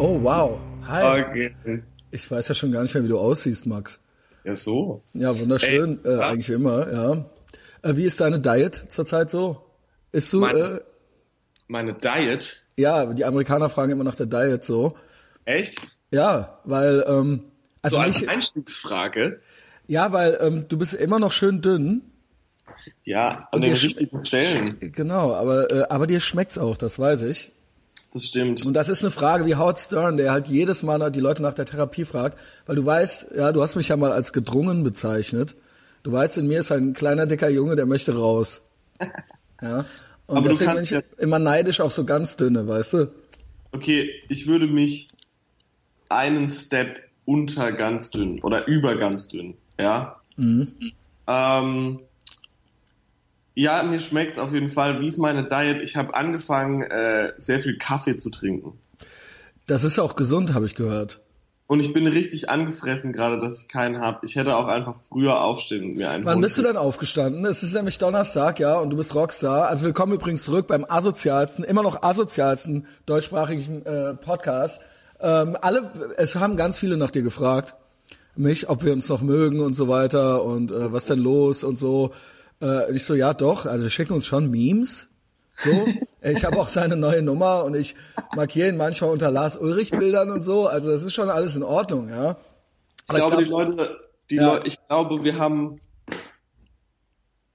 Oh, wow. Hi. Okay. Ich weiß ja schon gar nicht mehr, wie du aussiehst, Max. Ja, so. Ja, wunderschön. Ey, äh, eigentlich immer, ja. Äh, wie ist deine Diet zurzeit so? Ist du, Meine- äh, Meine Diet. ja, die Amerikaner fragen immer nach der Diet so. Echt? Ja, weil, ähm, also So als Einstiegsfrage. ja, weil ähm, du bist immer noch schön dünn. Ja, an Und den richtigen Stellen. Genau, aber, äh, aber dir schmeckt's auch, das weiß ich. Das stimmt. Und das ist eine Frage wie Howard Stern, der halt jedes Mal die Leute nach der Therapie fragt, weil du weißt, ja, du hast mich ja mal als gedrungen bezeichnet. Du weißt, in mir ist ein kleiner dicker Junge, der möchte raus. Ja. Und Aber deswegen bin ich ja- immer neidisch auf so ganz dünne, weißt du? Okay, ich würde mich einen Step unter ganz dünn oder über ganz dünn, ja. Mhm. Ähm, ja, mir schmeckt's auf jeden Fall. Wie ist meine Diet? Ich habe angefangen, äh, sehr viel Kaffee zu trinken. Das ist auch gesund, habe ich gehört. Und ich bin richtig angefressen gerade, dass ich keinen habe. Ich hätte auch einfach früher aufstehen und mir einen Wann bist du denn aufgestanden? Es ist nämlich Donnerstag, ja, und du bist Rockstar. Also willkommen übrigens zurück beim asozialsten, immer noch asozialsten deutschsprachigen äh, Podcast. Ähm, alle, es haben ganz viele nach dir gefragt, mich, ob wir uns noch mögen und so weiter und äh, was denn los und so. Äh, ich so, ja doch, also wir schicken uns schon Memes. So, ich habe auch seine neue Nummer und ich markiere ihn manchmal unter Lars Ulrich Bildern und so. Also das ist schon alles in Ordnung, ja. Ich glaube, ich die Leute, die Ja. Leute, ich glaube, wir haben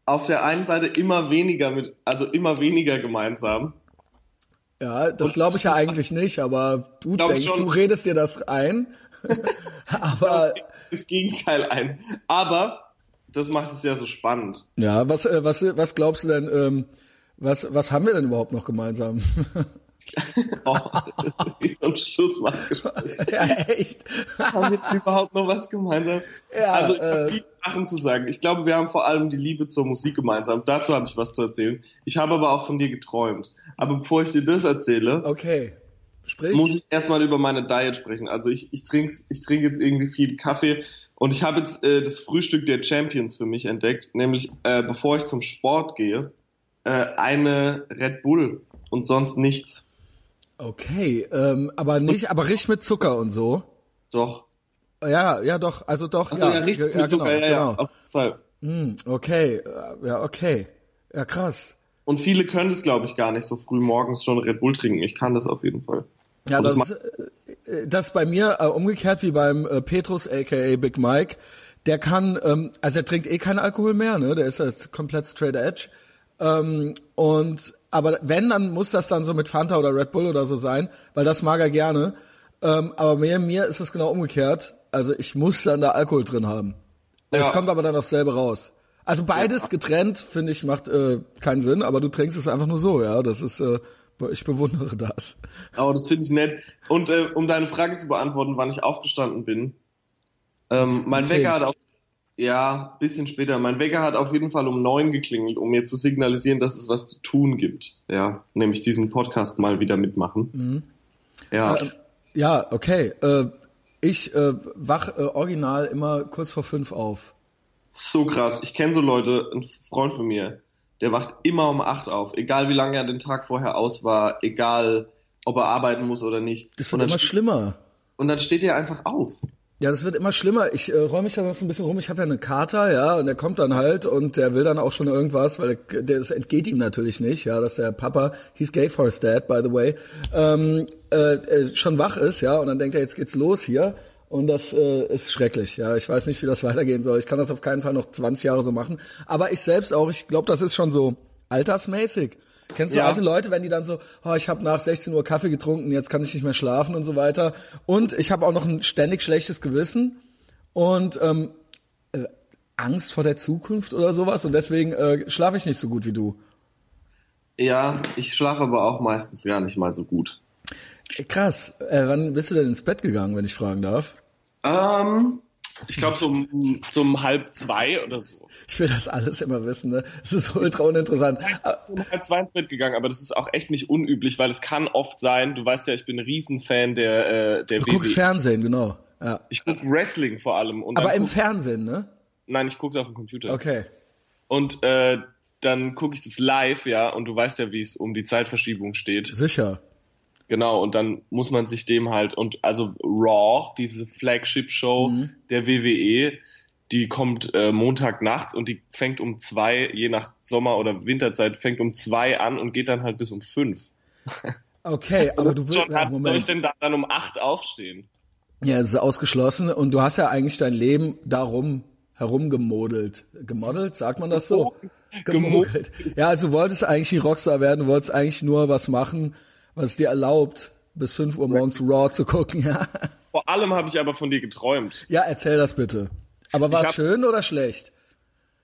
auf der einen Seite immer weniger mit, also immer weniger gemeinsam. Ja, das glaube ich ja eigentlich nicht, aber du denkst, schon. du redest dir das ein. aber Das Gegenteil ein. Aber das macht es ja so spannend. ja, was äh, was was glaubst du denn? Ähm, was was haben wir denn überhaupt noch gemeinsam? Oh, ist so ein Schlussmachgespräch. ja, echt. Haben wir überhaupt noch was gemeinsam? Ja, also ich äh, habe viele Sachen zu sagen. Ich glaube, wir haben vor allem die Liebe zur Musik gemeinsam. Dazu habe ich was zu erzählen. Ich habe aber auch von dir geträumt. Aber bevor ich dir das erzähle, Okay, sprich. muss ich erstmal über meine Diet sprechen. Also ich, ich trinke ich trink jetzt irgendwie viel Kaffee und ich habe jetzt äh, das Frühstück der Champions für mich entdeckt, nämlich äh, bevor ich zum Sport gehe, äh, eine Red Bull und sonst nichts. Okay, ähm, aber nicht, aber richtig mit Zucker und so. Doch. Ja, ja, doch, also doch. Also ja, richtig mit Zucker, ja, ja, auf jeden Fall. Hm, okay, äh, ja, okay. Ja, krass. Und viele können das, glaube ich, gar nicht so früh morgens schon Red Bull trinken. Ich kann das auf jeden Fall. Ja, Und das, das ist, äh, das bei mir äh, umgekehrt wie beim äh, Petrus aka Big Mike. Der kann, ähm, also er trinkt eh keinen Alkohol mehr, ne? Der ist jetzt komplett straight edge. Ähm, und aber wenn, dann muss das dann so mit Fanta oder Red Bull oder so sein, weil das mag er gerne. Ähm, aber mir, mir ist es genau umgekehrt. Also ich muss dann da Alkohol drin haben. Es Ja. kommt aber dann aufs selbe raus. Also beides getrennt, finde ich, macht äh, keinen Sinn, aber du trinkst es einfach nur so, ja. Das ist, äh, ich bewundere das. Aber das finde ich nett. Und äh, um deine Frage zu beantworten, wann ich aufgestanden bin. Ähm, mein. Wecker hat auf, ja, bisschen später. Mein Wecker hat auf jeden Fall um neun geklingelt, um mir zu signalisieren, dass es was zu tun gibt. Ja, nämlich diesen Podcast mal wieder mitmachen. Mhm. Ja, Ähm, Ja, okay. Äh, ich äh, wach äh, original immer kurz vor fünf auf. so krass. Ich kenne so Leute, ein Freund von mir, der wacht immer um acht auf, egal wie lange er den Tag vorher aus war, egal ob er arbeiten muss oder nicht. Das wird immer schlimmer. und dann steht er einfach auf. Ja, das wird immer schlimmer. Ich äh, räume mich da noch so ein bisschen rum. Ich habe ja einen Kater, ja, und der kommt dann halt und der will dann auch schon irgendwas, weil der, der, das entgeht ihm natürlich nicht, ja, dass der Papa, he's gay for his dad, by the way, ähm, äh, äh, schon wach ist, ja, und dann denkt er, jetzt geht's los hier. Und das äh, ist schrecklich, ja. Ich weiß nicht, wie das weitergehen soll. Ich kann das auf keinen Fall noch 20 Jahre so machen. Aber ich selbst auch, ich glaube, das ist schon so altersmäßig. Kennst du Ja. alte Leute, wenn die dann so, oh, ich habe nach 16 Uhr Kaffee getrunken, jetzt kann ich nicht mehr schlafen und so weiter. Und ich habe auch noch ein ständig schlechtes Gewissen und ähm, äh, Angst vor der Zukunft oder sowas. Und deswegen äh, schlafe ich nicht so gut wie du. Ja, ich schlafe aber auch meistens gar nicht mal so gut. Krass. Äh, wann bist du denn ins Bett gegangen, wenn ich fragen darf? Ähm, ich glaube zum, zum halb zwei oder so. Ich will das alles immer wissen, ne? Es ist ultra uninteressant. Äh, Um halb zwei ins Bett gegangen, aber das ist auch echt nicht unüblich, weil es kann oft sein, du weißt ja, ich bin ein Riesenfan der, äh, der Du guckst WWE. Fernsehen, genau. Ja. Ich gucke Wrestling vor allem. Aber im guck, Fernsehen, ne? Nein, ich gucke auf dem Computer. Okay. Und äh, dann gucke ich das live, ja, und du weißt ja, wie es um die Zeitverschiebung steht. Sicher. Genau, und dann muss man sich dem halt, und also Raw, diese Flagship-Show Mhm. der WWE, die kommt äh, Montag nachts und die fängt um zwei, je nach Sommer- oder Winterzeit, fängt um zwei an und geht dann halt bis um fünf. Okay, aber du willst, Schon, ja, soll ich denn da dann um acht aufstehen? Ja, es ist ausgeschlossen und du hast ja eigentlich dein Leben darum herumgemodelt. Gemodelt, sagt man das so? Gemogelt. Ja, also du wolltest eigentlich die Rockstar werden, du wolltest eigentlich nur was machen, was dir erlaubt, bis 5 Uhr morgens Raw zu gucken, ja. Vor allem habe ich aber von dir geträumt. Ja, erzähl das bitte. Aber war es schön oder schlecht?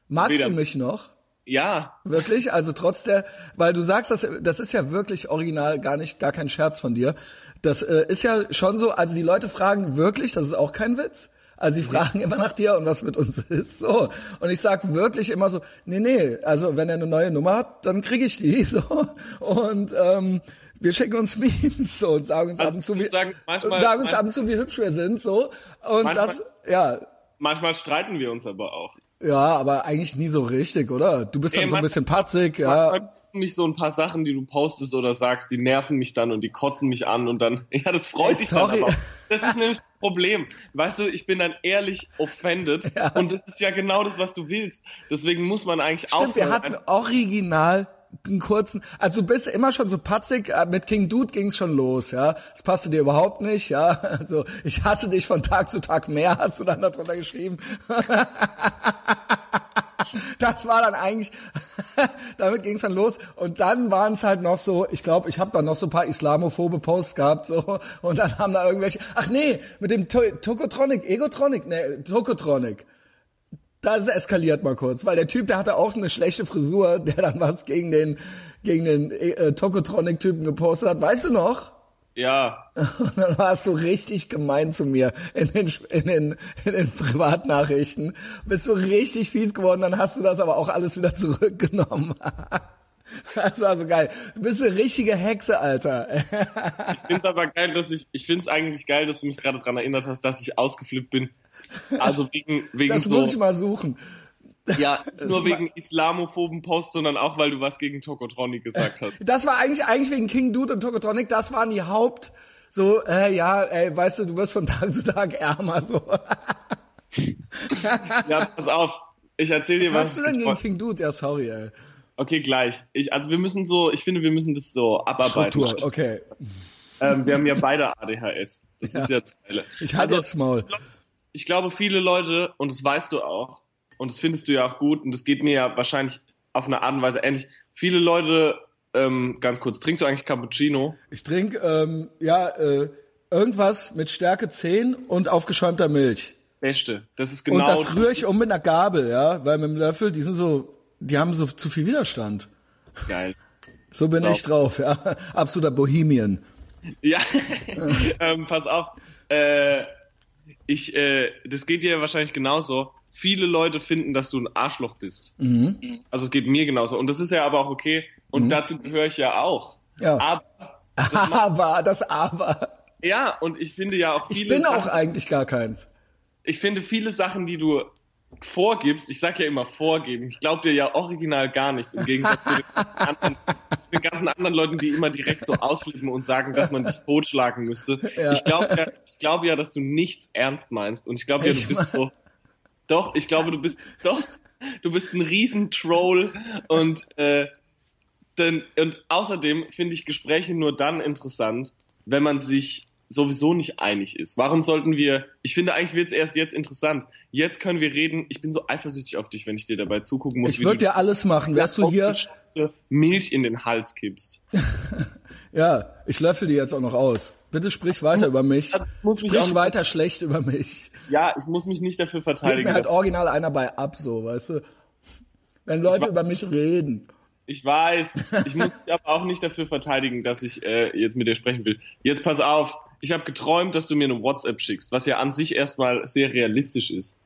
Magst Weder. du mich noch? Ja, Wirklich? Also trotz der, weil du sagst, das, das ist ja wirklich original, gar nicht, gar kein Scherz von dir. Das äh, ist ja schon so, also die Leute fragen wirklich, das ist auch kein Witz. Also sie fragen immer nach dir und was mit uns ist. So. Und ich sag wirklich immer so, nee, nee, also wenn er eine neue Nummer hat, dann kriege ich die. So. Und ähm, wir schicken uns Memes so und sagen uns Also ab und zu, wie, sagen, manchmal- sagen uns ab und zu, wie hübsch wir sind. So. Und Manchmal- das, ja, manchmal streiten wir uns aber auch. ja, aber eigentlich nie so richtig, oder? Du bist dann Nee, so ein bisschen patzig, ja. Mich so ein paar Sachen, die du postest oder sagst, die nerven mich dann und die kotzen mich an und dann, ja, das freut Ey, dich sorry. dann aber. auch. Das ist nämlich das Problem. Weißt du, ich bin dann ehrlich offended Ja. und das ist ja genau das, was du willst. Deswegen muss man eigentlich Stimmt, wir hatten original einen kurzen, also du bist immer schon so patzig, äh, mit King Dude ging's schon los, ja. Das passte dir überhaupt nicht, ja. Also ich hasse dich von Tag zu Tag mehr, hast du dann darunter geschrieben. Das war dann eigentlich, damit ging's dann los. Und dann waren es halt noch so, ich glaube, ich habe dann noch so ein paar islamophobe Posts gehabt, so. Und dann haben da irgendwelche, ach nee, mit dem To- Tokotronic, Egotronic, nee, Tokotronic. Da ist es eskaliert mal kurz, weil der Typ, der hatte auch so eine schlechte Frisur, der dann was gegen den, gegen den äh, Tokotronic-Typen gepostet hat. Weißt du noch? ja, Und dann warst du richtig gemein zu mir in den, in den, in den Privatnachrichten. Bist du richtig fies geworden, dann hast du das aber auch alles wieder zurückgenommen. Das war so geil. Du bist eine richtige Hexe, Alter. ich find's aber geil, dass ich, ich find's eigentlich geil, dass du mich gerade dran erinnert hast, dass ich ausgeflippt bin. Also wegen, wegen Das so, muss ich mal suchen. ja, nicht nur Das wegen islamophoben Posts, sondern auch, weil du was gegen Tokotronic gesagt hast. Das war eigentlich, eigentlich wegen King Dude und Tokotronic, das waren die Haupt, so, äh, ja, ey, weißt du, du wirst von Tag zu Tag ärmer, so. Ja, pass auf. Ich erzähl dir Was was. hast du denn gegen King Dude? Ja, sorry, ey. Okay, gleich. Ich, also wir müssen so, ich finde, wir müssen das so abarbeiten. Struktur, okay. Ähm, wir haben ja beide ADHS. Das ist ja das Geile. Ich halte Also, jetzt Maul. Ich glaube, viele Leute, und das weißt du auch, und das findest du ja auch gut, und das geht mir ja wahrscheinlich auf eine Art und Weise ähnlich. Viele Leute, ähm, ganz kurz, trinkst du eigentlich Cappuccino? Ich trinke, ähm, ja, äh, irgendwas mit Stärke 10 und aufgeschäumter Milch. Beste. Das ist genau. und das rühre ich um mit einer Gabel, ja, weil mit dem Löffel, die sind so, die haben so zu viel Widerstand. geil. So bin So. ich drauf, ja. Absoluter Bohemian. Ja, ähm, pass auf. Äh, ich, äh, das geht dir wahrscheinlich genauso. Viele Leute finden, dass du ein Arschloch bist. Mhm. Also es geht mir genauso. Und das ist ja aber auch okay. Und dazu gehöre ich ja auch. Ja. Aber, Aber, das Aber. ja, und ich finde ja auch viele Ich bin auch Sachen, eigentlich gar keins. ich finde viele Sachen, die du vorgibst, ich sag ja immer vorgeben, ich glaube dir ja original gar nichts, im Gegensatz zu den, ganzen anderen, zu den ganzen anderen Leuten, die immer direkt so ausflippen und sagen, dass man dich totschlagen müsste. Ja. Ich glaube ja, ich glaube ja, dass du nichts ernst meinst und ich glaube ja, du bist so, doch, ich glaube, du bist, doch, du bist ein Riesentroll und, äh, denn, und außerdem finde ich Gespräche nur dann interessant, wenn man sich sowieso nicht einig ist. Warum sollten wir, ich finde eigentlich wird es erst jetzt interessant. Jetzt können wir reden, ich bin so eifersüchtig auf dich, wenn ich dir dabei zugucken muss, Ich würde dir alles machen. Wärst du hier? Milch in den Hals kippst. Ja, ich löffel die jetzt auch noch aus. Bitte sprich weiter über mich. Also, ich muss mich Sprich auch- weiter schlecht über mich. Ja, ich muss mich nicht dafür Geht verteidigen. mir halt original einer bei ab, so, weißt du? Wenn Leute über mich reden. Ich weiß. Ich muss mich aber auch nicht dafür verteidigen, dass ich äh, jetzt mit dir sprechen will. Jetzt pass auf. Ich habe geträumt, dass du mir eine WhatsApp schickst, was ja an sich erstmal sehr realistisch ist.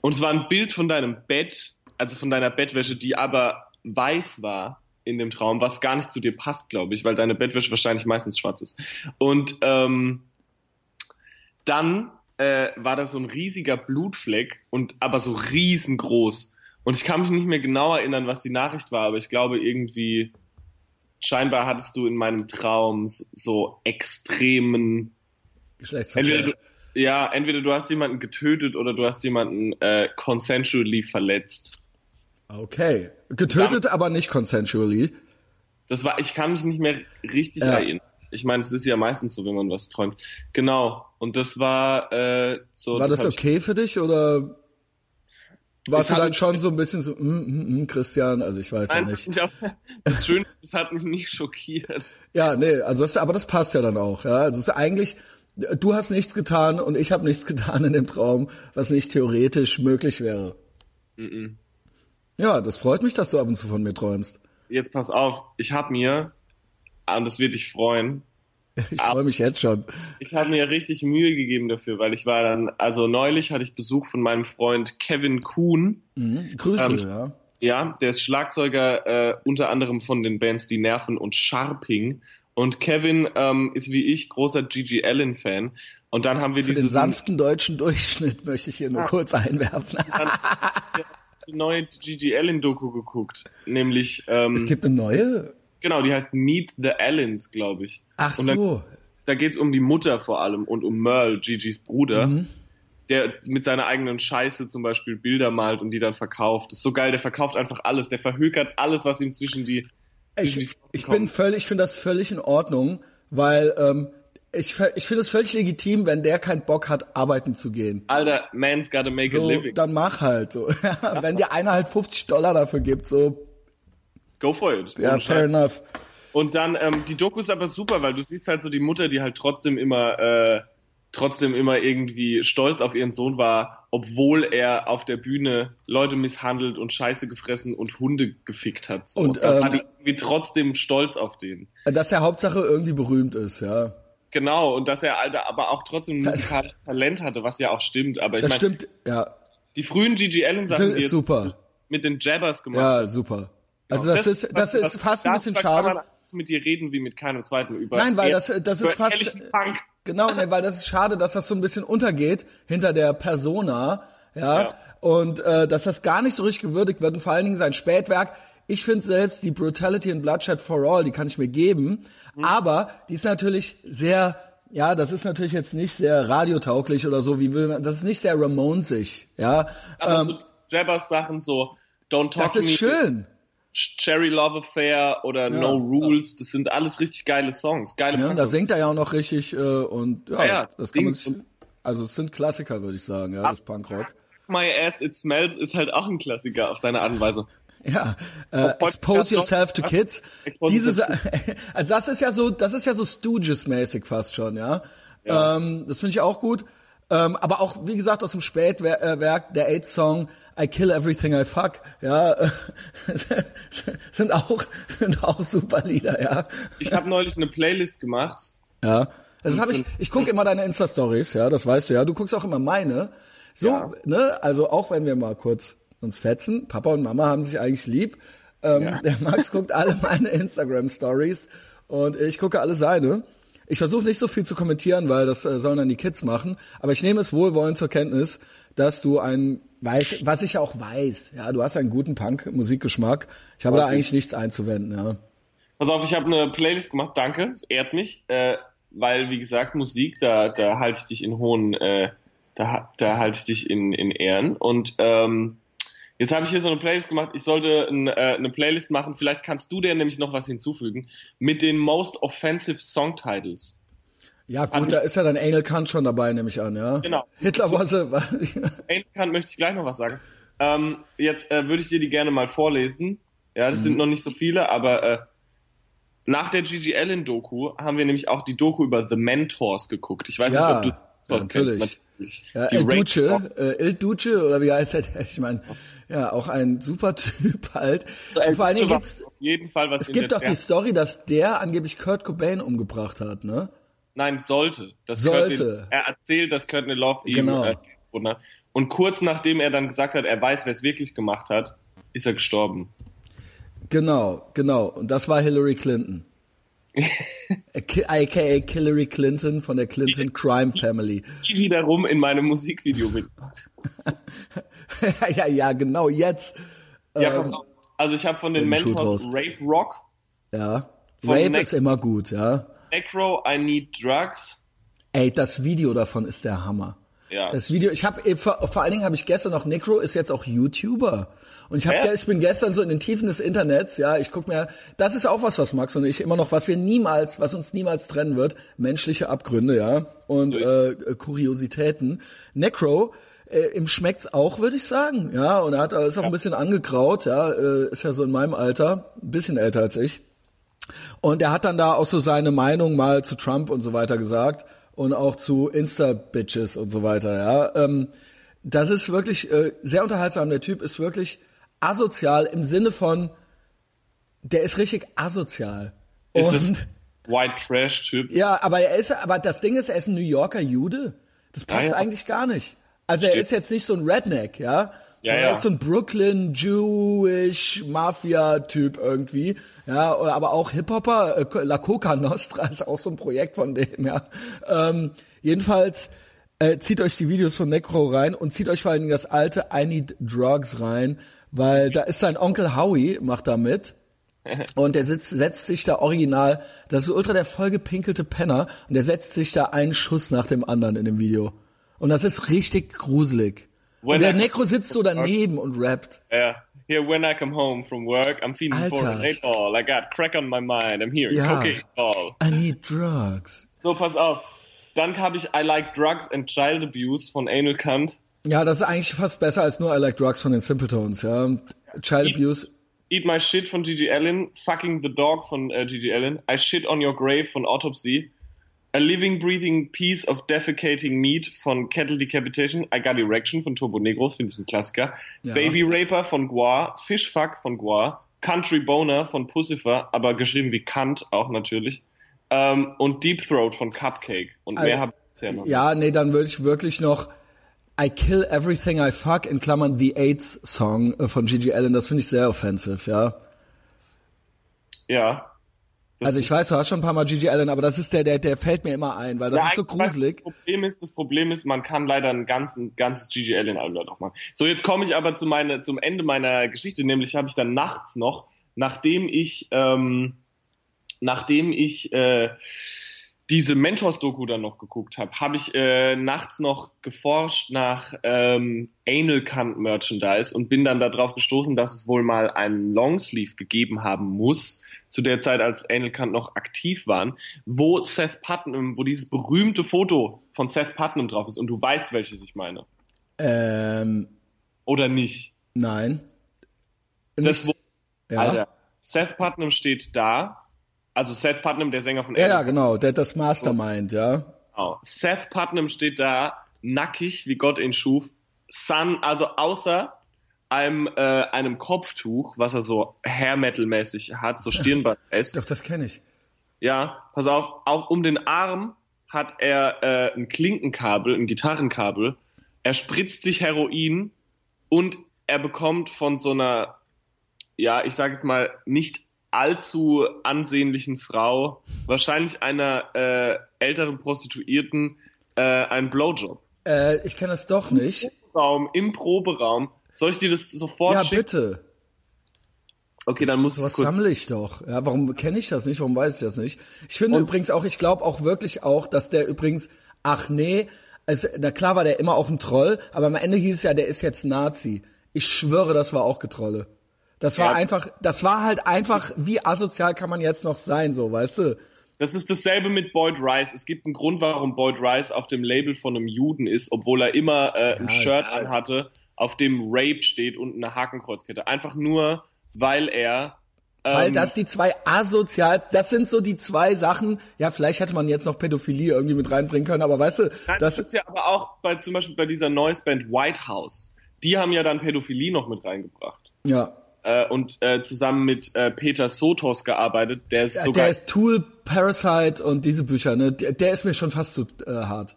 Und es war ein Bild von deinem Bett, also von deiner Bettwäsche, die aber weiß war in dem Traum, was gar nicht zu dir passt, glaube ich, weil deine Bettwäsche wahrscheinlich meistens schwarz ist. Und ähm, dann äh, war da so ein riesiger Blutfleck und aber so riesengroß. Und ich kann mich nicht mehr genau erinnern, was die Nachricht war, aber ich glaube irgendwie, scheinbar hattest du in meinem Traum so extremen Geschlechtsverkehr. Ja, entweder du hast jemanden getötet oder du hast jemanden äh, consensually verletzt. Okay. Getötet, aber nicht consensually. Das war, ich kann mich nicht mehr richtig Ja. erinnern. Ich meine, es ist ja meistens so, wenn man was träumt. Genau. Und das war äh, so. War das ich- okay für dich oder warst Ich du dann schon so ein bisschen so, mm, mm, mm, Christian, also ich weiß Nein, ja das, nicht. auch, das Schöne, ist, das hat mich nicht schockiert. Ja, nee, also das, aber das passt ja dann auch, ja. Also es ist eigentlich, du hast nichts getan und ich habe nichts getan in dem Traum, was nicht theoretisch möglich wäre. Mhm. Ja, das freut mich, dass du ab und zu von mir träumst. Jetzt pass auf, ich habe mir, ah, und das wird dich freuen, Ich freue mich jetzt schon. ich habe mir richtig Mühe gegeben dafür, weil ich war dann, also neulich hatte ich Besuch von meinem Freund Kevin Kuhn. Mhm. Grüße, Ähm, ja. Ja, der ist Schlagzeuger äh, unter anderem von den Bands Die Nerven und Sharping. Und Kevin ähm, ist wie ich großer Gigi Allen Fan. Und dann haben wir Für den diese, sanften deutschen Durchschnitt möchte ich hier nur kurz einwerfen. diese neue Gigi Allen Doku geguckt, nämlich ähm, es gibt eine neue? genau, die heißt Meet the Allens, glaube ich. Ach und dann, so. Da geht's um die Mutter vor allem und um Merle, Gigi's Bruder. Mhm. Der mit seiner eigenen Scheiße zum Beispiel Bilder malt und die dann verkauft. Das ist so geil, der verkauft einfach alles. Der verhökert alles, was ihm die, zwischen die Ich, ich bin völlig, ich finde das völlig in Ordnung, weil ähm, ich, ich finde es völlig legitim, wenn der keinen Bock hat, arbeiten zu gehen. Alter, man's gotta make a So, living. dann mach halt so. Wenn dir einer halt 50 Dollar dafür gibt, so, Go for it. ja, fair enough. Und dann, ähm, die Doku ist aber super, weil du siehst halt so die Mutter, die halt trotzdem immer, äh, trotzdem immer irgendwie stolz auf ihren Sohn war, obwohl er auf der Bühne Leute misshandelt und Scheiße gefressen und Hunde gefickt hat. So. Und, da ähm, war die irgendwie trotzdem stolz auf den. Dass der Hauptsache irgendwie berühmt ist, ja. Genau, und dass er Alter, aber auch trotzdem musikalisches Talent hatte, was ja auch stimmt. Aber ich Das meine, stimmt, ja. die frühen Gigi Allen Sachen, Sind, die super. mit den Jabbers gemacht Ja, super. Also das ist, das ist fast ein bisschen darüber Kann schade. man mit dir reden wie mit keinem zweiten über. Nein, weil das- das ist fast-. Genau, ne, weil das ist schade, dass das so ein bisschen untergeht hinter der Persona, ja, Ja. und äh, dass das gar nicht so richtig gewürdigt wird und vor allen Dingen sein Spätwerk. Ich finde selbst die Brutality and Bloodshed for All, die kann ich mir geben, Mhm. aber die ist natürlich sehr, ja, das ist natürlich jetzt nicht sehr radiotauglich oder so, wie will man, das ist nicht sehr Ramonesig, ja. Aber Ähm, so Jabbers Sachen so Don't Talk das to ist Me, schön. Cherry Love Affair oder No Rules, das sind alles richtig geile Songs, geile Ja, Punks. da singt er ja auch noch richtig äh, und ja, Ja, ja, das kann man sich, also es sind Klassiker, würde ich sagen, ja, das Punkrock. My Ass It Smells ist halt auch ein Klassiker auf seine Art und Weise. Ja, äh, expose yourself to kids. Diese, also das ist ja so, das ist ja so Stooges-mäßig fast schon, ja. Ja. Ähm, das finde ich auch gut. Ähm, aber auch, wie gesagt, aus dem Spätwerk, der AIDS-Song I Kill Everything I Fuck, ja, sind auch, sind auch super Lieder, ja. Ich habe neulich eine Playlist gemacht. Ja. Das habe ich, ich gucke immer deine Insta-Stories, ja, das weißt du ja. Du guckst auch immer meine. So, Ja. ne, also auch wenn wir mal kurz uns fetzen, Papa und Mama haben sich eigentlich lieb. Ähm, Ja. Der Max guckt alle meine Instagram-Stories und ich gucke alle seine. Ich versuche nicht so viel zu kommentieren, weil das äh, sollen dann die Kids machen. Aber ich nehme es wohlwollend zur Kenntnis, dass du ein, weiß, was ich ja auch weiß, ja, du hast einen guten Punk-Musikgeschmack. Ich habe da Okay. eigentlich nichts einzuwenden, ja. Pass auf, ich habe eine Playlist gemacht, danke, es ehrt mich, äh, weil, wie gesagt, Musik, da, da halte ich dich in hohen, äh, da, da halte ich dich in, in Ehren. Und ähm, jetzt habe ich hier so eine Playlist gemacht, ich sollte ein, äh, eine Playlist machen, vielleicht kannst du dir nämlich noch was hinzufügen, mit den Most Offensive Song Titles. Ja, gut, da ist ja dann Anal Kant schon dabei, nehme ich an, ja. Genau. Hitler war sie, war, Kann möchte ich gleich noch was sagen. Ähm, jetzt äh, würde ich dir die gerne mal vorlesen. Ja, das sind noch nicht so viele, aber äh, nach der Gigi Allen Doku haben wir nämlich auch die Doku über The Mentors geguckt. Ich weiß Ja, nicht, ob du ja, das kennst. natürlich. Natürlich. ja, El Duce, äh, El Duce, oder wie heißt der? Ich meine, ja, auch ein super Typ halt. El Und vor allen Dingen gibt's, auf jeden Fall was es gibt doch die Story, dass der angeblich Kurt Cobain umgebracht hat, ne? Nein, sollte. Das Sollte. Courtney, er erzählt, dass Courtney Love ihm Genau. äh, und kurz nachdem er dann gesagt hat, er weiß, wer es wirklich gemacht hat, ist er gestorben. Genau, genau. Und das war Hillary Clinton. AKA Hillary Clinton von der Clinton Crime Family. Die wiederum in meinem Musikvideo mit. ja, ja, genau, jetzt. Ja, Ähm, pass auf. Also ich habe von den Mentors. Rape Rock, Ja. Rape ist immer gut, ja. Necro, I Need Drugs. Ey, das Video davon ist der Hammer. Ja. Das Video, ich habe vor, vor allen Dingen habe ich gestern noch Necro ist jetzt auch YouTuber. Und ich habe ja. ich bin gestern so in den Tiefen des Internets, ja, ich guck mir, das ist auch was, was Max und ich immer noch, was wir niemals, was uns niemals trennen wird, menschliche Abgründe, ja, und äh, Kuriositäten. Necro äh, ihm schmeckt's auch, würde ich sagen. Ja, und er hat ist auch ja. ein bisschen angegraut, ja, äh, ist ja so in meinem Alter, ein bisschen älter als ich. Und er hat dann da auch so seine Meinung mal zu Trump und so weiter gesagt und auch zu Insta-Bitches und so weiter, ja. Ähm, das ist wirklich äh, sehr unterhaltsam. Der Typ ist wirklich asozial im Sinne von, der ist richtig asozial. Ist und, es White Trash Typ? Ja, aber er ist, aber das Ding ist, er ist ein New Yorker Jude. Das passt ja, ja. eigentlich gar nicht. Also Stimmt. er ist jetzt nicht so ein Redneck, ja. Ja, ja. Er ist so ein Brooklyn Jewish Mafia Typ irgendwie, ja, aber auch Hip-Hopper, äh, La Coca Nostra ist auch so ein Projekt von dem, ja. Ähm, jedenfalls äh, zieht euch die Videos von Necro rein und zieht euch vor allen Dingen das alte I Need Drugs rein, weil da ist sein Onkel Howie macht da mit. Und der sitzt, setzt sich da original, das ist ultra der vollgepinkelte Penner, und der setzt sich da einen Schuss nach dem anderen in dem Video. Und das ist richtig gruselig. When und der I Necro sitzt so daneben und rappt. Ja. Yeah. Here, when I come home from work, I'm feeling Alter. for an eight ball. I got crack on my mind. I'm hearing ja. ball. I need drugs. So, pass auf. Dann habe ich I Like Drugs and Child Abuse von Anal Kant. Ja, das ist eigentlich fast besser als nur I Like Drugs von den Simpletones, ja. Child Eat, Abuse. Eat My Shit von Gigi Allen. Fucking the Dog von äh, Gigi Allen. I Shit on Your Grave von Autopsy. A Living Breathing Piece of Defecating Meat von Kettle Decapitation, I Got Erection von Turbo Negro, finde ich ein Klassiker. Ja. Baby Raper von Guar, Fishfuck von Guar, Country Boner von Pussifer, aber geschrieben wie Kant auch natürlich. Ähm, und Deep Throat von Cupcake. Und mehr habe ich bisher noch. Ja, nee, dann würde ich wirklich noch I Kill Everything I Fuck in Klammern The AIDS Song äh, von Gigi Allen, das finde ich sehr offensive, ja. Ja, also ich weiß, du hast schon ein paar Mal Gigi Allen, aber das ist der, der, der fällt mir immer ein, weil das ja, ist so gruselig. Das Problem ist, das Problem ist, man kann leider ein ganzes, ganzes Gigi Allen Album doch machen. So, jetzt komme ich aber zu meine, zum Ende meiner Geschichte, nämlich habe ich dann nachts noch, nachdem ich, ähm, nachdem ich äh, diese Mentors-Doku dann noch geguckt habe, habe ich äh, nachts noch geforscht nach ähm, Anal Kant Merchandise und bin dann darauf gestoßen, dass es wohl mal einen Longsleeve gegeben haben muss, zu der Zeit, als Anal Kant noch aktiv waren, wo Seth Putnam, wo dieses berühmte Foto von Seth Putnam drauf ist und du weißt, welches ich meine. Ähm, Oder nicht? Nein. Das, wo, ja. Alter, Seth Putnam steht da, also Seth Putnam, der Sänger von Ja, ja genau, der das Mastermind, ja. Genau. Seth Putnam steht da, nackig, wie Gott ihn schuf, Sun, also außer einem, äh, einem Kopftuch, was er so Hair Metal mäßig hat, so Stirnband ist. Doch, das kenne ich. Ja, pass auf, auch um den Arm hat er äh, ein Klinkenkabel, ein Gitarrenkabel. Er spritzt sich Heroin und er bekommt von so einer, ja, ich sage jetzt mal, nicht allzu ansehnlichen Frau, wahrscheinlich einer äh, älteren Prostituierten, äh, einen Blowjob. Äh, ich kenne das doch nicht. Im Proberaum, im Proberaum soll ich dir das sofort ja, schicken? Ja, bitte. Okay, dann muss ich Was sammle ich doch? Ja, warum kenne ich das nicht? Warum weiß ich das nicht? Ich finde Und übrigens auch, ich glaube auch wirklich auch, dass der übrigens, ach nee, also, na klar war der immer auch ein Troll, aber am Ende hieß es ja, der ist jetzt Nazi. Ich schwöre, das war auch Getrolle. Das war ja. einfach, das war halt einfach, wie asozial kann man jetzt noch sein, so, weißt du? Das ist dasselbe mit Boyd Rice. Es gibt einen Grund, warum Boyd Rice auf dem Label von einem Juden ist, obwohl er immer äh, ein ja, Shirt ja. anhatte auf dem Rape steht und eine Hakenkreuzkette. Einfach nur, weil er weil ähm, das die zwei asozial, das sind so die zwei Sachen, ja, vielleicht hätte man jetzt noch Pädophilie irgendwie mit reinbringen können, aber weißt du, Nein, das ist ja aber auch bei, zum Beispiel bei dieser Noise Band White House, die haben ja dann Pädophilie noch mit reingebracht. Ja. Äh, und äh, zusammen mit äh, Peter Sotos gearbeitet, der ist ja, sogar... Der ist Tool, Parasite und diese Bücher, ne, der, der ist mir schon fast zu äh, hart.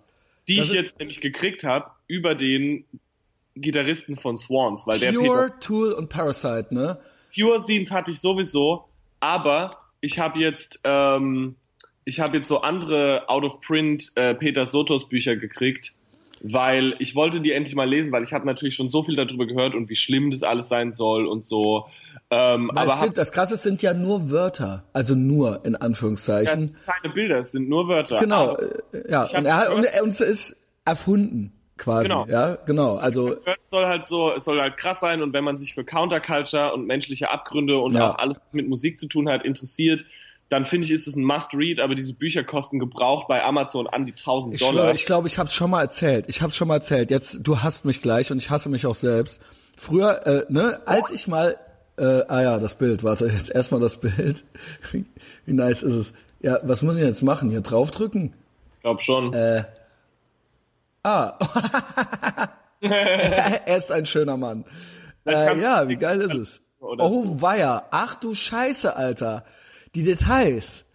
Die das ich jetzt nämlich gekriegt habe über den Gitarristen von Swans, weil Pure, der Pure, Tool und Parasite, ne? Pure Scenes hatte ich sowieso, aber ich habe jetzt ähm, ich habe jetzt so andere out of print äh, Peter Sotos Bücher gekriegt. Weil ich wollte die endlich mal lesen, weil ich habe natürlich schon so viel darüber gehört und wie schlimm das alles sein soll und so. Ähm, Weil aber es hab, sind, das Krasse es sind ja nur Wörter, also nur in ja, Anführungszeichen. keine Bilder, es sind nur Wörter. genau, Aber äh, ja. Und er, hat- und er uns ist erfunden quasi. Genau. Ja, genau. Also es soll halt so, es soll halt krass sein und wenn man sich für Counterculture und menschliche Abgründe und Ja. auch alles, was mit Musik zu tun hat, interessiert, dann finde ich, ist es ein Must-Read, aber diese Bücher kosten gebraucht bei Amazon an die 1000 ich Dollar. schwöre, ich glaube, ich habe es schon mal erzählt. Ich habe schon mal erzählt. Jetzt, du hasst mich gleich und ich hasse mich auch selbst. Früher, äh, ne, als ich mal, äh, ah ja, das Bild, warte, jetzt erstmal das Bild. Wie, nice ist es? Ja, was muss ich jetzt machen? Hier draufdrücken? ich glaube schon. Äh, Ah. er ist ein schöner Mann. Äh, ja, wie geil ist es? Oh weia, ach du Scheiße, Alter. Die Details.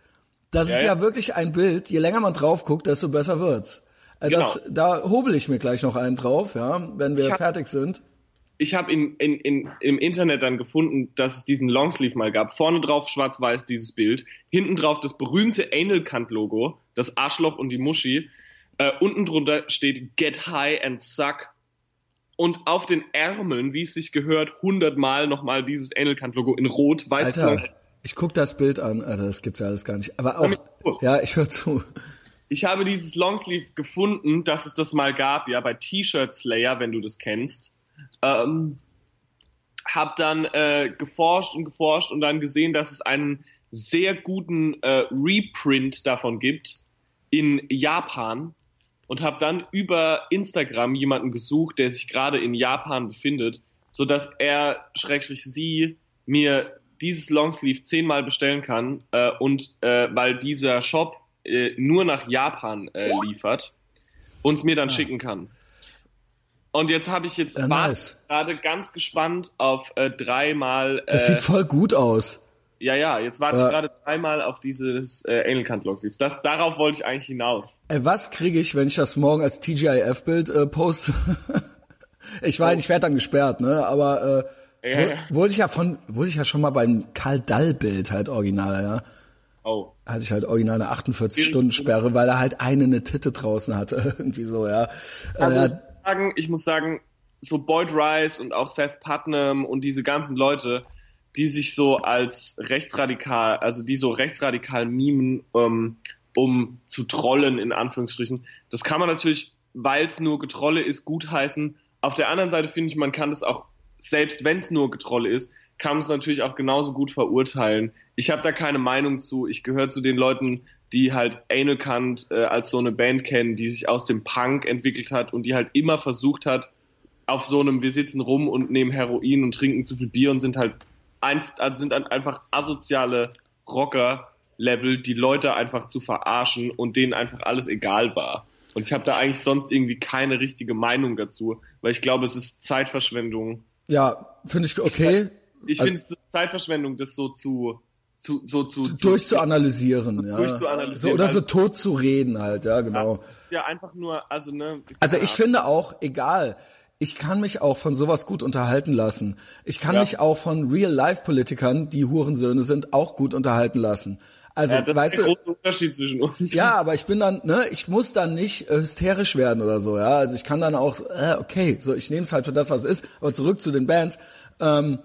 Das Ja, ist ja. ja wirklich ein Bild. Je länger man drauf guckt, desto besser wird's. Äh, das, Genau. Da hobel ich mir gleich noch einen drauf, ja, wenn wir hab- fertig sind. ich habe in, in, in, im Internet dann gefunden, dass es diesen Longsleeve mal gab. Vorne drauf schwarz-weiß dieses Bild, hinten drauf das berühmte Anal Kant Logo, das Arschloch und die Muschi. Äh, unten drunter steht Get High and Suck. Und auf den Ärmeln, wie es sich gehört, hundertmal nochmal dieses Anal Kant Logo in Rot, weiß Alter, ich guck das Bild an. Alter, das gibt's ja alles gar nicht. Aber auch, ja, ich höre zu. Ich habe dieses Longsleeve gefunden, dass es das mal gab, ja, bei T-Shirt Slayer, wenn du das kennst. Ähm, hab dann äh, geforscht und geforscht und dann gesehen, dass es einen sehr guten äh, Reprint davon gibt in Japan und habe dann über Instagram jemanden gesucht, der sich gerade in Japan befindet, so dass er schrägstrich sie mir dieses Longsleeve zehnmal bestellen kann äh, und äh, weil dieser Shop äh, nur nach Japan äh, liefert, uns mir dann schicken kann. Und jetzt habe ich jetzt Ja, nice. gerade ganz gespannt auf äh, dreimal. Das äh, sieht voll gut aus. ja, ja, jetzt warte ich gerade dreimal auf dieses äh, Anal Kant Longsleeve. Das darauf wollte ich eigentlich hinaus. Ey, was kriege ich, wenn ich das morgen als TGIF-Bild poste? ich weiß, ich werde dann gesperrt, ne? Aber Ja, wurde ich ja von, wurde ich ja schon mal beim Karl Dall-Bild halt original, ja? Oh. Hatte ich halt original eine 48-Stunden-Sperre, weil er halt eine eine Titte draußen hatte, irgendwie so, ja. Also äh, ich, muss sagen, ich muss sagen, so Boyd Rice und auch Seth Putnam und diese ganzen Leute, die sich so als rechtsradikal, also die so rechtsradikal mimen, ähm, um zu trollen, in Anführungsstrichen, das kann man natürlich, weil es nur Getrolle ist, gutheißen. Auf der anderen Seite finde ich, man kann das auch, selbst wenn es nur Getrolle ist, kann man es natürlich auch genauso gut verurteilen. Ich habe da keine Meinung zu. Ich gehöre zu den Leuten, die halt Anal Kant äh, als so eine Band kennen, die sich aus dem Punk entwickelt hat und die halt immer versucht hat, auf so einem, wir sitzen rum und nehmen Heroin und trinken zu viel Bier und sind halt einst, also sind dann einfach asoziale Rocker-Level, die Leute einfach zu verarschen und denen einfach alles egal war. Und ich habe da eigentlich sonst irgendwie keine richtige Meinung dazu, weil ich glaube, es ist Zeitverschwendung. Ja, finde ich okay, Ich Also- finde es Zeitverschwendung, das so zu, zu so zu, zu durchzuanalysieren, ja. Durchzuanalysieren. So, oder so Also- tot zu reden halt, ja, genau. ja einfach nur, also ne. Also ich finde auch, egal, ich kann mich auch von sowas gut unterhalten lassen. Ich kann Ja. mich auch von Real-Life-Politikern, die Hurensöhne sind, auch gut unterhalten lassen. Also, ja, das weißt ist der du, große Unterschied zwischen uns. ja, aber ich bin dann, ne, ich muss dann nicht äh, hysterisch werden oder so, ja. Also ich kann dann auch, äh, okay, so ich nehme es halt für das, was es ist. Aber zurück zu den Bands, ähm,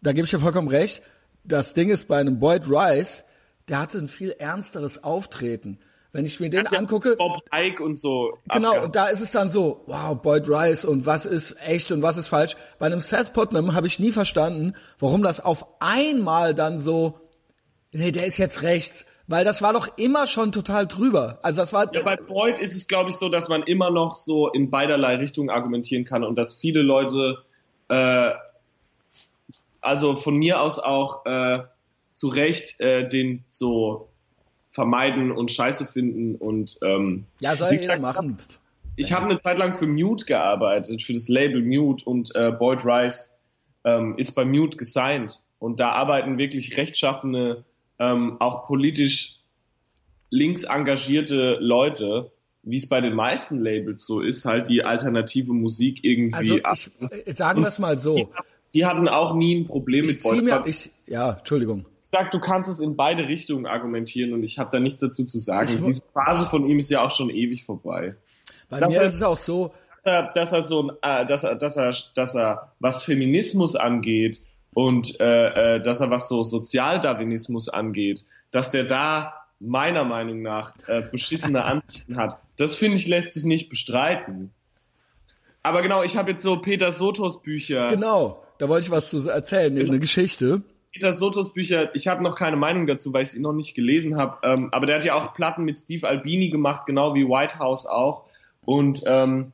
da gebe ich dir vollkommen recht. Das Ding ist bei einem Boyd Rice, der hatte ein viel ernsteres Auftreten. Wenn ich mir den Ja, angucke, Bob Ike und so. Genau, abgehauen. und da ist es dann so, wow, Boyd Rice und was ist echt und was ist falsch. Bei einem Seth Putnam habe ich nie verstanden, warum das auf einmal dann so, nee, der ist jetzt rechts. Weil das war doch immer schon total drüber. Also das war, Ja, bei Boyd ist es, glaube ich, so, dass man immer noch so in beiderlei Richtungen argumentieren kann und dass viele Leute, äh, also von mir aus auch äh, zu Recht äh, den so vermeiden und scheiße finden und ähm, ja, soll jeder machen. Ich habe eine Zeit lang für Mute gearbeitet, für das Label Mute und äh, Boyd Rice ähm, ist bei Mute gesigned und da arbeiten wirklich rechtschaffene, ähm, auch politisch links engagierte Leute, wie es bei den meisten Labels so ist, halt die alternative Musik irgendwie Also ich, äh, sagen wir es mal so. Die hatten auch nie ein Problem Ich mit Aber ich, ja, Entschuldigung. Ich sag, du kannst es in beide Richtungen argumentieren und ich habe da nichts dazu zu Ich sagen. mu- Diese Phase von ihm ist ja auch schon ewig vorbei. Bei Das mir heißt- ist es auch so, dass er, dass er so ein, äh, dass er, dass er, dass er, was Feminismus angeht und äh, äh, dass er was so Sozialdarwinismus angeht, dass der da meiner Meinung nach äh, beschissene Ansichten hat. Das finde ich lässt sich nicht bestreiten. Aber genau, ich habe jetzt so Peter Sotos Bücher. Genau, da wollte ich was zu erzählen, eine Geschichte. Peter Sotos Bücher, ich habe noch keine Meinung dazu, weil ich sie noch nicht gelesen habe. Ähm, aber der hat ja auch Platten mit Steve Albini gemacht, genau wie White House auch. Und ähm,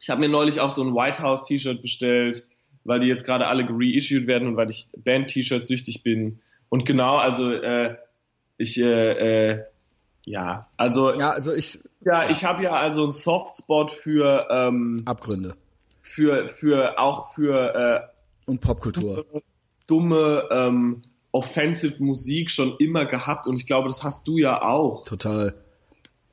ich habe mir neulich auch so ein White House T-Shirt bestellt, weil die jetzt gerade alle reissued werden und weil ich Band-T-Shirt süchtig bin. Und genau, also äh, ich äh, äh, ja, also Ja, also ich ja, ich habe ja also einen Softspot für ähm, Abgründe für für auch für und Popkultur. äh, dumme ähm, offensive Musik schon immer gehabt und ich glaube, das hast du ja auch. Total.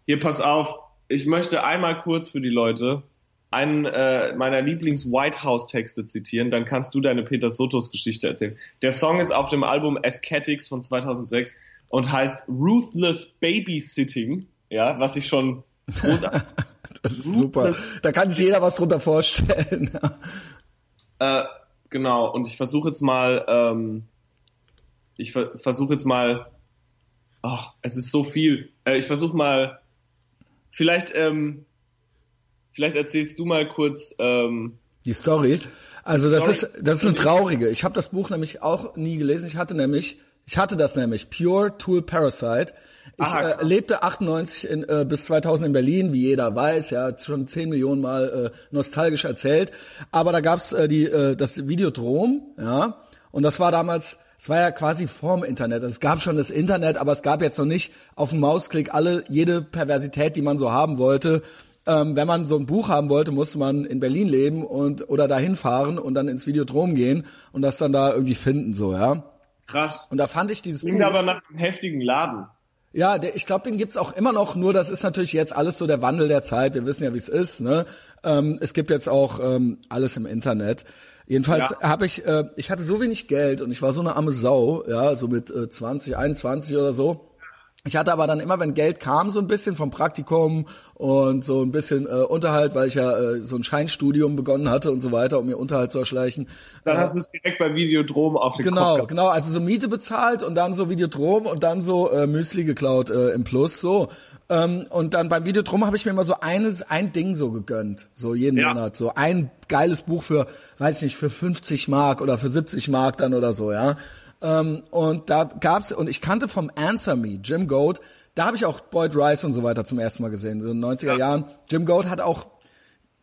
Hier, pass auf, ich möchte einmal kurz für die Leute einen äh, meiner Lieblings-White House-Texte zitieren, dann kannst du deine Peter Sotos-Geschichte erzählen. Der Song ist auf dem Album Aesthetics von 2006 und heißt Ruthless Babysitting, ja, was ich schon großartig Das ist super. Da kann sich jeder was drunter vorstellen. Äh, genau, und ich versuche jetzt mal, ähm, ich ver versuche jetzt mal, ach, es ist so viel. Äh, ich versuche mal, vielleicht, ähm, vielleicht erzählst du mal kurz, ähm, Die Story. Also das Story. ist das ist eine traurige. Ich habe das Buch nämlich auch nie gelesen. Ich hatte nämlich ich hatte das nämlich Pure Tool Parasite. Ich Aha, äh, lebte 98 in, äh, bis 2000 in Berlin, wie jeder weiß, ja, schon 10 Millionen Mal äh, nostalgisch erzählt. Aber da gab's äh, die äh, das Videodrom, ja, und das war damals, es war ja quasi vorm Internet. Es gab schon das Internet, aber es gab jetzt noch nicht auf den Mausklick alle jede Perversität, die man so haben wollte. Ähm, wenn man so ein Buch haben wollte, musste man in Berlin leben und oder dahin fahren und dann ins Videodrom gehen und das dann da irgendwie finden, so, ja. krass. Und da fand ich dieses Klingt Buch. aber nach einem heftigen Laden. Ja, der, ich glaube, den gibt's auch immer noch, nur das ist natürlich jetzt alles so der Wandel der Zeit. Wir wissen ja, wie es ist. Ne? Ähm, es gibt jetzt auch ähm, alles im Internet. Jedenfalls Ja. habe ich, äh, ich hatte so wenig Geld und ich war so eine arme Sau, ja, so mit äh, 20, 21 oder so. Ich hatte aber dann immer, wenn Geld kam, so ein bisschen vom Praktikum und so ein bisschen äh, Unterhalt, weil ich ja äh, so ein Scheinstudium begonnen hatte und so weiter, um mir Unterhalt zu erschleichen. Dann hast du es direkt bei Videodrom auf den Genau, Kopf. genau. Also so Miete bezahlt und dann so Videodrom und dann so äh, Müsli geklaut äh, im Plus, so. Ähm, und dann beim Videodrom habe ich mir immer so eines, ein Ding so gegönnt, so jeden Ja. Monat. So ein geiles Buch für, weiß ich nicht, für 50 Mark oder für 70 Mark dann oder so, ja. Ähm, und da gab's, und ich kannte vom Answer Me, Jim Goat, da habe ich auch Boyd Rice und so weiter zum ersten Mal gesehen, so in den 90er Ja. Jahren. Jim Goat hat auch,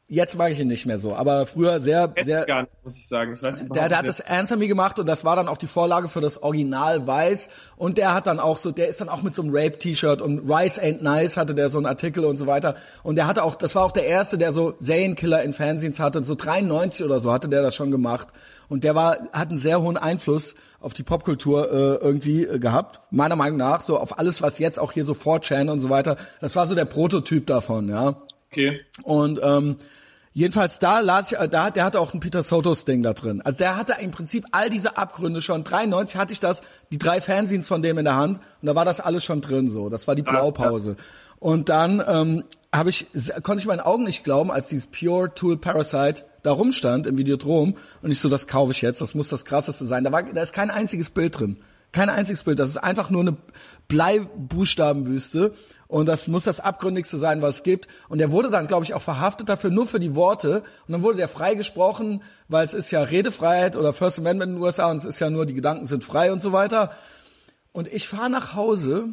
jetzt mag ich ihn nicht mehr so, aber früher sehr, ich sehr, gar nicht, muss ich sagen. Ich weiß überhaupt der, der hat das Answer Me gemacht und das war dann auch die Vorlage für das Original Weiß. Und der hat dann auch so, der ist dann auch mit so einem Rape-T-Shirt und Rice Ain't Nice hatte der so einen Artikel und so weiter. Und der hatte auch, das war auch der erste, der so Serienkiller in Fanzines hatte, so 93 oder so hatte der das schon gemacht. Und der war, hat einen sehr hohen Einfluss auf die Popkultur äh, irgendwie äh, gehabt, meiner Meinung nach, so auf alles, was jetzt auch hier so 4chan und so weiter, das war so der Prototyp davon, ja. Okay. Und ähm, jedenfalls da las ich, da der hatte auch ein Peter Sotos Ding da drin. Also der hatte im Prinzip all diese Abgründe schon. 93 hatte ich das, die drei Fanzines von dem in der Hand und da war das alles schon drin so. Das war die Blaupause. Und dann ähm, habe ich konnte ich meinen Augen nicht glauben, als dieses Pure Tool Parasite da rumstand im Videodrom und ich so, das kaufe ich jetzt, das muss das krasseste sein. Da war da ist kein einziges Bild drin. Kein einziges Bild. Das ist einfach nur eine Bleibuchstabenwüste. Und das muss das Abgründigste sein, was es gibt. Und er wurde dann, glaube ich, auch verhaftet dafür, nur für die Worte. Und dann wurde der freigesprochen, weil es ist ja Redefreiheit oder First Amendment in den USA und es ist ja nur, die Gedanken sind frei und so weiter. Und ich fahre nach Hause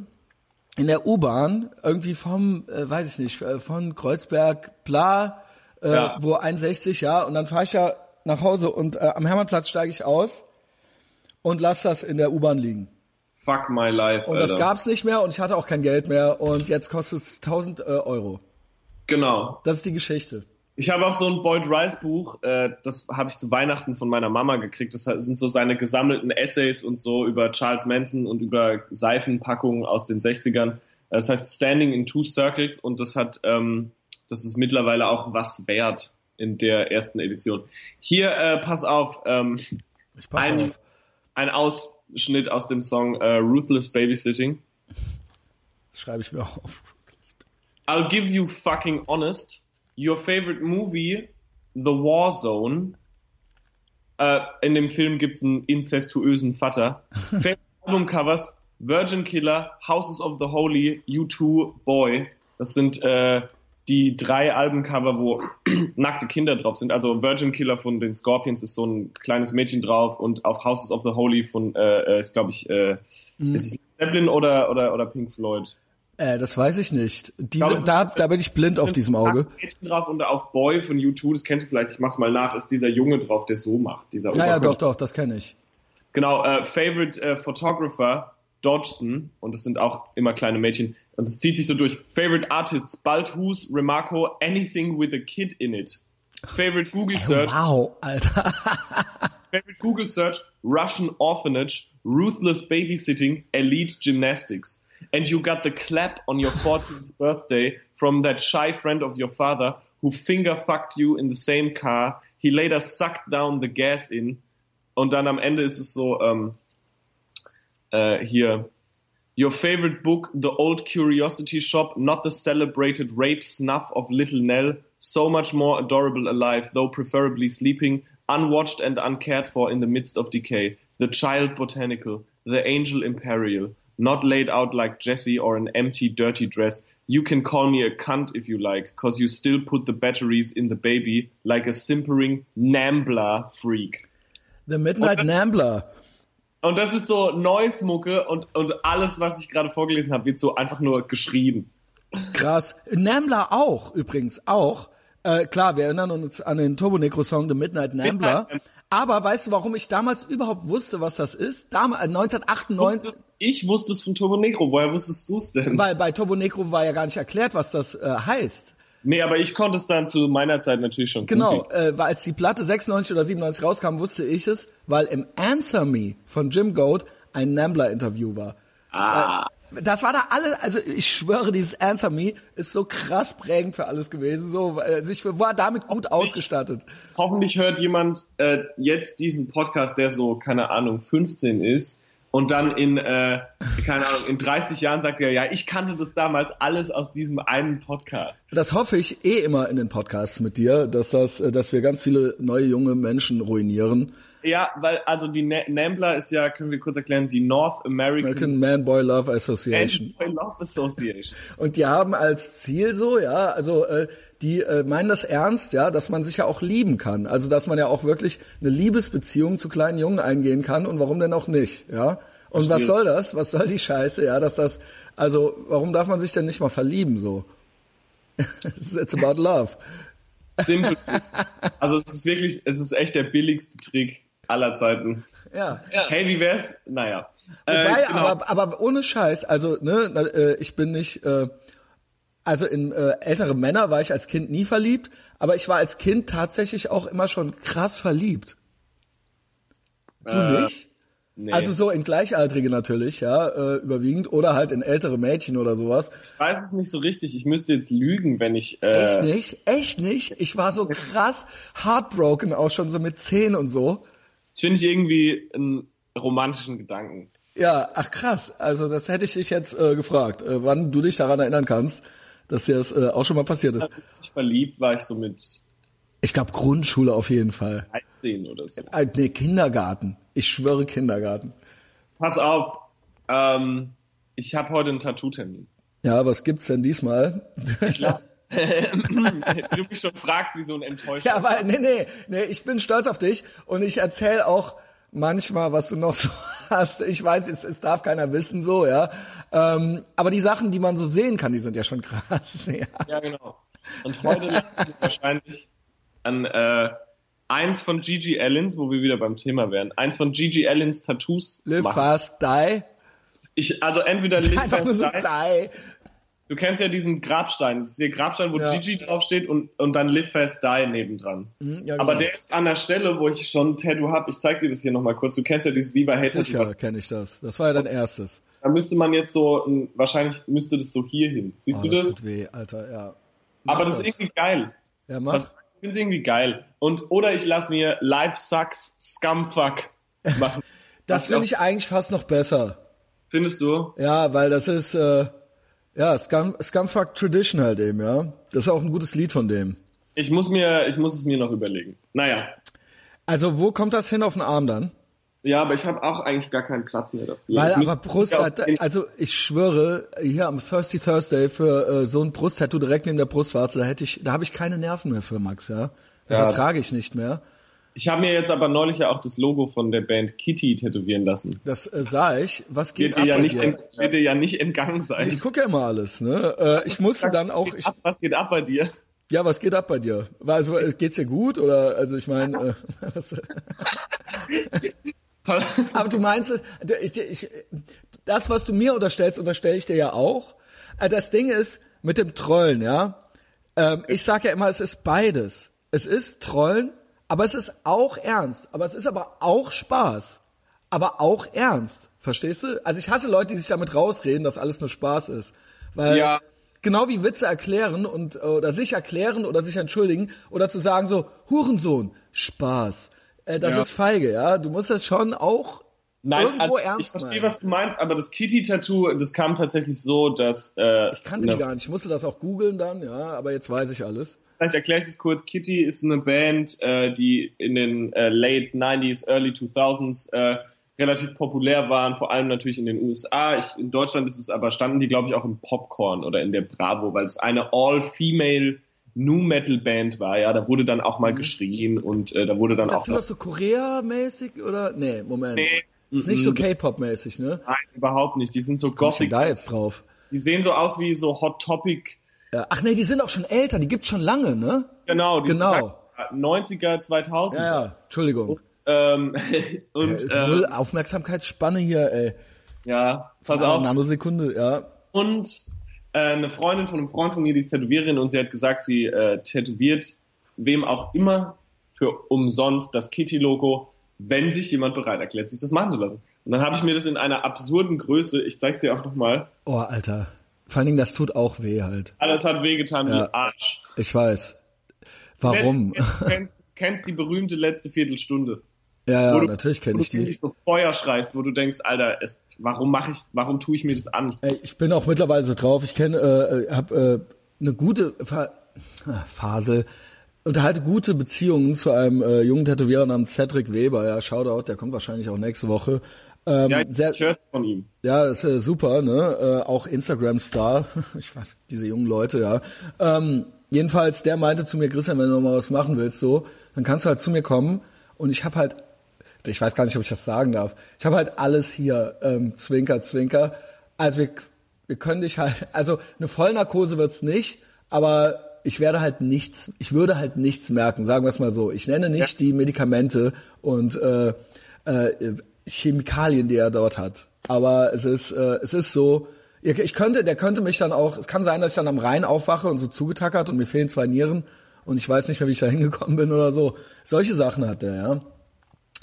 in der U-Bahn, irgendwie vom, äh, weiß ich nicht, äh, von Kreuzberg, bla, äh, Ja. wo 61, ja. Und dann fahre ich ja nach Hause und äh, am Hermannplatz steige ich aus und lass das in der U-Bahn liegen. Fuck my life, Und Alter. das gab's nicht mehr und ich hatte auch kein Geld mehr und jetzt kostet es 1000 äh, Euro. Genau. Das ist die Geschichte. Ich habe auch so ein Boyd Rice Buch, äh, das habe ich zu Weihnachten von meiner Mama gekriegt. Das sind so seine gesammelten Essays und so über Charles Manson und über Seifenpackungen aus den 60ern. Äh, Das heißt Standing in Two Circles und das hat, ähm, das ist mittlerweile auch was wert in der ersten Edition. Hier, äh, pass auf, ähm, Ich passe ein, auf. ein Ausschnitt aus dem Song äh, Ruthless Babysitting. Schreibe ich mir auf. I'll give you fucking honest. Your favorite movie, The War Zone. Äh, in dem Film gibt's einen incestuösen Vater. favorite Albumcovers, Virgin Killer, Houses of the Holy, U2, Boy. Das sind äh, die drei Albencover, wo nackte Kinder drauf sind. Also Virgin Killer von den Scorpions ist so ein kleines Mädchen drauf und auf Houses of the Holy von, äh, ist glaube ich, äh, mhm. ist es Zeppelin oder, oder, oder Pink Floyd? Äh, das weiß ich nicht. Diese, glaube, da, da bin ich blind auf diesem Auge. Mädchen drauf und auf Boy von U2, das kennst du vielleicht, ich mach's mal nach, ist dieser Junge drauf, der so macht. Dieser ja, ja, doch, doch, das kenne ich. Genau, äh, Favorite äh, Photographer, Dodgson, und das sind auch immer kleine Mädchen, und es zieht sich so durch. Favorite Artists, Balthus, Remarco, Anything with a Kid in it. Favorite Google Search. Wow, Alter. favorite Google Search, Russian Orphanage, Ruthless Babysitting, Elite Gymnastics. and you got the clap on your 14th birthday from that shy friend of your father who finger fucked you in the same car. He later sucked down the gas in. Und dann am Ende ist es so, ähm, äh, hier, your favorite book, The Old Curiosity Shop, not the celebrated rape snuff of Little Nell, so much more adorable alive, though preferably sleeping, unwatched and uncared for in the midst of decay. The Child Botanical, The Angel Imperial, not laid out like Jesse or an empty, dirty dress. You can call me a cunt if you like, cause you still put the batteries in the baby like a simpering Nambler Freak. The Midnight und Nambler. Und das ist so Noise-Mucke und, und alles, was ich gerade vorgelesen habe, wird so einfach nur geschrieben. Krass. Nambler auch, übrigens, auch. Äh, klar, wir erinnern uns an den Turbo Necro Song The Midnight Nambler. Midnight aber weißt du, warum ich damals überhaupt wusste, was das ist? Damals, 1998. Ich wusste es von Turbo Negro. Woher wusstest du es denn? Weil bei Turbo Negro war ja gar nicht erklärt, was das äh, heißt. Nee, aber ich konnte es dann zu meiner Zeit natürlich schon. Genau, äh, weil als die Platte 96 oder 97 rauskam, wusste ich es, weil im Answer Me von Jim Goat ein Nambler-Interview war. Ah. Äh, das war da alle, also ich schwöre, dieses Answer Me ist so krass prägend für alles gewesen. So, also ich war damit gut ausgestattet. Hoffentlich hört jemand äh, jetzt diesen Podcast, der so, keine Ahnung, 15 ist und dann in, äh, keine Ahnung, in 30 Jahren sagt er, ja, ich kannte das damals alles aus diesem einen Podcast. Das hoffe ich eh immer in den Podcasts mit dir, dass das, äh, dass wir ganz viele neue junge Menschen ruinieren ja, weil also die NAMBLA ist ja, können wir kurz erklären, die North American, American Man Boy Love Association. Man Boy Love Association. Und die haben als Ziel so, ja, also äh, die äh, meinen das ernst, ja, dass man sich ja auch lieben kann. Also dass man ja auch wirklich eine Liebesbeziehung zu kleinen Jungen eingehen kann und warum denn auch nicht, ja? Und was soll das? Was soll die Scheiße, ja, dass das also warum darf man sich denn nicht mal verlieben so? It's about love. Simple. Also es ist wirklich, es ist echt der billigste Trick aller Zeiten. Ja. Hey, wie wär's? Naja. Wobei, äh, genau. aber, aber ohne Scheiß, also, ne, äh, ich bin nicht, äh, also in äh, ältere Männer war ich als Kind nie verliebt, aber ich war als Kind tatsächlich auch immer schon krass verliebt. Du äh, nicht? Nee. Also so in Gleichaltrige natürlich, ja, äh, überwiegend, oder halt in ältere Mädchen oder sowas. Ich weiß es nicht so richtig. Ich müsste jetzt lügen, wenn ich. Äh Echt nicht? Echt nicht? Ich war so krass heartbroken auch schon so mit zehn und so. Das finde ich irgendwie einen romantischen Gedanken. Ja, ach krass. Also das hätte ich dich jetzt äh, gefragt, äh, wann du dich daran erinnern kannst, dass dir das äh, auch schon mal passiert ist. Ich verliebt war ich so mit. Ich glaube Grundschule auf jeden Fall. 13 oder so. Äh, nee, Kindergarten. Ich schwöre Kindergarten. Pass auf. Ähm, ich habe heute einen Tattoo-Termin. Ja, was gibt's denn diesmal? Ich lass, du mich schon fragst, wie so ein Enttäuschter. Ja, weil, nee, nee, nee, ich bin stolz auf dich und ich erzähle auch manchmal, was du noch so hast. Ich weiß, es, es darf keiner wissen, so, ja. Ähm, aber die Sachen, die man so sehen kann, die sind ja schon krass. Ja, ja genau. Und heute lasse ich wahrscheinlich an äh, eins von Gigi Allens, wo wir wieder beim Thema wären, eins von Gigi Allens Tattoos Live machen. fast die. Ich, also entweder Live fast so die. die Du kennst ja diesen Grabstein. Das ist der Grabstein, wo ja. Gigi draufsteht und, und dann Live Fast Die nebendran. Mhm, ja, genau. Aber der ist an der Stelle, wo ich schon ein Tattoo habe. Ich zeig dir das hier nochmal kurz. Du kennst ja dieses Viva Hater. Sicher kenne ich das. Das war ja dein erstes. Da müsste man jetzt so, wahrscheinlich müsste das so hier hin. Siehst oh, du das? Das tut weh, Alter, ja. Mach Aber das, das, ist irgendwie geil. Ja, mach. Das, ich finde es irgendwie geil. Und, oder ich lass mir Life Sucks Scumfuck machen. das finde ich eigentlich fast noch besser. Findest du? Ja, weil das ist, äh, ja, Scum, Scumfuck Tradition halt eben, ja. Das ist auch ein gutes Lied von dem. Ich muss mir, ich muss es mir noch überlegen. Naja. Also wo kommt das hin auf den Arm dann? Ja, aber ich habe auch eigentlich gar keinen Platz mehr dafür. Weil Ich aber Brust, hat, also ich schwöre, hier am Thirsty Thursday für äh, so ein Brusttattoo direkt neben der Brustwarze, da hätte ich, da habe ich keine Nerven mehr für, Max, ja. Das Ja, ertrage ich nicht mehr. Ich habe mir jetzt aber neulich ja auch das Logo von der Band Kitty tätowieren lassen. Das äh, sah ich. Was geht Wird dir ab ja bei nicht, dir? ent, wird dir ja nicht entgangen sein. Ich gucke ja immer alles, ne? Äh, ich musste dann auch, Was geht ich, ab? Was geht ab bei dir? ja, was geht ab bei dir? Also äh, geht's dir gut oder? Also ich meine, äh, aber du meinst, äh, ich, ich, das, was du mir unterstellst, unterstelle ich dir ja auch. Äh, Das Ding ist mit dem Trollen, ja. Ähm, ich sage ja immer, es ist beides. Es ist Trollen, aber es ist auch ernst. Aber es ist aber auch Spaß. Aber auch ernst. Verstehst du? Also ich hasse Leute, die sich damit rausreden, dass alles nur Spaß ist. Weil Ja. genau wie Witze erklären und oder sich erklären oder sich entschuldigen oder zu sagen so Hurensohn, Spaß. Äh, das Ja. ist feige, ja. Du musst das schon auch Nein, irgendwo also ernst ich verstehe, meinen. was du meinst, aber das Kitty-Tattoo, das kam tatsächlich so, dass äh, Ich kannte eine- die gar nicht. Ich musste das auch googeln dann, ja, aber jetzt weiß ich alles. Vielleicht erkläre ich das kurz. Kitty ist eine Band, äh, die in den äh, late 90s, early 2000s äh, relativ populär waren, vor allem natürlich in den USA. Ich, in Deutschland ist es aber, standen die, glaube ich, auch im Popcorn oder in der Bravo, weil es eine all-female New Metal Band war. Ja, da wurde dann auch mal geschrien und äh, da wurde dann Mhm. Das auch sind doch so Korea-mäßig oder? Nee, Moment. Nee, ist nicht so mm, K-Pop-mäßig, ne? Nein, überhaupt nicht. Die sind so Komm ich gothic. da jetzt drauf? Die sehen so aus wie so Hot Topic. Ja, ach nee, die sind auch schon älter, die gibt's schon lange, ne? Genau, die Genau. sagt, 90er, 2000er. Ja, ja, Entschuldigung. Ähm, und Äh, Null äh, Aufmerksamkeitsspanne hier, ey. ja, pass Eine auf. Nanosekunde, ja. Und äh, eine Freundin von einem Freund von mir, die ist Tätowiererin und sie hat gesagt, sie äh, tätowiert wem auch immer für umsonst das Kitty-Logo, wenn sich jemand bereit erklärt, sich das machen zu lassen. Und dann habe ich mir das in einer absurden Größe, ich zeig's dir auch nochmal, Oh, Alter. Vor allen Dingen, das tut auch weh halt. alles hat wehgetan Ja. wie Arsch. Ich weiß. Warum? Letzt- Du kennst, kennst die berühmte letzte Viertelstunde. Ja, wo ja, du- natürlich Wo kenne du ich die. wirklich so Feuer schreist, wo du denkst, Alter, es, warum mache ich, warum tue ich mir das an? Ey, ich bin auch mittlerweile so drauf. Ich kenne, äh, habe äh, eine gute Fa ah, Phase, unterhalte gute Beziehungen zu einem äh, jungen Tätowierer namens Cedric Weber. Ja, Shoutout, der kommt wahrscheinlich auch nächste Woche. Ähm, Ja, sehr, Shirt von ihm. ja, das ist äh, super, ne? Äh, auch Instagram-Star. Ich weiß, diese jungen Leute, ja. Ähm, jedenfalls, der meinte zu mir, Christian, wenn du noch mal was machen willst, so, dann kannst du halt zu mir kommen. Und ich habe halt, ich weiß gar nicht, ob ich das sagen darf. Ich habe halt alles hier, ähm, Zwinker, Zwinker. Also wir, wir können dich halt, also eine Vollnarkose wird's nicht, aber ich werde halt nichts, ich würde halt nichts merken, sagen wir es mal so. Ich nenne nicht die Medikamente und äh, äh, Chemikalien, die er dort hat. Aber es ist, äh, es ist so, ich könnte, der könnte mich dann auch, es kann sein, dass ich dann am Rhein aufwache und so zugetackert und mir fehlen zwei Nieren und ich weiß nicht mehr, wie ich da hingekommen bin oder so. Solche Sachen hat der, ja.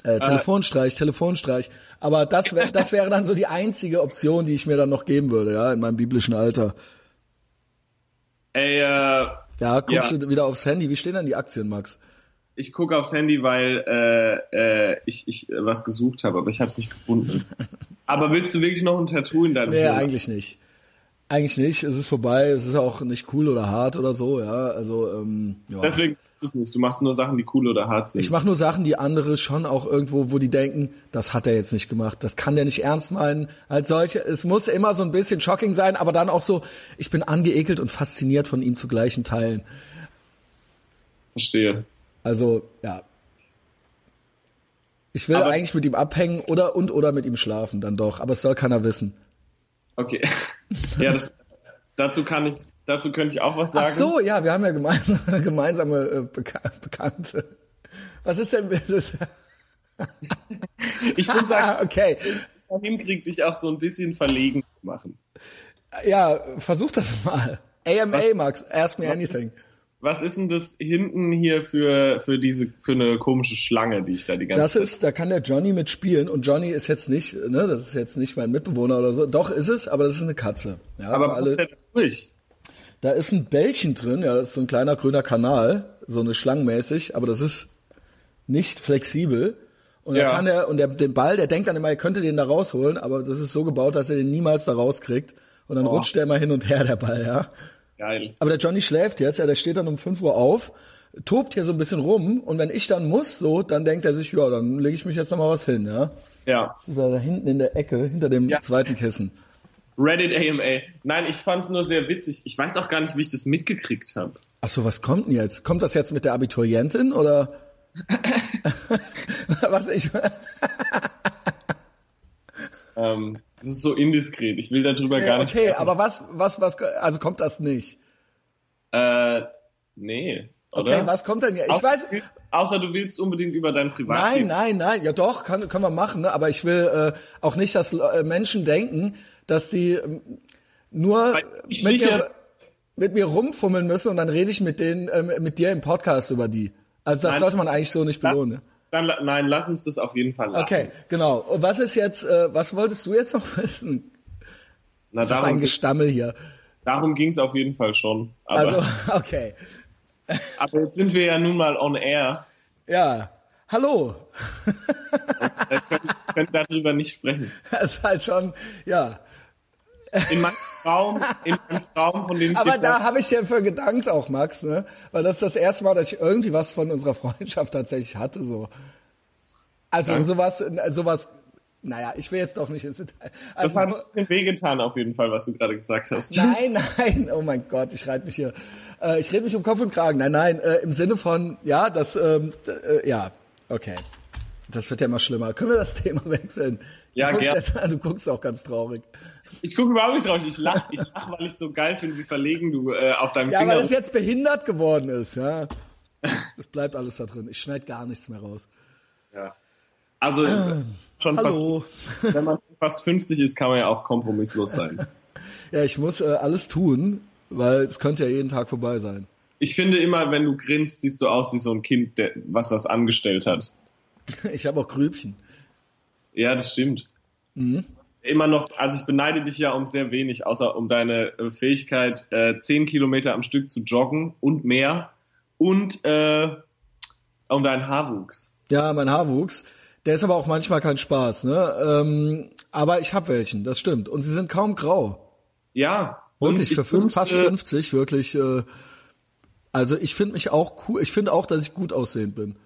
Äh, Telefonstreich, Telefonstreich. Aber das, wär, das wäre dann so die einzige Option, die ich mir dann noch geben würde, ja, in meinem biblischen Alter. Ey, äh, Ja, guckst Ja. du wieder aufs Handy. Wie stehen denn die Aktien, Max? Ich gucke aufs Handy, weil äh, äh, ich, ich was gesucht habe, aber ich habe es nicht gefunden. aber willst du wirklich noch ein Tattoo in deinem Nee, Hirn? eigentlich nicht. Eigentlich nicht. Es ist vorbei. Es ist auch nicht cool oder hart oder so, ja. Also, ähm, ja. Deswegen ist es nicht. Du machst nur Sachen, die cool oder hart sind. Ich mache nur Sachen, die andere schon auch irgendwo, wo die denken, das hat er jetzt nicht gemacht, das kann der nicht ernst meinen. Als solche, es muss immer so ein bisschen shocking sein, aber dann auch so, ich bin angeekelt und fasziniert von ihm zu gleichen Teilen. Verstehe. Also, ja. Ich will Aber- eigentlich mit ihm abhängen oder und oder mit ihm schlafen, dann doch, aber es soll keiner wissen. Okay. ja, das, dazu kann ich, dazu könnte ich auch was sagen. Ach so, ja, wir haben ja gemeinsame, gemeinsame äh, Beka Bekannte. Was ist denn das? Ich würde sagen, okay. hinkriegt dich auch so ein bisschen verlegen zu machen. Ja, versuch das mal. AMA, Was- Max, ask me was anything. Was ist denn das hinten hier für, für diese, für eine komische Schlange, die ich da die ganze Das Zeit... ist, da kann der Johnny mitspielen und Johnny ist jetzt nicht, ne, das ist jetzt nicht mein Mitbewohner oder so. Doch ist es, aber das ist eine Katze. Ja, aber alle, der da durch? da ist ein Bällchen drin, ja, das ist so ein kleiner grüner Kanal, so eine schlangenmäßig, aber das ist nicht flexibel. Und Ja. kann er, und der, den Ball, der denkt dann immer, er könnte den da rausholen, aber das ist so gebaut, dass er den niemals da rauskriegt. Und dann Oh. rutscht der immer hin und her, der Ball, ja. Geil. Aber der Johnny schläft jetzt, ja, der steht dann um 5 Uhr auf, tobt hier so ein bisschen rum und wenn ich dann muss, so, dann denkt er sich, ja, dann lege ich mich jetzt noch mal was hin, ja. Ja. Das ist da hinten in der Ecke, hinter dem Ja. zweiten Kissen. Reddit AMA. Nein, ich fand's nur sehr witzig. Ich weiß auch gar nicht, wie ich das mitgekriegt habe. Ach so, was kommt denn jetzt? Kommt das jetzt mit der Abiturientin oder? was ich, Ähm, das ist so indiskret. Ich will darüber ja, gar nicht. okay, aber was, was, was, also kommt das nicht? Äh, nee. Oder? Okay, was kommt denn jetzt? Ich Außer, weiß, außer du willst unbedingt über dein Nein, Privatleben. nein, nein. Ja doch, kann, können wir machen. Ne? Aber ich will äh, auch nicht, dass äh, Menschen denken, dass die ähm, nur mit mir, mit mir rumfummeln müssen und dann rede ich mit denen, ähm, mit dir im Podcast über die. Also das Nein. sollte man eigentlich so nicht belohnen. uns- Dann, nein, lass uns das auf jeden Fall lassen. Okay, genau. Und was ist jetzt, äh, was wolltest du jetzt noch wissen? Na, Das ist ein darum, Gestammel hier. darum ging's auf jeden Fall schon. Aber, Also, okay. aber jetzt sind wir ja nun mal on air. Ja. Hallo. Wir können, können darüber nicht sprechen. Das ist halt schon, ja. In meinem Traum, in meinem Traum, von dem ich Aber da habe ich dir für gedankt auch, Max, ne? Weil das ist das erste Mal, dass ich irgendwie was von unserer Freundschaft tatsächlich hatte, so. Also Danke. sowas, sowas, naja, ich will jetzt doch nicht ins Detail. Das Also, hat ein bisschen wehgetan auf jeden Fall, was du gerade gesagt hast. nein, nein, oh mein Gott, ich reite mich hier. Äh, ich rede mich um Kopf und Kragen. Nein, nein, äh, im Sinne von, ja, das, ähm, äh, ja, okay. Das wird ja immer schlimmer. Können wir das Thema wechseln? Ja, du guckst gern. Jetzt, du guckst auch ganz traurig. Ich gucke überhaupt nicht drauf. Ich lach, ich lach, weil ich so geil finde, wie verlegen du äh, auf deinem Ja, Finger. weil es jetzt behindert geworden ist, ja. Das bleibt alles da drin. Ich schneide gar nichts mehr raus. ja. Also schon Ah, Hallo. fast, wenn man fast 50 ist, kann man ja auch kompromisslos sein. Ja, ich muss äh, alles tun, weil es könnte ja jeden Tag vorbei sein. Ich finde immer, wenn du grinst, siehst du aus wie so ein Kind, der was was angestellt hat. Ich habe auch Grübchen. Ja, das stimmt. Mhm. Immer noch, also ich beneide dich ja um sehr wenig, außer um deine äh, Fähigkeit, äh, 10 Kilometer am Stück zu joggen und mehr und äh, um deinen Haarwuchs. Ja, mein Haarwuchs. Der ist aber auch manchmal kein Spaß, ne? Ähm, aber ich habe welchen, das stimmt. Und sie sind kaum grau. Ja. Wirklich, ich für fünf, fast 50, wirklich. Äh, also ich finde mich auch cool. Ich finde auch, dass ich gut aussehend bin.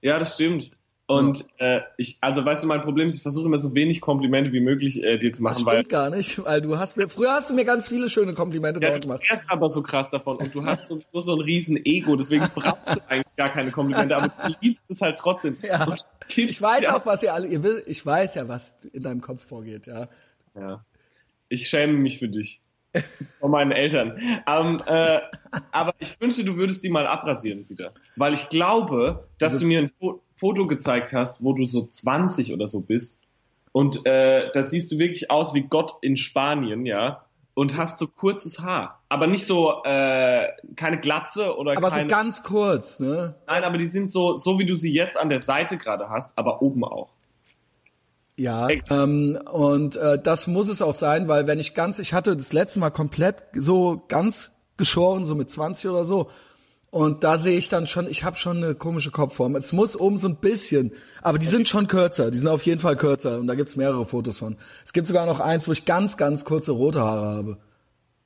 Ja, das stimmt. Und äh, ich, also weißt du, mein Problem ist, ich versuche immer so wenig Komplimente wie möglich äh, dir zu Das machen, weil stimmt gar nicht, weil du hast mir, früher hast du mir ganz viele schöne Komplimente ja, dort du gemacht. wärst aber so krass davon und du hast sowieso so ein riesen Ego, deswegen brauchst du eigentlich gar keine Komplimente, aber du liebst es halt trotzdem. Ja. Ich weiß ja, auch, was ihr alle, ihr will, ich weiß ja, was in deinem Kopf vorgeht, ja. Ja. Ich schäme mich für dich. Von meinen Eltern. Ähm, äh, aber ich wünschte, du würdest die mal abrasieren wieder. Weil ich glaube, dass Also- du mir ein Fo Foto gezeigt hast, wo du so 20 oder so bist. Und äh, da siehst du wirklich aus wie Gott in Spanien, ja. Und hast so kurzes Haar. Aber nicht so, äh, keine Glatze oder Aber so keine. ganz kurz, ne? Nein, aber die sind so, so wie du sie jetzt an der Seite gerade hast, aber oben auch. Ja, ähm, und äh, das muss es auch sein, weil wenn ich ganz, ich hatte das letzte Mal komplett so ganz geschoren, so mit 20 oder so. Und da sehe ich dann schon, ich habe schon eine komische Kopfform. Es muss oben so ein bisschen, aber die sind schon kürzer, die sind auf jeden Fall kürzer und da gibt's mehrere Fotos von. Es gibt sogar noch eins, wo ich ganz, ganz kurze rote Haare habe.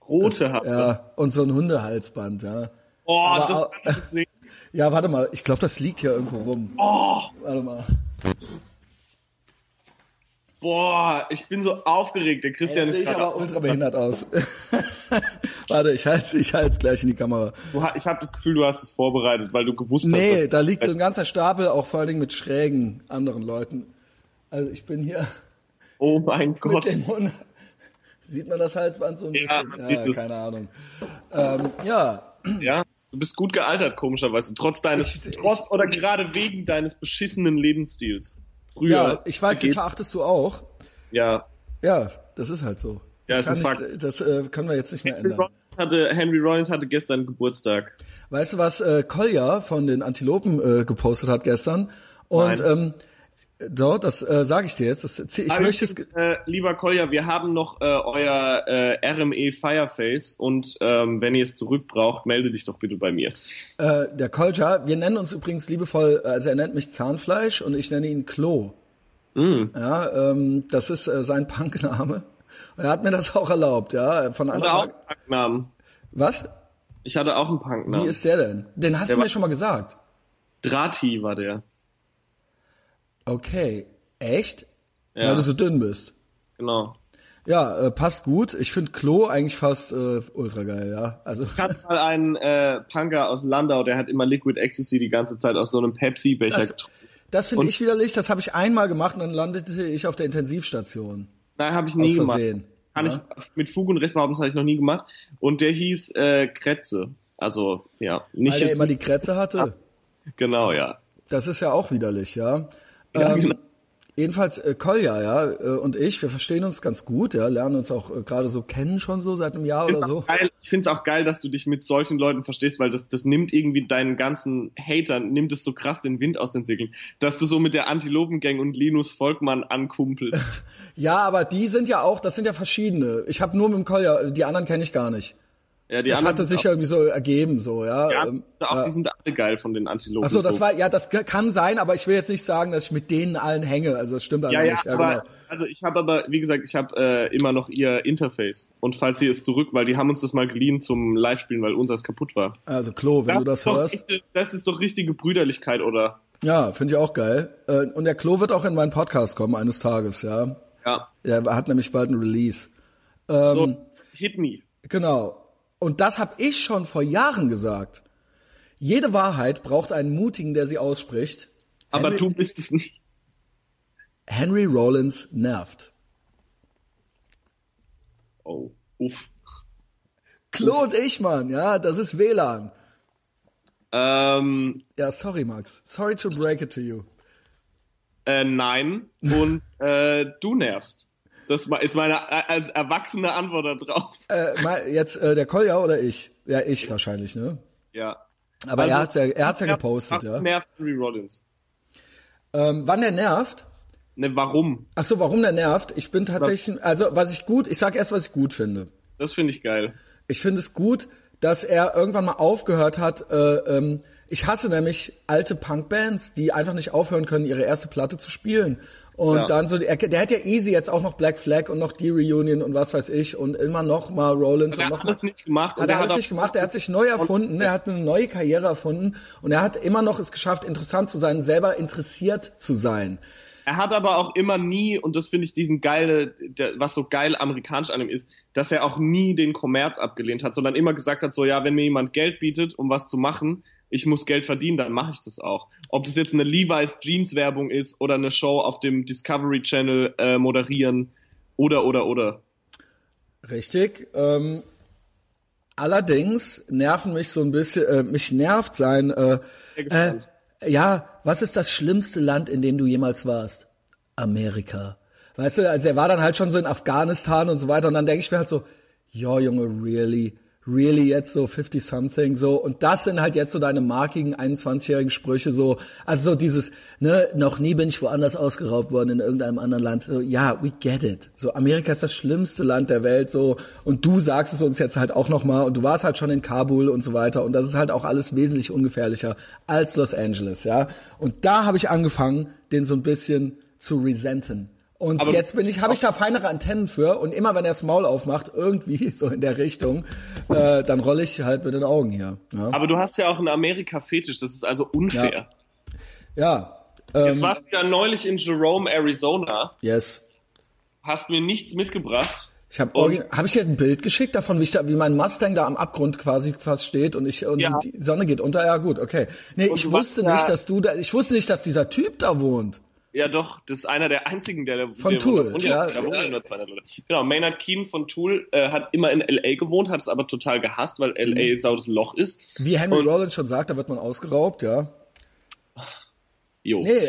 Rote Haare. Ja, und so ein Hundehalsband, ja. Oh, Aber das kann ich sehen. Ja, warte mal, ich glaube, das liegt hier irgendwo rum. Oh, Warte mal. Boah, ich bin so aufgeregt. Der Christian Jetzt sehe ist ich gerade aber ultra behindert aus. Warte, ich halte ich halte gleich in die Kamera. Du Ich habe das Gefühl, du hast es vorbereitet, weil du gewusst hast. Nee, da liegt so ein ganzer Stapel, auch vor allen Dingen mit schrägen anderen Leuten. Also ich bin hier Oh mein Gott. Sieht man das Halsband so ein Ja, bisschen? es. keine Ahnung. Ähm, ja, Ja, du bist gut gealtert, komischerweise. Trotz deines, Ich- ich- trotz oder gerade wegen deines beschissenen Lebensstils. Früher. ja, ich weiß, geht- verachtest du auch. Ja. Ja, das ist halt so. Ja, Ich ist ein Fakt. nicht, das äh, können wir jetzt nicht mehr Henry ändern. Rollins, hatte, Henry Rollins hatte gestern Geburtstag. Weißt du, was äh, Kolja von den Antilopen äh, gepostet hat gestern? Und Nein. ähm, so, das äh, sage ich dir jetzt. Das, ich Aber möchte es. äh, lieber Kolja, wir haben noch äh, euer äh, RME Fireface und ähm, wenn ihr es zurück braucht, melde dich doch bitte bei mir. Äh, der Kolja, wir nennen uns übrigens liebevoll, also er nennt mich Zahnfleisch und ich nenne ihn Klo. Mm. Ja, ähm, das ist äh, sein Punkname. Er hat mir das auch erlaubt, ja. Von Andere anderen. auch Namen. Was? Ich hatte auch einen Punknamen. Wie ist der denn? Den hast Der du mir schon mal gesagt. Drati war der. Okay. Echt? Ja. Weil du so dünn bist. Genau. Ja, äh, passt gut. Ich finde Klo eigentlich fast äh, ultra geil, ja. Also Ich hatte mal einen äh, Punker aus Landau, der hat immer Liquid Ecstasy die ganze Zeit aus so einem Pepsi-Becher Das- getrunken. das finde ich widerlich. Das habe ich einmal gemacht und dann landete ich auf der Intensivstation. Nein, habe ich nie gemacht. Kann Ja. ich mit Fug und Recht behaupten, das habe ich noch nie gemacht. Und der hieß äh, Kretze. Also, ja, nicht Weil der immer die Krätze hatte. genau, ja. Das ist ja auch widerlich, ja. Ja, ähm, genau. Jedenfalls äh, Kolja, ja, äh, und ich, wir verstehen uns ganz gut, ja, lernen uns auch äh, gerade so kennen schon so seit einem Jahr oder so. geil- Ich finde es auch geil, dass du dich mit solchen Leuten verstehst, weil das, das nimmt irgendwie deinen ganzen Hatern, nimmt es so krass den Wind aus den Segeln, dass du so mit der Antilopengang und Linus Volkmann ankumpelst. Ja, aber die sind ja auch, das sind ja verschiedene. Ich habe nur mit dem Kolja, die anderen kenne ich gar nicht. Ja, die Das anderen hatte sich ja irgendwie so ergeben, so, ja. auch, ja, ähm, auch ja. die sind alle geil von den Antilopen. Ach so, das so. war, ja, das kann sein, aber ich will jetzt nicht sagen, dass ich mit denen allen hänge. Also das stimmt Ja, einfach ja, nicht. Ja, aber genau. also ich habe aber, wie gesagt, ich habe äh, immer noch ihr Interface und falls sie es zurück, weil die haben uns das mal geliehen zum Live-Spielen, weil unseres kaputt war. Also Klo, wenn du das ist doch hörst. echte- das ist doch richtige Brüderlichkeit, oder? Ja, finde ich auch geil. Äh, Und der Klo wird auch in meinen Podcast kommen eines Tages, ja. Ja. Der hat nämlich bald ein Release. Ähm, So, hit me. Genau. Und das habe ich schon vor Jahren gesagt. Jede Wahrheit braucht einen Mutigen, der sie ausspricht. Aber Henry, du bist es nicht. Henry Rollins nervt. Oh, uff. Klo und ich, Mann, ja, das ist WLAN. Ähm, Ja, sorry, Max. Sorry to break it to you. äh, nein. Und äh, du nervst. Das ist meine äh, als erwachsene Antwort darauf. Äh, jetzt äh, der Kolja oder ich? Ja, ich wahrscheinlich, ne? Ja. Aber Also, er hat's ja, er hat's ja nervt- gepostet, ja. Nervt Henry Rollins. Ähm, wann der nervt? Ne, warum? Ach so, warum der nervt? Ich bin tatsächlich, also was ich gut, ich sag erst, was ich gut finde. Das finde ich geil. Ich finde es gut, dass er irgendwann mal aufgehört hat. Äh, ähm, ich hasse nämlich alte Punkbands, die einfach nicht aufhören können, ihre erste Platte zu spielen. Und Ja. dann so, er, der hat ja easy jetzt auch noch Black Flag und noch die Reunion und was weiß ich und immer noch mal Rollins Der und hat noch mal. alles nicht gemacht. Hat er der hat nicht gemacht, er hat sich neu erfunden, er hat eine neue Karriere erfunden und er hat immer noch es geschafft, interessant zu sein, selber interessiert zu sein. Er hat aber auch immer nie, und das finde ich diesen geile, der, was so geil amerikanisch an ihm ist, dass er auch nie den Kommerz abgelehnt hat, sondern immer gesagt hat, so ja, wenn mir jemand Geld bietet, um was zu machen, ich muss Geld verdienen, dann mache ich das auch. Ob das jetzt eine Levi's Jeans Werbung ist oder eine Show auf dem Discovery Channel äh, moderieren oder oder oder. Richtig. Ähm, allerdings nerven mich so ein bisschen, äh, mich nervt sein, äh, Sehr äh, ja, was ist das schlimmste Land, in dem du jemals warst? Amerika. Weißt du, also er war dann halt schon so in Afghanistan und so weiter und dann denke ich mir halt so, ja Junge, really? Really jetzt so 50 something so und das sind halt jetzt so deine markigen 21-jährigen Sprüche so, also so dieses, ne, noch nie bin ich woanders ausgeraubt worden in irgendeinem anderen Land. So, ja, we get it. So Amerika ist das schlimmste Land der Welt so und du sagst es uns jetzt halt auch noch mal und du warst halt schon in Kabul und so weiter und das ist halt auch alles wesentlich ungefährlicher als Los Angeles, ja? Und da habe ich angefangen, den so ein bisschen zu resenten. Und Aber jetzt bin ich, habe ich da feinere Antennen für und immer wenn er das Maul aufmacht, irgendwie so in der Richtung, äh, dann rolle ich halt mit den Augen hier. Ja, Aber du hast ja auch einen Amerika-Fetisch, das ist also unfair. ja Jetzt ähm, warst du ja neulich in Jerome, Arizona, yes. hast mir nichts mitgebracht. Ich habe habe ich dir ein Bild geschickt davon, wie, ich da, wie mein Mustang da am Abgrund quasi fast steht und ich und Ja. die, Sonne geht unter. Ja gut, okay. Nee, Und ich wusste nicht, dass du da, ich wusste nicht, dass dieser Typ da wohnt. Ja, doch, das ist einer der einzigen, der, der Von der Tool, wohnt, ja. da wohnen ja nur 200 Leute. Genau, Maynard Keen von Tool äh, hat immer in LA gewohnt, hat es aber total gehasst, weil LA Mhm. sautes Loch ist. Wie Henry Und- Rollins schon sagt, da wird man ausgeraubt, ja. Jo. Nee, äh,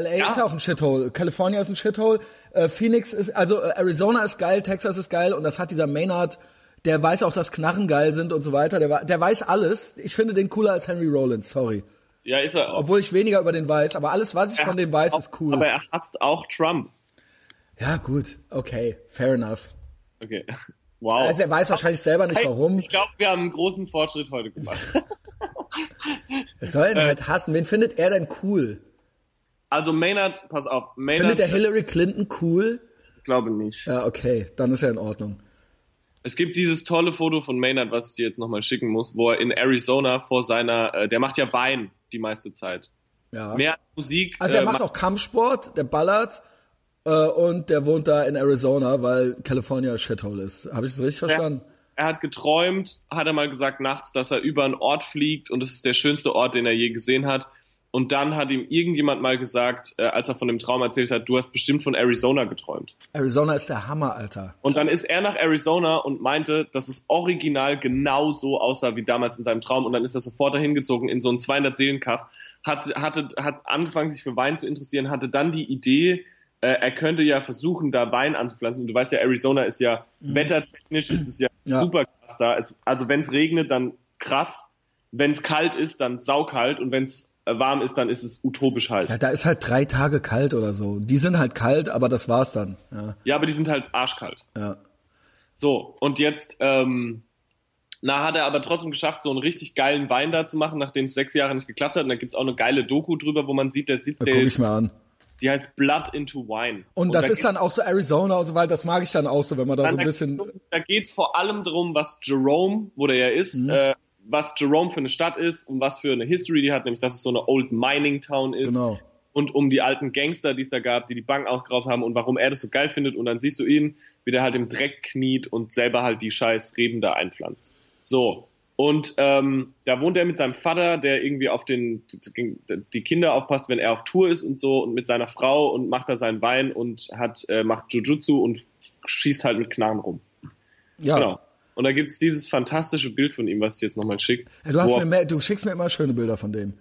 LA Ja. ist ja auch ein Shithole. California ist ein Shithole. Äh, Phoenix ist, also äh, Arizona ist geil, Texas ist geil und das hat dieser Maynard, der weiß auch, dass Knarren geil sind und so weiter. Der, der weiß alles. Ich finde den cooler als Henry Rollins, sorry. Ja, ist er auch. Obwohl ich weniger über den weiß, aber alles, was ich von dem weiß, ist cool. Aber er hasst auch Trump. ja, gut, okay, fair enough. Okay. Wow. Also er weiß wahrscheinlich selber nicht warum. Ich glaube, wir haben einen großen Fortschritt heute gemacht. Er soll Äh. ihn halt hassen. Wen findet er denn cool? Also Maynard, pass auf, Findet Maynard, er Hillary Clinton cool? ich glaube nicht. Ja, okay, dann ist er in Ordnung. Es gibt dieses tolle Foto von Maynard, was ich dir jetzt nochmal schicken muss, wo er in Arizona vor seiner, äh, der macht ja Wein die meiste Zeit. Ja. Mehr Musik. Also er äh, macht auch Kampfsport, der ballert äh, und der wohnt da in Arizona, weil California Shithole ist. Habe ich das richtig verstanden? er hat geträumt, hat er mal gesagt nachts, dass er über einen Ort fliegt und es ist der schönste Ort, den er je gesehen hat. Und dann hat ihm irgendjemand mal gesagt, äh, als er von dem Traum erzählt hat, du hast bestimmt von Arizona geträumt. Arizona ist der Hammer, Alter. Und dann ist er nach Arizona und meinte, dass es original genau so aussah wie damals in seinem Traum. Und dann ist er sofort dahin gezogen in so einen 200 Seelenkaff, hat, hatte, hat angefangen, sich für Wein zu interessieren, hatte dann die Idee, äh, er könnte ja versuchen, da Wein anzupflanzen. Und du weißt ja, Arizona ist ja wettertechnisch ist es ja, Ja. super krass da. Es, also wenn es regnet, dann krass. Wenn es kalt ist, dann saukalt. Und wenn es warm ist, dann ist es utopisch heiß. Ja, da ist halt drei Tage kalt oder so. Die sind halt kalt, aber das war's dann. Ja, Ja, aber die sind halt arschkalt. ja. So, und jetzt, ähm, na, hat er aber trotzdem geschafft, so einen richtig geilen Wein da zu machen, nachdem es sechs Jahre nicht geklappt hat. Und da gibt's auch eine geile Doku drüber, wo man sieht, der sieht, Da der, guck ich mal an. die heißt Blood into Wine. Und das da ist dann auch so Arizona und so weiter. Das mag ich dann auch so, wenn man da so ein bisschen. da geht's vor allem darum, was Jerome, wo der ja ist, Mhm. äh, was Jerome für eine Stadt ist und was für eine History die hat, nämlich dass es so eine Old Mining Town ist. Genau. Und um die alten Gangster, die es da gab, die die Bank ausgeraubt haben und warum er das so geil findet. Und dann siehst du ihn, wie der halt im Dreck kniet und selber halt die scheiß Reben da einpflanzt. So. Und ähm, da wohnt er mit seinem Vater, der irgendwie auf den die Kinder aufpasst, wenn er auf Tour ist und so, und mit seiner Frau und macht da seinen Wein und hat äh, macht Jujutsu und schießt halt mit Knarren rum. Ja. Genau. Und da gibt's dieses fantastische Bild von ihm, was ich jetzt nochmal schicke. Ja, du, mir mehr, du schickst mir immer schöne Bilder von dem.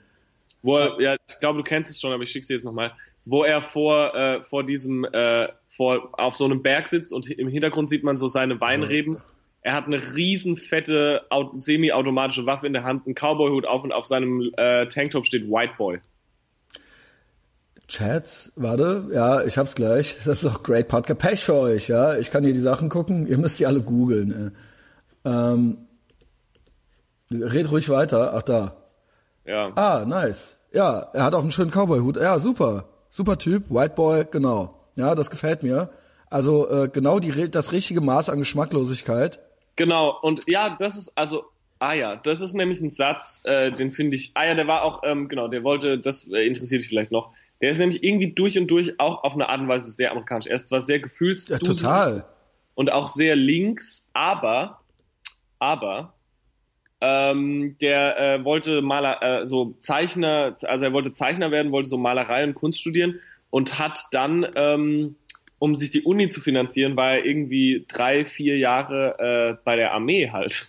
wo er, ja, ich glaube, du kennst es schon, aber ich schick's dir jetzt nochmal, wo er vor, äh, vor diesem, äh, vor, auf so einem Berg sitzt und im Hintergrund sieht man so seine Weinreben. Er hat eine riesen fette au- semi-automatische Waffe in der Hand, einen Cowboy-Hut auf und auf seinem äh, Tanktop steht White Boy. Chats, warte, ja, ich hab's gleich. Das ist auch great Podcast. Pech für euch, ja. Ich kann hier die Sachen gucken. Ihr müsst die alle googeln. äh. Ähm, red ruhig weiter. Ach da. Ja. Ah, nice. Ja, er hat auch einen schönen Cowboy-Hut. Ja, super. Super Typ. White Boy, genau. Ja, das gefällt mir. Also äh, genau die, das richtige Maß an Geschmacklosigkeit. Genau, und ja, das ist also, ah ja, das ist nämlich ein Satz, äh, den finde ich, ah ja, der war auch, ähm, genau, der wollte, das äh, interessiert dich vielleicht noch, der ist nämlich irgendwie durch und durch auch auf eine Art und Weise sehr amerikanisch. Er ist zwar sehr gefühls Ja, total. und auch sehr links, aber, aber, ähm, der äh, wollte Maler, äh, so Zeichner, also er wollte Zeichner werden, wollte so Malerei und Kunst studieren und hat dann, ähm, um sich die Uni zu finanzieren, war er irgendwie drei, vier Jahre äh, bei der Armee halt.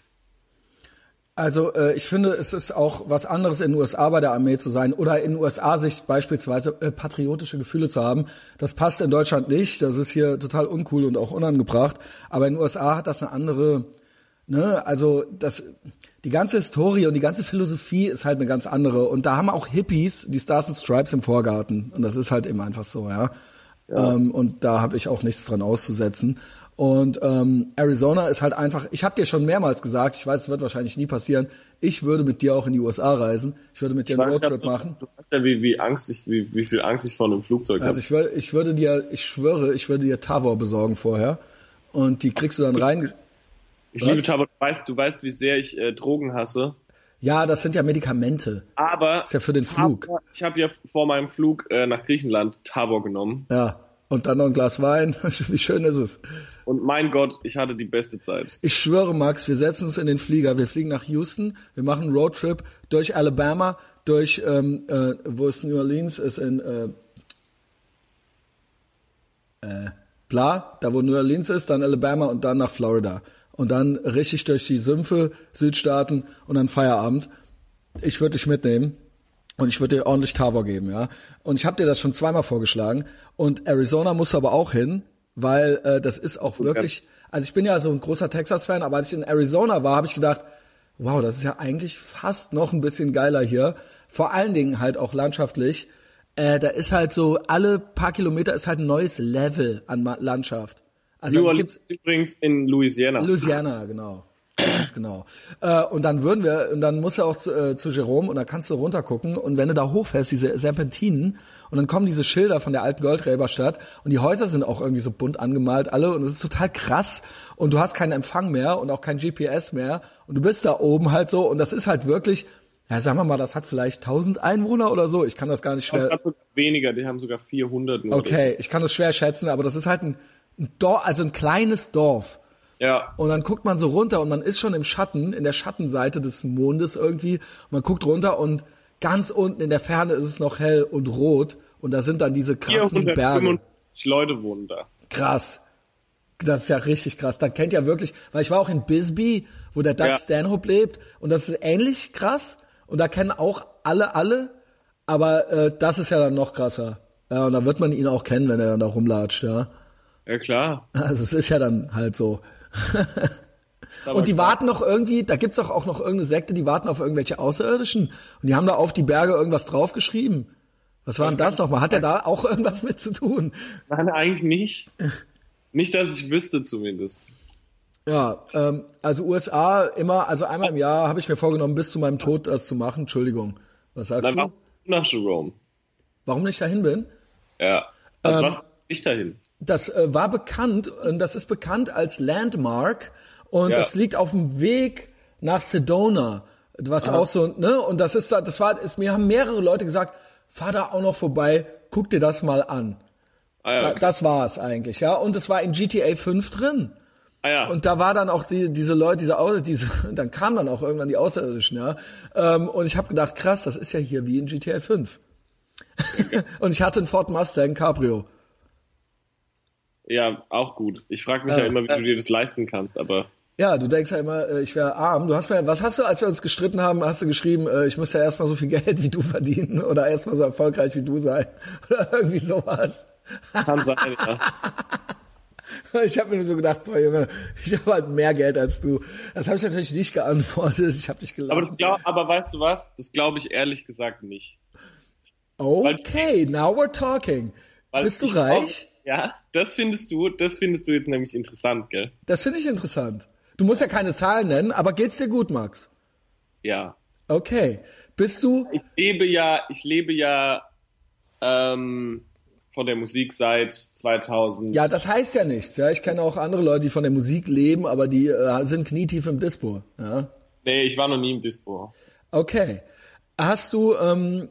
Also äh, ich finde, es ist auch was anderes in den USA bei der Armee zu sein oder in USA sich beispielsweise äh, patriotische Gefühle zu haben. Das passt in Deutschland nicht. Das ist hier total uncool und auch unangebracht. Aber in den USA hat das eine andere, ne, also das, die ganze Historie und die ganze Philosophie ist halt eine ganz andere. Und da haben auch Hippies die Stars and Stripes im Vorgarten. Und das ist halt eben einfach so, ja. Ähm, und da habe ich auch nichts dran auszusetzen. Und ähm, Arizona ist halt einfach, ich habe dir schon mehrmals gesagt, ich weiß, es wird wahrscheinlich nie passieren, ich würde mit dir auch in die USA reisen. Ich würde mit dir einen ja, Roadtrip machen. Du weißt ja, wie, wie Angst ich, wie, wie viel Angst ich vor einem Flugzeug Also habe. ich würde, ich würde dir, ich schwöre, ich würde dir Tavor besorgen vorher. Und die kriegst du dann rein. Ich was? liebe Tabak, du weißt, du weißt, wie sehr ich äh, Drogen hasse. Ja, das sind ja Medikamente. Aber ist ja für den Flug. Tabor- ich habe ja vor meinem Flug äh, nach Griechenland Tabor genommen. Ja. Und dann noch ein Glas Wein. Wie schön ist es. Und mein Gott, ich hatte die beste Zeit. Ich schwöre, Max, wir setzen uns in den Flieger, wir fliegen nach Houston, wir machen einen Roadtrip durch Alabama, durch, ähm, äh, wo ist New Orleans, ist in, äh, äh, bla, da wo New Orleans ist, dann Alabama und dann nach Florida. Und dann richtig durch die Sümpfe, Südstaaten und dann Feierabend. Ich würde dich mitnehmen. Und ich würde dir ordentlich Tavor geben, ja. Und ich habe dir das schon zweimal vorgeschlagen. Und Arizona muss aber auch hin, weil äh, das ist auch wirklich. Also ich bin ja so ein großer Texas-Fan, aber als ich in Arizona war, habe ich gedacht, wow, das ist ja eigentlich fast noch ein bisschen geiler hier. Vor allen Dingen halt auch landschaftlich. Äh, da ist halt so, alle paar Kilometer ist halt ein neues Level an Landschaft. Also New Orleans gibt's übrigens in Louisiana. Louisiana, genau. Ganz genau. Äh, und dann würden wir, und dann musst du auch zu, äh, zu Jerome und dann kannst du runtergucken und wenn du da hochfährst, diese Serpentinen und dann kommen diese Schilder von der alten Goldgräberstadt und die Häuser sind auch irgendwie so bunt angemalt alle und es ist total krass und du hast keinen Empfang mehr und auch kein GPS mehr und du bist da oben halt so und das ist halt wirklich, ja sagen wir mal, das hat vielleicht 1000 Einwohner oder so, ich kann das gar nicht schwer. Das hat weniger, die haben sogar 400. Nur okay, ich kann das schwer schätzen, aber das ist halt ein Dorf, also ein kleines Dorf ja. Und dann guckt man so runter und man ist schon im Schatten, in der Schattenseite des Mondes irgendwie. Und man guckt runter und ganz unten in der Ferne ist es noch hell und rot. Und da sind dann diese krassen Berge. Leute wohnen da. Krass. Das ist ja richtig krass. Dann kennt ja wirklich, weil ich war auch in Bisbee, wo der Doug ja. Stanhope lebt. Und das ist ähnlich krass. Und da kennen auch alle alle. Aber äh, das ist ja dann noch krasser. Ja, und da wird man ihn auch kennen, wenn er dann da rumlatscht, ja. Ja, klar. Also es ist ja dann halt so. und die klar. warten noch irgendwie, da gibt's doch auch noch irgendeine Sekte, die warten auf irgendwelche Außerirdischen. Und die haben da auf die Berge irgendwas draufgeschrieben. Was war denn das nochmal? Hat er da auch irgendwas mit zu tun? Nein, eigentlich nicht. Nicht, dass ich wüsste zumindest. Ja, ähm, also USA immer, also einmal im Jahr habe ich mir vorgenommen, bis zu meinem Tod das zu machen. Entschuldigung. Was sagst Nein, du? Nach Jerome. Warum nicht dahin bin? Ja. Also ähm, was nicht dahin? Das äh, war bekannt, und das ist bekannt als Landmark und ja. das liegt auf dem Weg nach Sedona, was Aha. auch so, ne? Und das ist, das war, ist, mir haben mehrere Leute gesagt, fahr da auch noch vorbei, guck dir das mal an. Ah, ja, okay. da, das war's eigentlich, ja. Und es war in GTA 5 drin. Ah, ja. Und da war dann auch die, diese Leute, diese, diese, dann kamen dann auch irgendwann die Außerirdischen, ja. Ähm, und ich habe gedacht, krass, das ist ja hier wie in GTA 5. Okay. und ich hatte einen Ford Mustang Cabrio. Ja, auch gut. Ich frage mich äh, ja immer, wie äh, du dir das leisten kannst, aber. Ja, du denkst ja immer, äh, ich wäre arm. Du hast mir, was hast du, als wir uns gestritten haben, hast du geschrieben, äh, ich müsste ja erstmal so viel Geld wie du verdienen oder erstmal so erfolgreich wie du sein. Oder irgendwie sowas. Kann sein, ja. Ich habe mir so gedacht, boah Junge, ich habe halt mehr Geld als du. Das habe ich natürlich nicht geantwortet. Ich habe dich gelassen. Aber, glaub, aber weißt du was? Das glaube ich ehrlich gesagt nicht. Okay, now we're talking. Bist du reich? Ja, das findest du, das findest du jetzt nämlich interessant, gell? Das finde ich interessant. Du musst ja keine Zahlen nennen, aber geht's dir gut, Max? Ja. Okay. Bist du? Ich lebe ja, ich lebe ja ähm, von der Musik seit 2000. Ja, das heißt ja nichts. Ja, ich kenne auch andere Leute, die von der Musik leben, aber die äh, sind knietief im Dispo. Ja. Nee, ich war noch nie im Dispo. Okay. Hast du, ähm,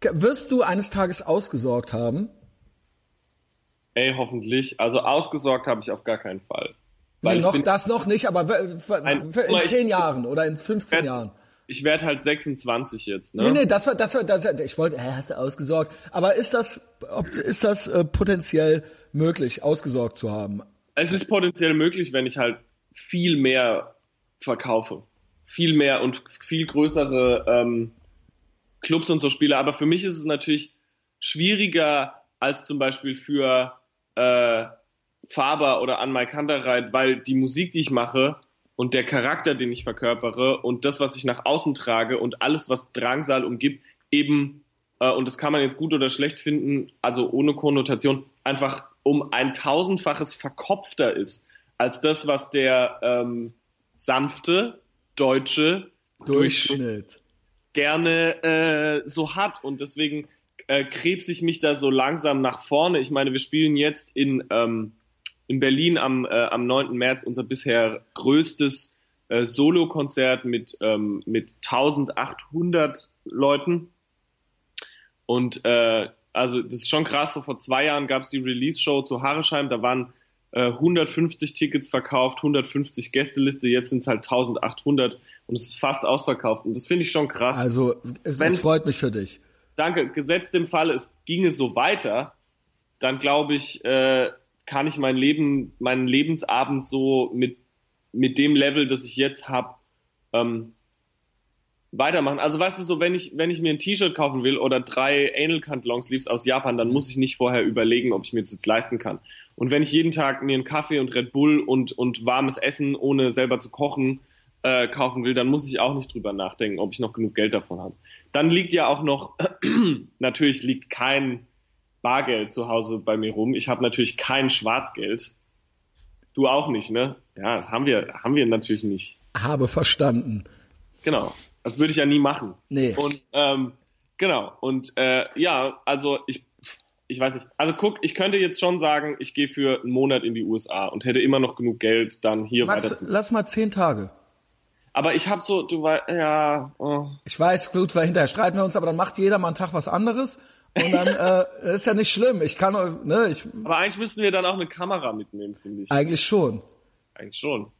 wirst du eines Tages ausgesorgt haben? Ey, hoffentlich. Also ausgesorgt habe ich auf gar keinen Fall. Weil nee, noch bin, das noch nicht, aber in zehn Jahren oder in 15 werd, Jahren. Ich werde halt 26 jetzt, ne? Nee, nee, das war, das war, das, ich wollte, äh, hast du ausgesorgt. Aber ist das, ob, ist das äh, potenziell möglich, ausgesorgt zu haben? Es ist potenziell möglich, wenn ich halt viel mehr verkaufe. Viel mehr und viel größere ähm, Clubs und so spiele. Aber für mich ist es natürlich schwieriger als zum Beispiel für äh, Faber oder Anmai Kantereit, weil die Musik, die ich mache und der Charakter, den ich verkörpere und das, was ich nach außen trage und alles, was Drangsal umgibt, eben, äh, und das kann man jetzt gut oder schlecht finden, also ohne Konnotation, einfach um ein tausendfaches verkopfter ist als das, was der ähm, sanfte deutsche Durchschnitt gerne äh, so hat. Und deswegen äh, krebse ich mich da so langsam nach vorne. Ich meine, wir spielen jetzt in, ähm, in Berlin am, äh, am 9. März unser bisher größtes äh, Solo-Konzert mit, ähm, mit 1800 Leuten. Und äh, also das ist schon krass, so vor zwei Jahren gab es die Release-Show zu Harresheim, da waren äh, 150 Tickets verkauft, 150 Gästeliste, jetzt sind es halt 1800 und es ist fast ausverkauft. Und das finde ich schon krass. Also es, es freut mich für dich danke, gesetzt im Fall, es ginge so weiter, dann glaube ich, äh, kann ich mein Leben, meinen Lebensabend so mit, mit dem Level, das ich jetzt habe, ähm, weitermachen. Also weißt du so, wenn ich, wenn ich mir ein T-Shirt kaufen will oder drei Anal Cunt Long Sleeves aus Japan, dann muss ich nicht vorher überlegen, ob ich mir das jetzt leisten kann. Und wenn ich jeden Tag mir einen Kaffee und Red Bull und, und warmes Essen, ohne selber zu kochen, äh, kaufen will, dann muss ich auch nicht drüber nachdenken, ob ich noch genug Geld davon habe. Dann liegt ja auch noch, natürlich liegt kein Bargeld zu Hause bei mir rum. Ich habe natürlich kein Schwarzgeld. Du auch nicht, ne? Ja, das haben wir, haben wir natürlich nicht. Habe verstanden. Genau. Das würde ich ja nie machen. Nee. Und ähm, genau. Und äh, ja, also ich, ich weiß nicht. Also guck, ich könnte jetzt schon sagen, ich gehe für einen Monat in die USA und hätte immer noch genug Geld, dann hier Max, weiter zu. lass mal zehn Tage. Aber ich habe so, du weißt, ja. Oh. Ich weiß, gut, weil hinterher streiten wir uns, aber dann macht jeder mal einen Tag was anderes. Und dann äh, ist ja nicht schlimm. Ich kann, ne, ich Aber eigentlich müssten wir dann auch eine Kamera mitnehmen, finde ich. eigentlich schon. Eigentlich schon.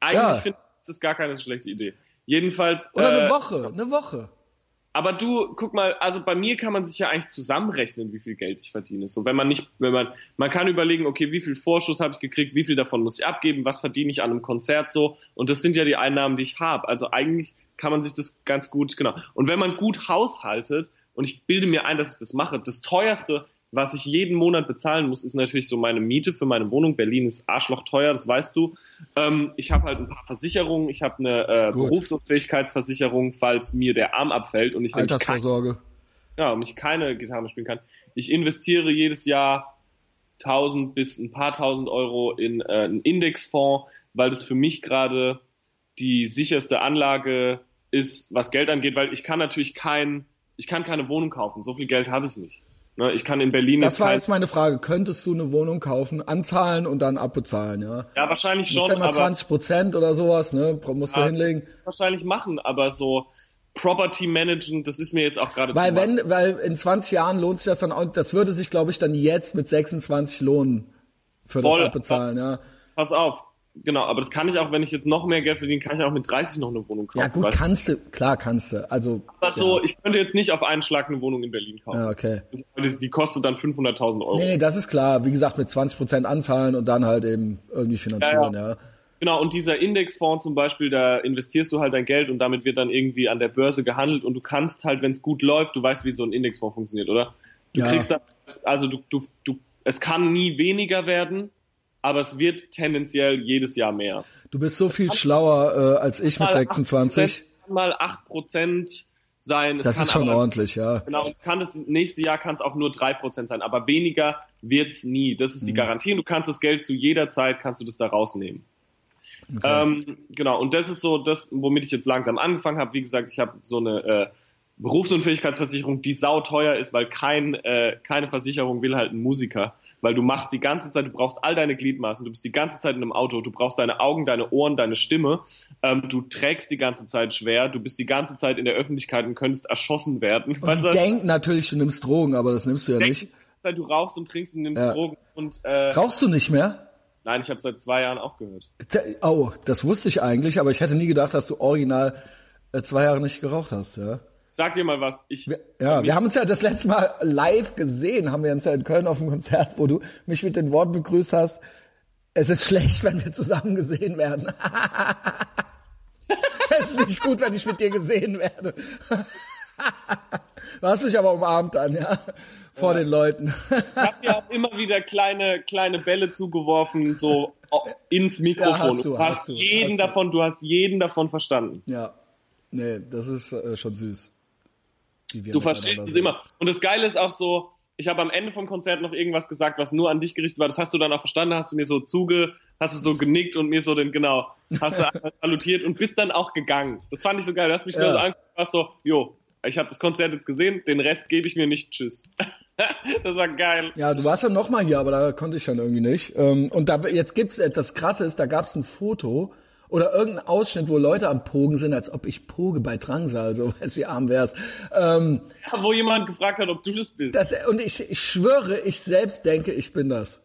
Eigentlich Ja. finde ich, das ist gar keine schlechte Idee. Jedenfalls. Oder äh, eine Woche, eine Woche. Aber du, guck mal, also bei mir kann man sich ja eigentlich zusammenrechnen, wie viel Geld ich verdiene. So, wenn man nicht, wenn man, man kann überlegen, okay, wie viel Vorschuss habe ich gekriegt, wie viel davon muss ich abgeben, was verdiene ich an einem Konzert so. Und das sind ja die Einnahmen, die ich habe. Also eigentlich kann man sich das ganz gut, genau. Und wenn man gut haushaltet, und ich bilde mir ein, dass ich das mache, das teuerste, was ich jeden Monat bezahlen muss, ist natürlich so meine Miete für meine Wohnung. Berlin ist arschlochteuer, das weißt du. Ähm, ich habe halt ein paar Versicherungen. Ich habe eine äh. Berufsunfähigkeitsversicherung, falls mir der Arm abfällt und ich kein, Altersvorsorge. ja, und ich keine Gitarre spielen kann. Ich investiere jedes Jahr 1000 bis ein paar tausend Euro in äh, einen Indexfonds, weil das für mich gerade die sicherste Anlage ist, was Geld angeht, weil ich kann natürlich kein, ich kann keine Wohnung kaufen. So viel Geld habe ich nicht. Ne, ich kann in Berlin Das war jetzt meine Frage. Könntest du eine Wohnung kaufen, anzahlen und dann abbezahlen, ja? ja wahrscheinlich Das schon, immer aber 20 Prozent oder sowas, ne? Musst du Ja. hinlegen. wahrscheinlich machen, aber so Property managen, das ist mir jetzt auch gerade Weil wenn, weil in 20 Jahren lohnt sich das dann auch, das würde sich, glaube ich, dann jetzt mit 26 lohnen für das Voll. Abbezahlen, ja. Pass auf. Genau, aber das kann ich auch, wenn ich jetzt noch mehr Geld verdiene, kann ich auch mit 30 noch eine Wohnung kaufen. Ja gut, kannst du, klar kannst du. Also, Aber so, ich könnte jetzt nicht auf einen Schlag eine Wohnung in Berlin kaufen. ja, okay. Die, die kostet dann 500.000 Euro. Nee, das ist klar. Wie gesagt, mit 20 Prozent anzahlen und dann halt eben irgendwie finanzieren, ja. Genau, und dieser Indexfonds zum Beispiel, da investierst du halt dein Geld und damit wird dann irgendwie an der Börse gehandelt und du kannst halt, wenn es gut läuft, du weißt, wie so ein Indexfonds funktioniert, oder? Du Ja. kriegst dann, also du, du, du, es kann nie weniger werden, aber es wird tendenziell jedes Jahr mehr. Du bist so viel schlauer äh, als ich mit Mal 26. 8%, kann mal 8% sein. Es Das ist schon aber, ordentlich, ja. Genau, es kann das nächste Jahr kann es auch nur 3% sein, aber weniger wird's nie. Das Mhm. ist die Garantie und du kannst das Geld zu jeder Zeit, kannst du das da rausnehmen. Okay. Ähm, genau, und das ist so das, womit ich jetzt langsam angefangen habe. Wie gesagt, ich habe so eine äh, Berufsunfähigkeitsversicherung, die sauteuer ist, weil kein, äh, keine Versicherung will halt einen Musiker. Weil du machst die ganze Zeit, du brauchst all deine Gliedmaßen, du bist die ganze Zeit in einem Auto, du brauchst deine Augen, deine Ohren, deine Stimme, ähm, du trägst die ganze Zeit schwer, du bist die ganze Zeit in der Öffentlichkeit und könntest erschossen werden. und Weißt du? natürlich, du nimmst Drogen, aber das nimmst du ja Denk nicht. Du rauchst und trinkst und nimmst Ja. Drogen und äh, Rauchst du nicht mehr? nein, ich habe seit zwei Jahren aufgehört. Oh, das wusste ich eigentlich, aber ich hätte nie gedacht, dass du original äh, zwei Jahre nicht geraucht hast, ja. Sag dir mal was, ich Wir, ja, wir haben uns ja das letzte Mal live gesehen, haben wir uns ja in Köln auf dem Konzert, wo du mich mit den Worten begrüßt hast. Es ist schlecht, wenn wir zusammen gesehen werden. es ist nicht gut, wenn ich mit dir gesehen werde. du hast mich aber umarmt dann, ja, vor den Leuten. Ich habe ja auch immer wieder kleine, kleine Bälle zugeworfen, so ins Mikrofon. Ja, hast du, du hast hast du, jeden hast du. davon, du hast jeden davon verstanden. ja, nee, das ist äh, schon süß. Du verstehst es immer. Und das Geile ist auch so, ich habe am Ende vom Konzert noch irgendwas gesagt, was nur an dich gerichtet war. Das hast du dann auch verstanden, hast du mir so zuge, hast du so genickt und mir so den, genau, hast du salutiert und bist dann auch gegangen. Das fand ich so geil. Du hast mich Ja. nur so angeguckt, warst so, jo, ich habe das Konzert jetzt gesehen, den Rest gebe ich mir nicht, tschüss. das war geil. Ja, du warst ja noch mal hier, aber da konnte ich dann irgendwie nicht. Ähm, Und da jetzt gibt's das Krasse ist, da gab's ein Foto oder irgendein Ausschnitt, wo Leute am Pogen sind, als ob ich poge bei Drangsal, so weiß wie arm wär's. Ähm, Ja, wo jemand gefragt hat, ob du das bist. das, und ich, ich schwöre, ich selbst denke, ich bin das.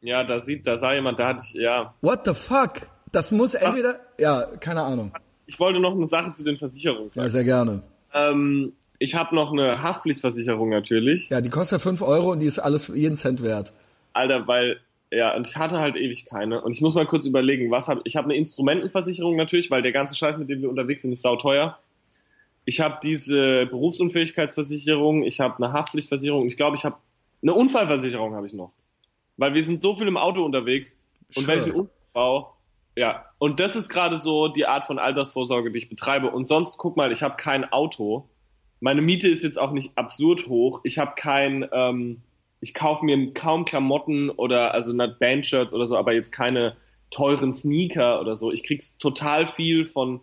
Ja, da sieht, da sah jemand, da hatte ich, ja. What the fuck? Das muss entweder, ja, keine Ahnung. Ich wollte noch eine Sache zu den Versicherungen sagen. Ja, sehr gerne. Ähm, ich habe noch eine Haftpflichtversicherung natürlich. Ja, die kostet 5 Euro und die ist alles jeden Cent wert. Alter, weil, ja, und ich hatte halt ewig keine. Und ich muss mal kurz überlegen, was habe ich habe eine Instrumentenversicherung natürlich, weil der ganze Scheiß, mit dem wir unterwegs sind, ist sauteuer. Ich habe diese Berufsunfähigkeitsversicherung, ich habe eine Haftpflichtversicherung, ich glaube, ich habe eine Unfallversicherung habe ich noch. Weil wir sind so viel im Auto unterwegs und wenn ich Sure. einen Unfall baue, ja, und das ist gerade so die Art von Altersvorsorge, die ich betreibe. Und sonst, guck mal, ich habe kein Auto. Meine Miete ist jetzt auch nicht absurd hoch. Ich habe kein, ähm, ich kaufe mir kaum Klamotten oder also nicht Bandshirts oder so, aber jetzt keine teuren Sneaker oder so. Ich krieg's total viel von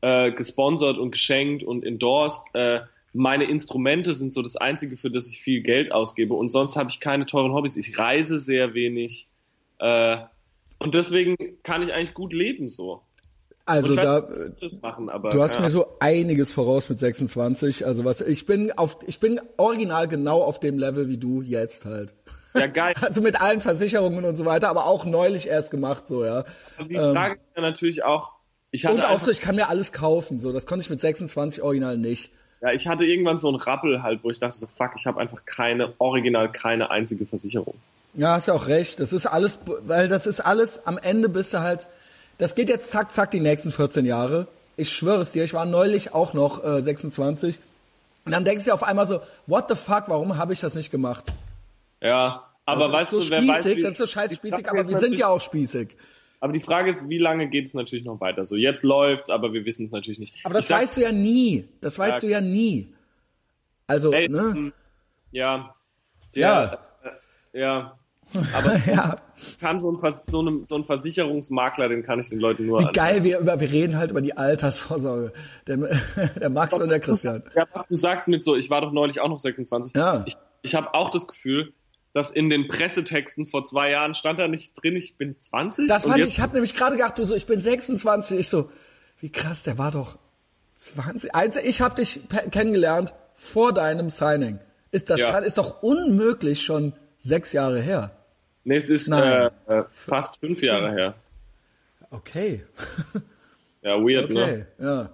äh, gesponsert und geschenkt und endorsed. Äh, meine Instrumente sind so das Einzige, für das ich viel Geld ausgebe. Und sonst habe ich keine teuren Hobbys. Ich reise sehr wenig. Äh, und deswegen kann ich eigentlich gut leben so. Also da, machen, aber, du hast ja. mir so einiges voraus mit 26. Also was, ich bin auf, ich bin original genau auf dem Level wie du jetzt halt. Ja, geil. Also mit allen Versicherungen und so weiter, aber auch neulich erst gemacht, so, ja. Und die Frage ähm, ist ja natürlich auch, ich hatte Und auch so, ich kann mir alles kaufen, so, das konnte ich mit 26 original nicht. Ja, ich hatte irgendwann so einen Rappel halt, wo ich dachte so, fuck, ich habe einfach keine, original keine einzige Versicherung. Ja, hast ja auch recht. Das ist alles, weil das ist alles, am Ende bist du halt, das geht jetzt zack, zack die nächsten 14 Jahre. Ich schwöre es dir, ich war neulich auch noch äh, 26. Und dann denkst du auf einmal so, what the fuck, warum habe ich das nicht gemacht? Ja, aber weißt so du, wer spießig, weiß, wie, das ist so scheiß spießig, aber wir sind ja auch spießig. Aber die Frage ist, wie lange geht es natürlich noch weiter? So, jetzt läuft's, aber wir wissen es natürlich nicht. Aber das ich weißt sag, du ja nie. Das weißt ja, du ja nie. Also, ey, ne? Hm, ja. Der, ja. Äh, ja. Aber ja. kann so ein, so, ein, so ein Versicherungsmakler, den kann ich den Leuten nur Wie geil, wir, über, wir reden halt über die Altersvorsorge. Der, der Max und der Christian. Ja, was du sagst mit so, ich war doch neulich auch noch 26. Ja. Ich, ich habe auch das Gefühl, dass in den Pressetexten vor zwei Jahren stand da nicht drin, ich bin 20. Das fand ich, ich habe nämlich gerade gedacht, du so, ich bin 26. Ich so, wie krass, der war doch 20. Also ich habe dich kennengelernt vor deinem Signing. Ist das Ja. ist doch unmöglich schon sechs Jahre her. Nee, es ist äh, äh, fast fünf Jahre her. Okay. Ja, weird, ne? Okay, ja.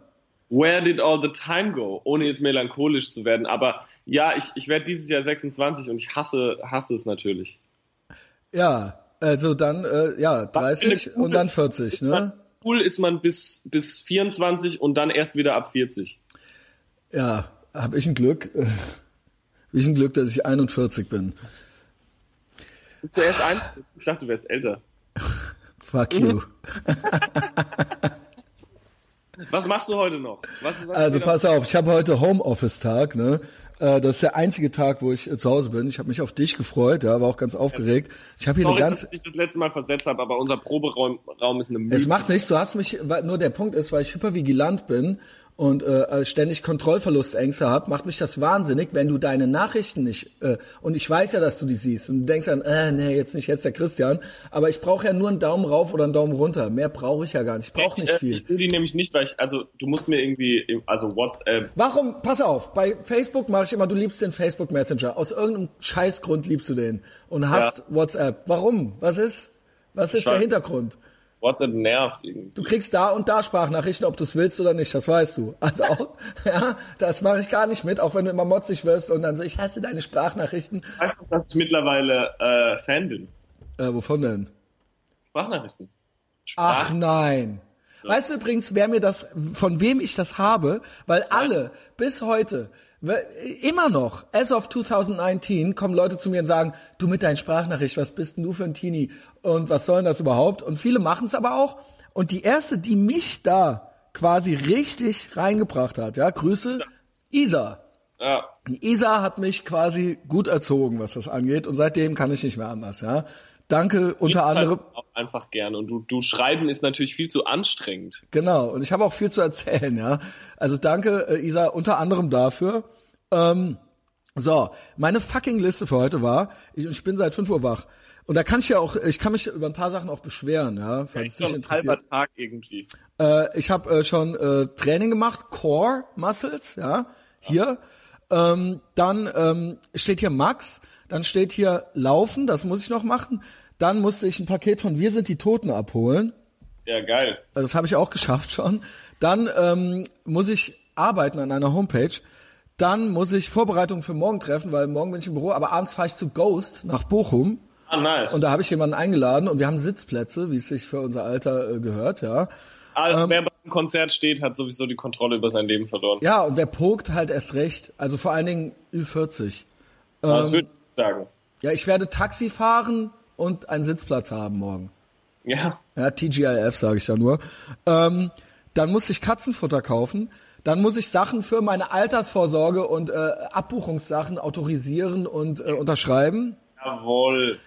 Where did all the time go? Ohne jetzt melancholisch zu werden. Aber ja, ich, ich werde dieses Jahr 26 und ich hasse, hasse es natürlich. Ja, also dann, äh, ja, 30 und dann 40, ne? Cool ist man bis, bis 24 und dann erst wieder ab 40. Ja, habe ich ein Glück. Äh, hab ich ein Glück, dass ich 41 bin. Bist du erst ein? Ich dachte, du wärst älter. Fuck you. Was machst du heute noch? Was, was Also pass auf, ich habe heute Homeoffice-Tag, ne? Äh, Das ist der einzige Tag, wo ich äh, zu Hause bin. Ich habe mich auf dich gefreut, ja, war auch ganz aufgeregt. Ich habe hier Sorry, eine ganz. dass ich das letzte Mal versetzt habe, aber unser Proberaum Raum ist eine Mühe. Es macht nichts. Du hast mich. Nur der Punkt ist, weil ich hypervigilant bin und äh, ständig Kontrollverlustängste habe, macht mich das wahnsinnig, wenn du deine Nachrichten nicht. Äh, und ich weiß ja, dass du die siehst und du denkst dann, äh, nee, jetzt nicht jetzt der Christian. Aber ich brauche ja nur einen Daumen rauf oder einen Daumen runter. Mehr brauche ich ja gar nicht. Ich brauche nicht ich, äh, viel. Ich sehe die nämlich nicht, weil ich, also du musst mir irgendwie, also WhatsApp, Warum? Pass auf, bei Facebook mache ich immer, du liebst den Facebook Messenger. Aus irgendeinem Scheißgrund liebst du den und hast Ja. WhatsApp. Warum? Was ist? Was ist Ich der Hintergrund? WhatsApp nervt irgendwie. Du kriegst da und da Sprachnachrichten, ob du es willst oder nicht, das weißt du. Also auch, ja, das mache ich gar nicht mit, auch wenn du immer motzig wirst und dann so, ich hasse deine Sprachnachrichten. Weißt du, dass ich mittlerweile äh, Fan bin? Äh, wovon denn? Sprachnachrichten. Ach Sprach nein. Weißt du übrigens, wer mir das, von wem ich das habe? Weil alle bis heute, immer noch, as of 2019, kommen Leute zu mir und sagen, du mit deinen Sprachnachrichten, was bist denn du für ein Teenie? Und was soll denn das überhaupt? Und viele machen es aber auch. Und die erste, die mich da quasi richtig reingebracht hat, ja, Grüße, Isa. ja, Isa hat mich quasi gut erzogen, was das angeht. Und seitdem kann ich nicht mehr anders, ja. Danke unter ich anderem. halt auch einfach gern. Und du, du schreiben ist natürlich viel zu anstrengend. Genau, und ich habe auch viel zu erzählen, ja. Also danke, äh, Isa, unter anderem dafür. Ähm, so, meine fucking Liste für heute war, ich, ich bin seit 5 Uhr wach. Und da kann ich ja auch, ich kann mich über ein paar Sachen auch beschweren, ja, falls es Ist so dich ein halber interessiert. Tag irgendwie. Äh, ich habe äh, schon äh, Training gemacht, Core Muscles, ja, hier. Ähm, dann ähm, steht hier Max, dann steht hier Laufen, das muss ich noch machen. Dann musste ich ein Paket von Wir sind die Toten abholen. Ja, geil. Also Das habe ich auch geschafft schon. Dann ähm, muss ich arbeiten an einer Homepage. Dann muss ich Vorbereitungen für morgen treffen, weil morgen bin ich im Büro, aber abends fahre ich zu Ghost nach Bochum. Ah, nice. Und da habe ich jemanden eingeladen und wir haben Sitzplätze, wie es sich für unser Alter äh, gehört, ja. also, ähm, wer beim Konzert steht, hat sowieso die Kontrolle über sein Leben verloren. Ja, und wer pokt halt erst recht, also vor allen Dingen Ü40. das Ähm, würde ich sagen. Ja, ich werde Taxi fahren und einen Sitzplatz haben morgen. Ja. Ja, TGIF sage ich da nur. Ähm, dann muss ich Katzenfutter kaufen. Dann muss ich Sachen für meine Altersvorsorge und äh, Abbuchungssachen autorisieren und äh, unterschreiben. Jawohl.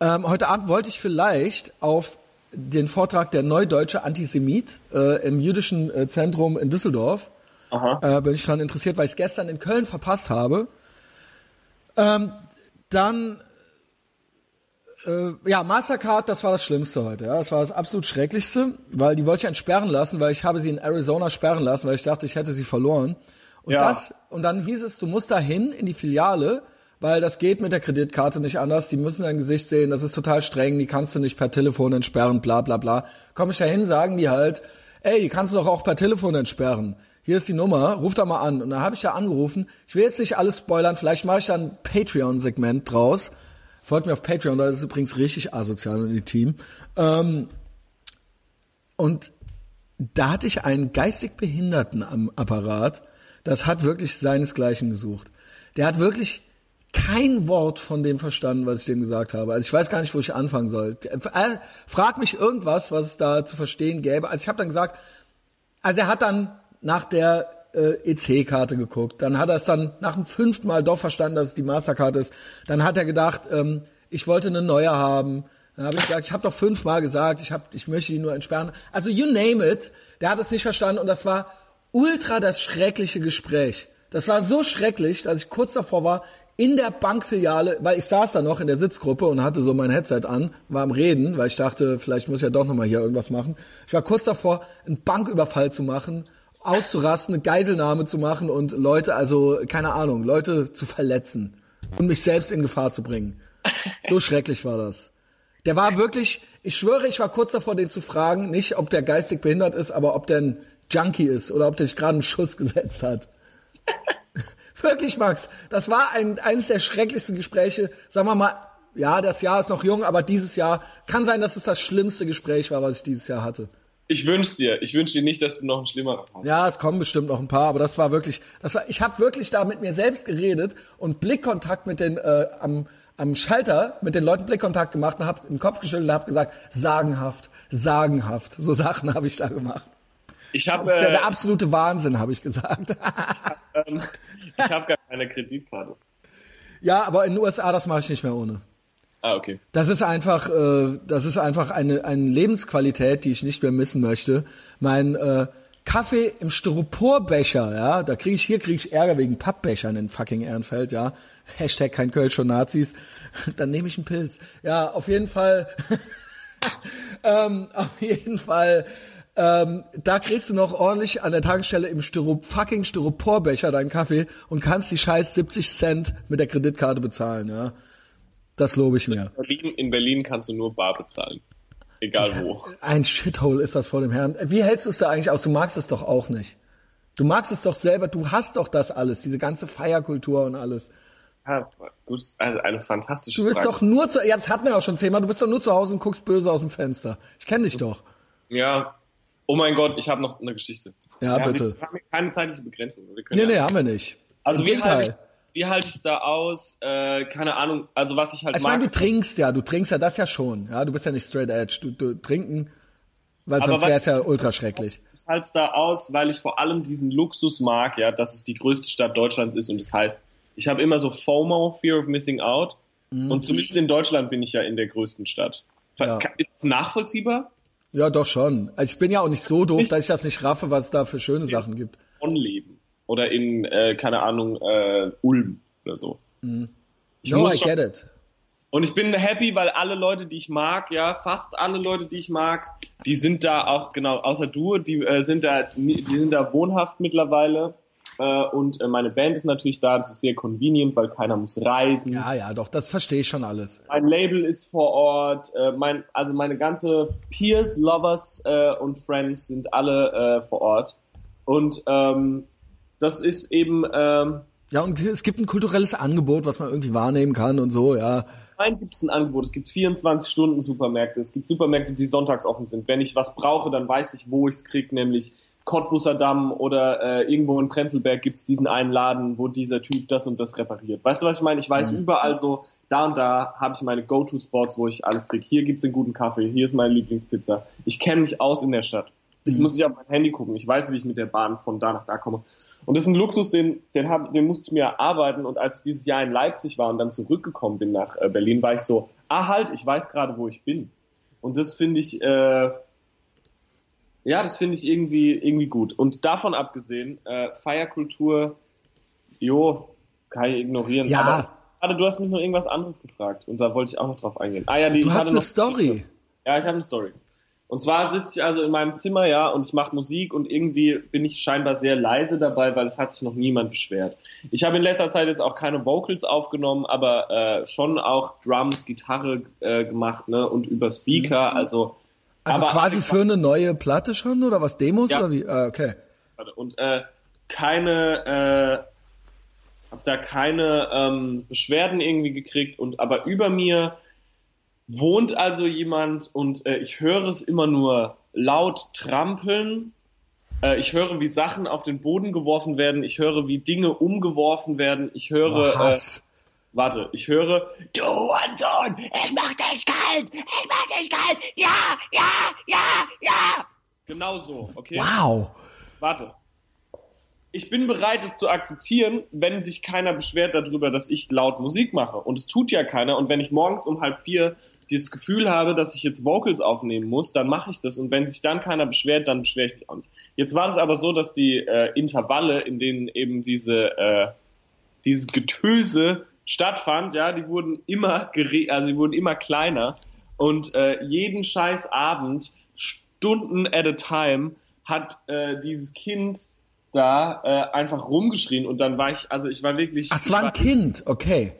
Ähm, heute Abend wollte ich vielleicht auf den Vortrag der Neudeutsche Antisemit äh, im jüdischen äh, Zentrum in Düsseldorf. Aha. Äh, bin ich daran interessiert, weil ich es gestern in Köln verpasst habe. Ähm, dann äh, ja, Mastercard, das war das Schlimmste heute. Ja, das war das absolut Schrecklichste, weil die wollte ich entsperren lassen, weil ich habe sie in Arizona sperren lassen, weil ich dachte, ich hätte sie verloren. Und ja. das und dann hieß es, du musst dahin in die Filiale, weil das geht mit der Kreditkarte nicht anders. Die müssen dein Gesicht sehen, das ist total streng, die kannst du nicht per Telefon entsperren, bla bla bla. Komm ich dahin, sagen die halt, ey, die kannst du doch auch per Telefon entsperren. Hier ist die Nummer, ruf da mal an. Und dann habe ich da angerufen. Ich will jetzt nicht alles spoilern, vielleicht mache ich da ein Patreon-Segment draus Folgt mir auf Patreon, da ist übrigens richtig asozial in die Team. Ähm, und da hatte ich einen geistig Behinderten am Apparat, das hat wirklich seinesgleichen gesucht. Der hat wirklich kein Wort von dem verstanden, was ich dem gesagt habe. Also ich weiß gar nicht, wo ich anfangen soll. Äh, frag mich irgendwas, was es da zu verstehen gäbe. Also ich habe dann gesagt, also er hat dann nach der äh, EC-Karte geguckt. Dann hat er es dann nach dem fünften Mal doch verstanden, dass es die Mastercard ist. Dann hat er gedacht, ähm, ich wollte eine neue haben. Dann habe ich gesagt, ich habe doch fünfmal gesagt, ich, hab, ich möchte ihn nur entsperren. Also you name it. Der hat es nicht verstanden und das war ultra das schreckliche Gespräch. Das war so schrecklich, dass ich kurz davor war, in der Bankfiliale, weil ich saß da noch in der Sitzgruppe und hatte so mein Headset an, war am Reden, weil ich dachte, vielleicht muss ich ja doch nochmal hier irgendwas machen. Ich war kurz davor, einen Banküberfall zu machen auszurasten, eine Geiselnahme zu machen und Leute, also keine Ahnung, Leute zu verletzen und mich selbst in Gefahr zu bringen. So schrecklich war das. Der war wirklich, ich schwöre, ich war kurz davor, den zu fragen, nicht ob der geistig behindert ist, aber ob der ein Junkie ist oder ob der sich gerade einen Schuss gesetzt hat. wirklich, Max, das war ein, eines der schrecklichsten Gespräche, sagen wir mal, ja, das Jahr ist noch jung, aber dieses Jahr kann sein, dass es das schlimmste Gespräch war, was ich dieses Jahr hatte. Ich wünsch's dir. Ich wünsche dir nicht, dass du noch ein schlimmeres hast. Ja, es kommen bestimmt noch ein paar, aber das war wirklich, das war, ich habe wirklich da mit mir selbst geredet und Blickkontakt mit den äh, am am Schalter mit den Leuten Blickkontakt gemacht und habe den Kopf geschüttelt und habe gesagt, sagenhaft, sagenhaft. So Sachen habe ich da gemacht. Ich habe äh, der absolute Wahnsinn, habe ich gesagt. ich habe ähm, hab gar keine Kreditkarte. Ja, aber in den USA das mache ich nicht mehr ohne. Ah, okay. Das ist einfach, äh, das ist einfach eine, eine Lebensqualität, die ich nicht mehr missen möchte. Mein äh, Kaffee im Styroporbecher, ja, da kriege ich hier kriege ich Ärger wegen Pappbechern in fucking Ehrenfeld, ja. Hashtag kein Kölsch und Nazis. Dann nehme ich einen Pilz. Ja, auf jeden Fall. ähm, auf jeden Fall. Ähm, da kriegst du noch ordentlich an der Tankstelle im Styro fucking Styroporbecher deinen Kaffee und kannst die scheiß 70 Cent mit der Kreditkarte bezahlen, ja. Das lobe ich mir. In Berlin, in Berlin kannst du nur bar bezahlen. Egal wo. Ein Shithole ist das vor dem Herrn. Wie hältst du es da eigentlich aus? Du magst es doch auch nicht. Du magst es doch selber, du hast doch das alles, diese ganze Feierkultur und alles. Ja, gut, also eine fantastische Du bist Frage. doch nur zu, jetzt hatten wir auch schon Thema, du bist doch nur zu Hause und guckst böse aus dem Fenster. Ich kenne dich doch. Ja. Oh mein Gott, ich habe noch eine Geschichte. Ja, ja bitte. Wir haben keine zeitliche Begrenzung. Wir nee, ja nee, haben wir nicht. Also Im wie halte wie halte ich es da aus? Äh, keine Ahnung, also was ich halt also, mag. Ich meine, du trinkst ja, du trinkst ja das ja schon. Ja, du bist ja nicht straight edge. Du, du trinken, weil sonst wäre es ja ultra schrecklich. Ich halte es da aus, weil ich vor allem diesen Luxus mag, ja, dass es die größte Stadt Deutschlands ist und das heißt, ich habe immer so FOMO, Fear of Missing Out. Mhm. Und zumindest in Deutschland bin ich ja in der größten Stadt. Ja. Ist es nachvollziehbar? Ja, doch schon. Also ich bin ja auch nicht so doof, dass ich das nicht raffe, was es da für schöne Sachen gibt. Von leben oder in, äh, keine Ahnung, äh, Ulm oder so. Mhm. Ich no, I get it. Und ich bin happy, weil alle Leute, die ich mag, ja, fast alle Leute, die ich mag, die sind da auch, genau, außer du, die äh, sind da, die sind da wohnhaft mittlerweile. Äh, und äh, meine Band ist natürlich da, das ist sehr convenient, weil keiner muss reisen. Ja, ja, doch, das verstehe ich schon alles. Mein Label ist vor Ort, äh, mein, also meine ganze Peers, Lovers äh, und Friends sind alle äh, vor Ort. Und ähm, das ist eben. Ähm, ja, und es gibt ein kulturelles Angebot, was man irgendwie wahrnehmen kann und so, ja. Nein, gibt es ein Angebot. Es gibt 24 Stunden Supermärkte. Es gibt Supermärkte, die sonntags offen sind. Wenn ich was brauche, dann weiß ich, wo ich es kriege, nämlich Cottbusser Damm oder äh, irgendwo in Prenzlberg gibt es diesen einen Laden, wo dieser Typ das und das repariert. Weißt du, was ich meine? Ich weiß mhm. überall so, da und da habe ich meine Go-To-Spots, wo ich alles kriege. Hier gibt es einen guten Kaffee, hier ist meine Lieblingspizza. Ich kenne mich aus in der Stadt. Ich mhm. muss nicht auf mein Handy gucken. Ich weiß, wie ich mit der Bahn von da nach da komme. Und das ist ein Luxus, den, den, hab, den musste ich mir erarbeiten. Und als ich dieses Jahr in Leipzig war und dann zurückgekommen bin nach äh, Berlin, war ich so, ah halt, ich weiß gerade, wo ich bin. Und das finde ich, äh, ja, das finde ich irgendwie, irgendwie gut. Und davon abgesehen, äh, Feierkultur, jo, kann ich ignorieren. Ja. Aber gerade du hast mich noch irgendwas anderes gefragt und da wollte ich auch noch drauf eingehen. Ah ja, die, Du ich hast hatte eine noch, Story. Ja, ich habe eine Story. Und zwar sitze ich also in meinem Zimmer, ja, und ich mache Musik und irgendwie bin ich scheinbar sehr leise dabei, weil es hat sich noch niemand beschwert. Ich habe in letzter Zeit jetzt auch keine Vocals aufgenommen, aber äh, schon auch Drums, Gitarre äh, gemacht, ne, und über Speaker, also Also aber quasi für eine neue Platte schon oder was Demos Ja. oder wie? Ah, okay. und äh, keine, äh, hab da keine ähm, Beschwerden irgendwie gekriegt und aber über mir wohnt also jemand und äh, ich höre es immer nur laut trampeln. Äh, ich höre, wie Sachen auf den Boden geworfen werden. Ich höre, wie Dinge umgeworfen werden. Ich höre, Oh, äh, warte, ich höre, du Hurensohn, ich mach dich kalt, ich mach dich kalt, ja, ja, ja, ja. Genau so, okay? Wow. Warte. Ich bin bereit, es zu akzeptieren, wenn sich keiner beschwert darüber, dass ich laut Musik mache. Und es tut ja keiner. Und wenn ich morgens um halb vier dieses Gefühl habe, dass ich jetzt Vocals aufnehmen muss, dann mache ich das. Und wenn sich dann keiner beschwert, dann beschwere ich mich auch nicht. Jetzt war es aber so, dass die äh, Intervalle, in denen eben diese äh, dieses Getöse stattfand, ja, die wurden immer gere also die wurden immer kleiner und äh, jeden scheiß Abend Stunden at a time hat äh, dieses Kind da äh, einfach rumgeschrien und dann war ich, also ich war wirklich, Ach, es war ein Kind. Okay.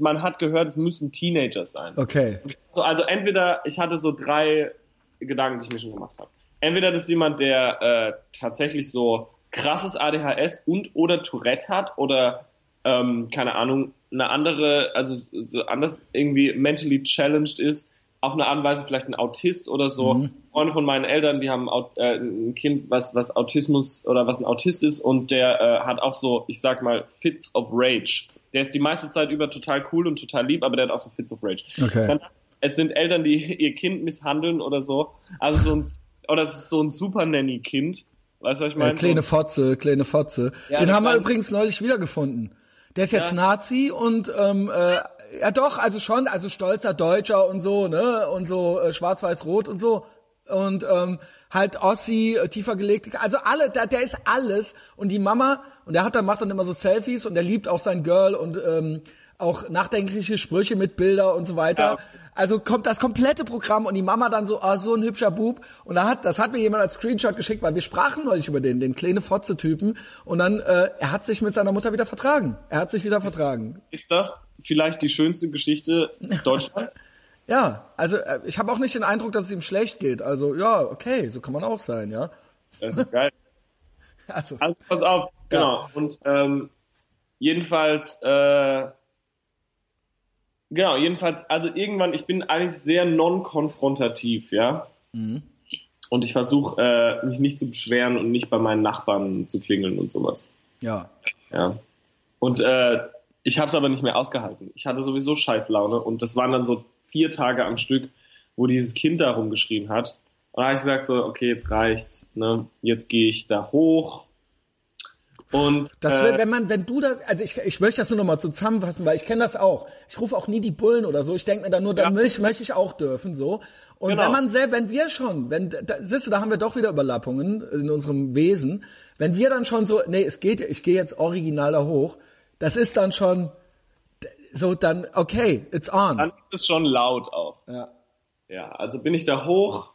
man hat gehört, es müssen Teenager sein. Okay. So, also entweder, ich hatte so drei Gedanken, die ich mir schon gemacht habe. Entweder das ist jemand, der äh, tatsächlich so krasses ADHS und oder Tourette hat oder ähm, keine Ahnung, eine andere, also so anders irgendwie mentally challenged ist, auf eine Art und Weise vielleicht ein Autist oder so. Mhm. Freunde von meinen Eltern, die haben äh, ein Kind, was, was Autismus oder was ein Autist ist und der äh, hat auch so, ich sag mal, Fits of Rage. Der ist die meiste Zeit über total cool und total lieb, aber der hat auch so Fits of Rage. Okay. Dann, es sind Eltern, die ihr Kind misshandeln oder so. Also so ein, oder es ist so ein Super Nanny Kind. Weißt du, was ich Äh, meine? kleine so, Fotze, kleine Fotze. Ja, Den haben wir übrigens neulich wiedergefunden. Der ist jetzt Ja. Nazi und ähm, äh, ja doch, also schon, also stolzer Deutscher und so, ne? Und so äh, schwarz-weiß-rot und so. Und ähm, halt Ossi, äh, tiefer gelegt. Also alle, der, der ist alles. Und die Mama, und der hat dann, macht dann immer so Selfies und der liebt auch sein Girl und ähm, auch nachdenkliche Sprüche mit Bilder und so weiter. Ja. Also kommt das komplette Programm und die Mama dann so, ah, so ein hübscher Bub. Und da hat, das hat mir jemand als Screenshot geschickt, weil wir sprachen neulich über den, den kleine Fotze-Typen. Und dann, äh, er hat sich mit seiner Mutter wieder vertragen. Er hat sich wieder vertragen. ist das vielleicht die schönste Geschichte Deutschlands? Ja, also äh, ich habe auch nicht den Eindruck, dass es ihm schlecht geht. Also ja, okay, so kann man auch sein, ja. Das ist geil. Also, Also pass auf, genau. Und ähm, jedenfalls, äh, genau, jedenfalls, also irgendwann, ich bin eigentlich sehr non-konfrontativ, ja. Und ich versuche, äh, mich nicht zu beschweren und nicht bei meinen Nachbarn zu klingeln und sowas. ja. Ja. Und äh, ich habe es aber nicht mehr ausgehalten. Ich hatte sowieso scheiß Laune und das waren dann so vier Tage am Stück, wo dieses Kind da rumgeschrien hat. Und da habe ich gesagt so, okay, jetzt reicht's. Ne? Jetzt gehe ich da hoch. Und Das äh, will, wenn man, wenn du das, also ich, ich möchte das nur noch mal zusammenfassen, weil ich kenne das auch. Ich rufe auch nie die Bullen oder so. Ich denke mir dann nur, dann Ja. möchte, möchte ich auch dürfen, so. Und Genau. wenn man sehr, wenn wir schon, wenn, da, siehst du, da haben wir doch wieder Überlappungen in unserem Wesen. Wenn wir dann schon so, nee, es geht, ich gehe jetzt original da hoch, das ist dann schon so, dann, okay, it's on. dann ist es schon laut auch. ja. Ja, also bin ich da hoch,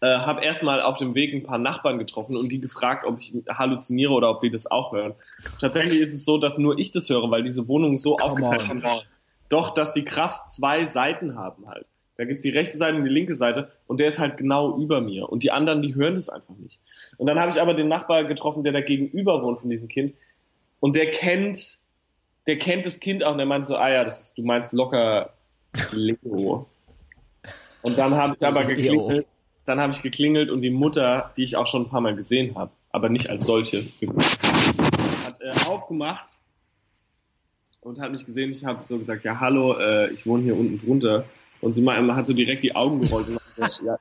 äh, habe erstmal auf dem Weg ein paar Nachbarn getroffen und die gefragt, ob ich halluziniere oder ob die das auch hören. Tatsächlich ist es so, dass nur ich das höre, weil diese Wohnung so Come aufgeteilt on. ist. Doch, dass die krass zwei Seiten haben halt. Da gibt's die rechte Seite und die linke Seite und der ist halt genau über mir. Und die anderen, die hören das einfach nicht. Und dann habe ich aber den Nachbar getroffen, der da gegenüber wohnt von diesem Kind. Und der kennt, der kennt das Kind auch und der meinte so, ah ja, das ist, du meinst locker Leo. Und dann habe ich aber geklingelt, dann habe ich geklingelt und die Mutter, die ich auch schon ein paar Mal gesehen habe, aber nicht als solche, hat äh, aufgemacht und hat mich gesehen. Ich habe so gesagt, ja hallo, äh, ich wohne hier unten drunter. Und sie hat so direkt die Augen gerollt und hat gesagt, ja,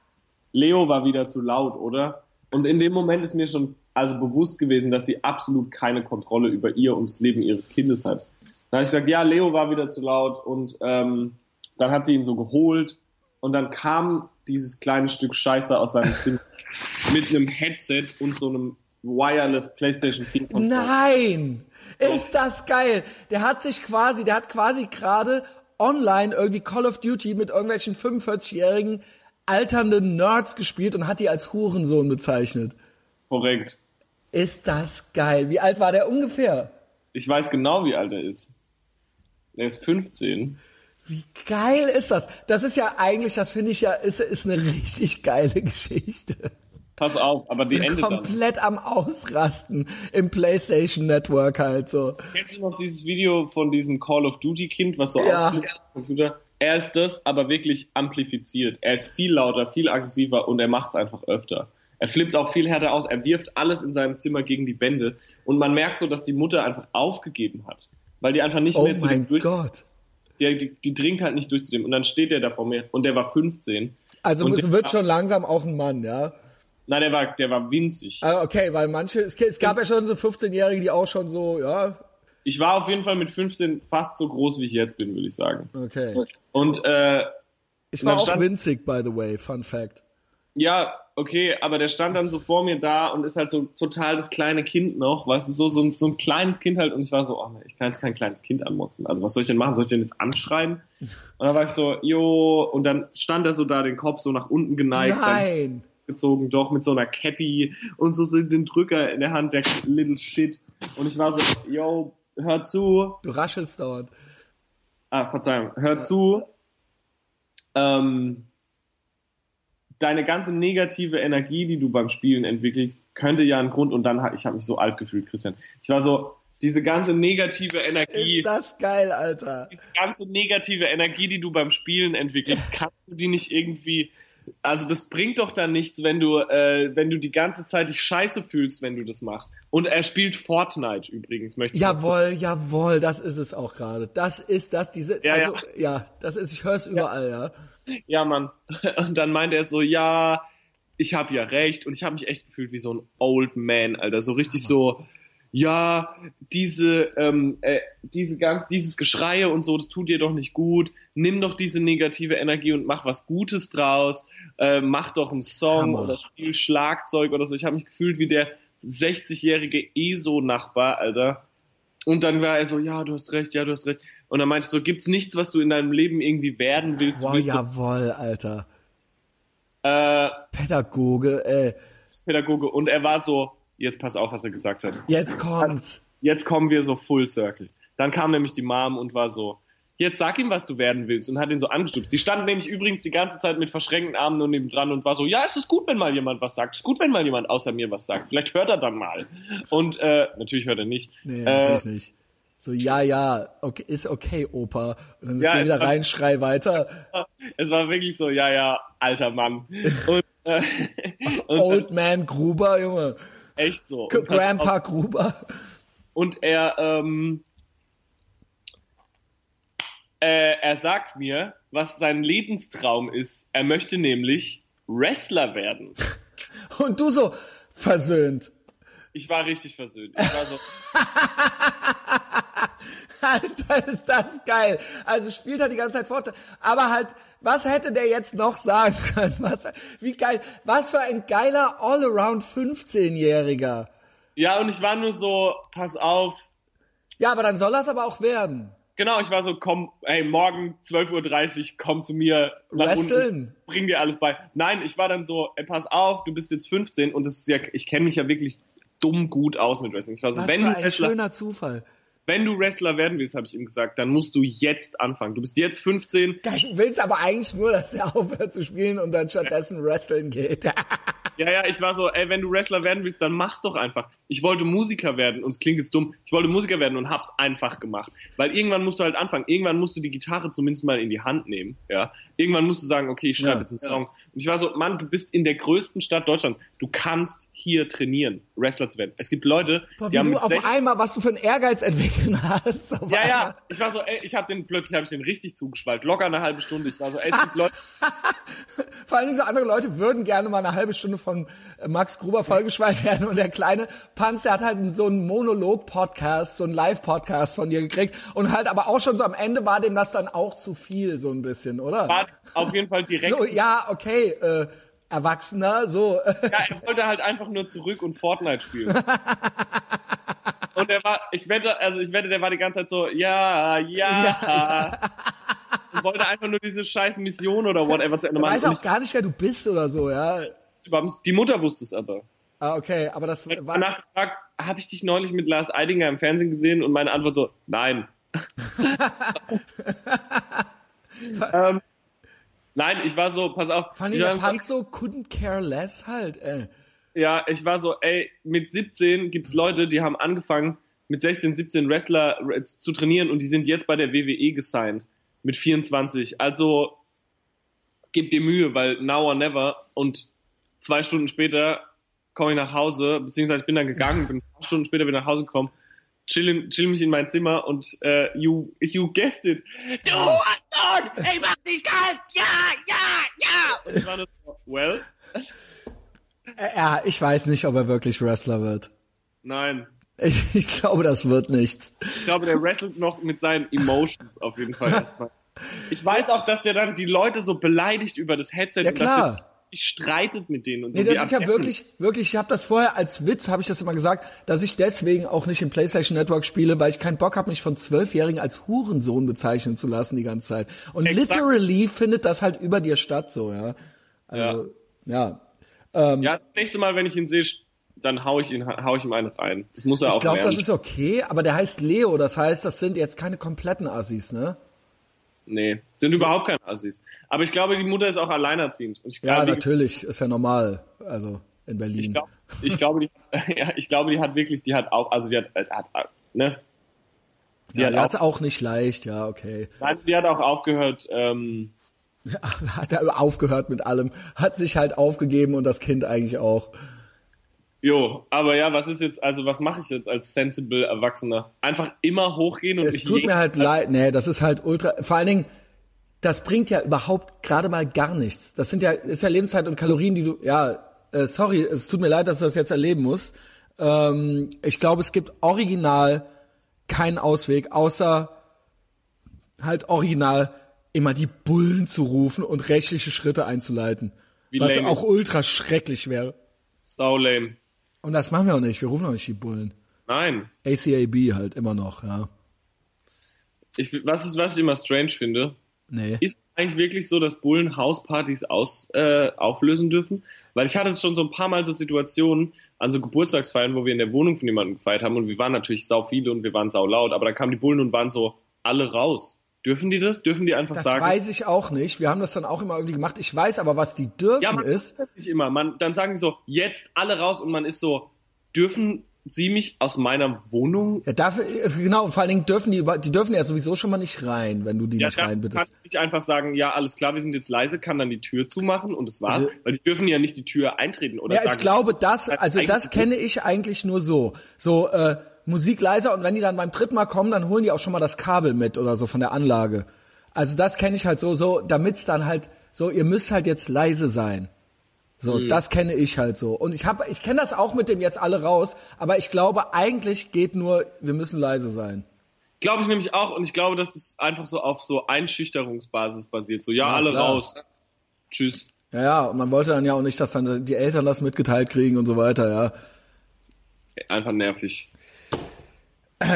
Leo war wieder zu laut, oder? Und in dem Moment ist mir schon also bewusst gewesen, dass sie absolut keine Kontrolle über ihr und das Leben ihres Kindes hat. Dann habe ich gesagt, ja, Leo war wieder zu laut und ähm, dann hat sie ihn so geholt und dann kam dieses kleine Stück Scheiße aus seinem Zimmer mit einem Headset und so einem Wireless PlayStation 4 Controller. Nein! Ist das geil! Der hat sich quasi, der hat quasi gerade online irgendwie Call of Duty mit irgendwelchen 45-jährigen alternden Nerds gespielt und hat die als Hurensohn bezeichnet. Korrekt. Ist das geil. Wie alt war der ungefähr? Ich weiß genau, wie alt er ist. Er ist 15. Wie geil ist das? Das ist ja eigentlich, das finde ich ja, ist, ist eine richtig geile Geschichte. Pass auf, aber die endet dann. Komplett am Ausrasten im PlayStation Network halt so. Kennst du noch dieses Video von diesem Call of Duty Kind, was so Ja. ausflippt am Computer? Er ist das, aber wirklich amplifiziert. Er ist viel lauter, viel aggressiver und er macht es einfach öfter. Er flippt auch viel härter aus. Er wirft alles in seinem Zimmer gegen die Wände und man merkt so, dass die Mutter einfach aufgegeben hat, weil die einfach nicht Oh mehr zu dem durch. Gott. Die, die, die dringt halt nicht durch zu dem und dann steht der da vor mir und der war 15. Also Und es wird schon langsam auch ein Mann, ja. Nein, der war, der war winzig. Ah, Okay, weil manche, es, es gab ja schon so 15-Jährige, die auch schon so, ja, Ich war auf jeden Fall mit 15 fast so groß, wie ich jetzt bin, würde ich sagen. okay. Und äh, Ich war auch stand- winzig, by the way, fun fact. Ja, okay, aber der stand dann so vor mir da und ist halt so total das kleine Kind noch, weißt du, so, so, ein, so ein kleines Kind halt und ich war so, oh, nee, ich kann jetzt kein kleines Kind anmotzen. Also was soll ich denn machen? Soll ich den jetzt anschreien? Und dann war ich so, jo, und dann stand er so da, den Kopf so nach unten geneigt, Nein. gezogen, doch mit so einer Cappy und so den Drücker in der Hand, der little shit. Und ich war so, yo, hör zu, Du raschelst dauernd. Ah, Verzeihung. Hör zu. Ähm, deine ganze negative Energie, die du beim Spielen entwickelst, könnte ja ein Grund und dann ich habe mich so alt gefühlt, Christian. Ich war so diese ganze negative Energie, Ist das geil, Alter. diese ganze negative Energie, die du beim Spielen entwickelst, kannst du die nicht irgendwie also das bringt doch dann nichts, wenn du äh, wenn du die ganze Zeit dich scheiße fühlst, wenn du das machst. Und er spielt Fortnite übrigens, möchte ich Jawohl, jawohl, das ist es auch gerade. Das ist das, diese, Ja, also, ja, das ist, ich höre es überall, ja. Ja, Mann. Und dann meinte er so, ja, ich habe ja recht. Und ich habe mich echt gefühlt wie so ein Old Man, Alter. So richtig so, ja, diese, ähm, äh, diese ganz, dieses Geschreie und so, das tut dir doch nicht gut. Nimm doch diese negative Energie und mach was Gutes draus. Äh, mach doch einen Song Hammer. oder spiel Schlagzeug oder so. Ich habe mich gefühlt wie der 60-jährige ESO-Nachbar, Alter. Und dann war er so, ja, du hast recht, ja, du hast recht. Und dann meinte ich so, gibt's nichts, was du in deinem Leben irgendwie werden willst? Wow, willst jawohl, Alter. äh, Pädagoge, ey. Pädagoge und er war so, jetzt pass auf, was er gesagt hat. Jetzt kommt's. Jetzt kommen wir so full circle. Dann kam nämlich die Mom und war so, jetzt sag ihm, was du werden willst und hat ihn so angestupst. Sie stand nämlich übrigens die ganze Zeit mit verschränkten Armen nur nebendran und war so, ja, es ist gut, wenn mal jemand was sagt. Es ist gut, wenn mal jemand außer mir was sagt. Vielleicht hört er dann mal. Und äh, natürlich hört er nicht. Nee, äh, natürlich nicht. So, ja, ja, okay, ist okay, Opa. Und dann Ja, wieder war- rein, schrei weiter. Es war wirklich so, ja, ja, alter Mann. Und, äh, und Old Man Gruber, Junge. echt so. Und Grandpa Gruber. Und er, ähm, äh, er sagt mir, was sein Lebenstraum ist. Er möchte nämlich Wrestler werden. Und du so versöhnt. Ich war richtig versöhnt. Ich war so, Alter, ist das geil. Also spielt er die ganze Zeit fort. Aber halt, was hätte der jetzt noch sagen können? Was, wie geil. Was für ein geiler All-Around 15-Jähriger. ja, und ich war nur so, pass auf. Ja, aber dann soll das aber auch werden. Genau, ich war so, komm, ey, morgen 12.30 Uhr, komm zu mir Wresteln? bring dir alles bei. Nein, ich war dann so, ey, pass auf, du bist jetzt 15 und das ist ja, ich kenne mich ja wirklich dumm gut aus mit Wrestling. Ich war so, Was wenn für ein schöner Zufall. Wenn du Wrestler werden willst, habe ich ihm gesagt, dann musst du jetzt anfangen. Du bist jetzt 15. Geil, Du willst aber eigentlich nur, dass er aufhört zu spielen und dann stattdessen wresteln geht. Ja, ja, ich war so, ey, wenn du Wrestler werden willst, dann mach's doch einfach. Ich wollte Musiker werden und es klingt jetzt dumm. Ich wollte Musiker werden und hab's einfach gemacht. Weil irgendwann musst du halt anfangen. Irgendwann musst du die Gitarre zumindest mal in die Hand nehmen, ja. Irgendwann musst du sagen, okay, ich schreibe Ja, jetzt einen Song. Und ich war so, Mann, du bist in der größten Stadt Deutschlands. Du kannst hier trainieren. Wrestler zu werden. Es gibt Leute, Boah, die haben du auf 16 einmal, was du für einen Ehrgeiz entwickeln hast. Auf ja, ja, ich war so, ey, ich habe den plötzlich habe ich den richtig zugeschwallt, locker eine halbe Stunde. Ich war so, ey, es gibt Leute, Vor allen Dingen so andere Leute würden gerne mal eine halbe Stunde von äh, Max Gruber vollgeschweißt werden und der kleine Panzer hat halt so einen Monolog-Podcast, so einen Live-Podcast von dir gekriegt und halt aber auch schon so am Ende war dem das dann auch zu viel, so ein bisschen, oder? war auf jeden Fall direkt. So, ja, okay, äh, Erwachsener, so. Ja, er wollte halt einfach nur zurück und Fortnite spielen. Und er war, ich wette, also ich wette, der war die ganze Zeit so, ja, ja. Und wollte einfach nur diese scheiß Mission oder whatever zu Ende Ich machen. weiß Und auch gar nicht, wer du bist oder so, ja. ich, die Mutter wusste es aber. Ah, okay, aber das Ich war, danach gefragt, habe ich dich neulich mit Lars Eidinger im Fernsehen gesehen? Und meine Antwort so, nein. ähm, nein, ich war so, pass auf. der so, couldn't care less halt, äh. Ja, ich war so, ey, mit 17 gibt's Leute, die haben angefangen, mit 16, 17 Wrestler äh, zu trainieren und die sind jetzt bei der WWE gesigned. Mit 24. Also, gib dir Mühe, weil now or never. Und zwei Stunden später komme ich nach Hause, beziehungsweise ich bin dann gegangen, bin zwei Stunden später wieder nach Hause gekommen, chill, chill mich in mein Zimmer und äh, you, you guessed it. Du Hurensohn! Ey, mach dich kalt! Ja, ja, ja! Und ich war das so, well, Äh, Ja, ich weiß nicht, ob er wirklich Wrestler wird. nein. Ich, ich glaube, das wird nichts. Ich glaube, der wrestelt noch mit seinen Emotions auf jeden Fall erstmal. Ich weiß auch, dass der dann die Leute so beleidigt über das Headset Ja, und klar. Sich streitet mit denen und so. Nee, das ist ja wirklich, wirklich, ich habe das vorher als Witz, habe ich das immer gesagt, dass ich deswegen auch nicht im PlayStation Network spiele, weil ich keinen Bock habe, mich von Zwölfjährigen als Hurensohn bezeichnen zu lassen die ganze Zeit. Und Exakt. literally findet das halt über dir statt, so, ja. Also, ja. Ja, das nächste Mal, wenn ich ihn sehe, dann hau ich ihn, hau ich ihm einen rein. Das muss er Ich auch glaube, das ist okay, aber der heißt Leo, das heißt, das sind jetzt keine kompletten Assis, ne? Nee, sind überhaupt keine Assis. Aber ich glaube, die Mutter ist auch alleinerziehend. Und ich Ja, glaube, natürlich, ist ja normal, also in Berlin. ich glaube, ich glaube, die, ja, ich glaube, die hat wirklich, die hat auch, also die hat, äh, hat ne? Die ja, hat der auch, auch nicht leicht, ja, okay. nein, die hat auch aufgehört, ähm, Hat er aufgehört mit allem, hat sich halt aufgegeben und das Kind eigentlich auch. Jo, aber ja, was ist jetzt, also was mache ich jetzt als sensible Erwachsener? Einfach immer hochgehen und Es mich tut mir halt leid, nee, das ist halt ultra, vor allen Dingen, das bringt ja überhaupt gerade mal gar nichts. Das sind ja, ist ja Lebenszeit und Kalorien, die du, ja, äh, sorry, es tut mir leid, dass du das jetzt erleben musst. Ähm, ich glaube, es gibt original keinen Ausweg, außer halt original immer die Bullen zu rufen und rechtliche Schritte einzuleiten. Wie was lame. auch ultra schrecklich wäre. Sau lame. Und das machen wir auch nicht, wir rufen auch nicht die Bullen. Nein. ACAB halt immer noch, ja. Ich, was ist, was ich immer strange finde, Nee. ist es eigentlich wirklich so, dass Bullen Hauspartys aus, äh, auflösen dürfen? Weil ich hatte schon so ein paar Mal so Situationen an so Geburtstagsfeiern, wo wir in der Wohnung von jemandem gefeiert haben und wir waren natürlich sau viele und wir waren sau laut, aber dann kamen die Bullen und waren so alle raus. Dürfen die das? Dürfen die einfach Das sagen? weiß ich auch nicht. Wir haben das dann auch immer irgendwie gemacht. Ich weiß aber, was die dürfen Ja, man ist. ist nicht immer. Man, dann sagen die so, jetzt alle raus und man ist so, dürfen Sie mich aus meiner Wohnung? Ja, dafür, genau, und vor allen Dingen dürfen die, die dürfen ja sowieso schon mal nicht rein, wenn du die Ja, nicht da rein kann ich nicht einfach sagen, ja, alles klar, wir sind jetzt leise, kann dann die Tür zumachen und das war's, Also- weil die dürfen ja nicht die Tür eintreten oder Ja, sagen. ich glaube, das, also das kenne ich eigentlich nur so. So, äh, Musik leiser und wenn die dann beim dritten Mal kommen, dann holen die auch schon mal das Kabel mit oder so von der Anlage. Also das kenne ich halt so, so, damit's dann halt so, ihr müsst halt jetzt leise sein. So, Mhm. das kenne ich halt so. Und ich habe, ich kenne das auch mit dem jetzt alle raus, aber ich glaube, eigentlich geht nur, wir müssen leise sein. Glaube ich nämlich auch und ich glaube, dass es einfach so auf so Einschüchterungsbasis basiert. So, ja, Ja, alle klar. raus. Tschüss. Ja, ja, und man wollte dann ja auch nicht, dass dann die Eltern das mitgeteilt kriegen und so weiter, ja. Einfach nervig.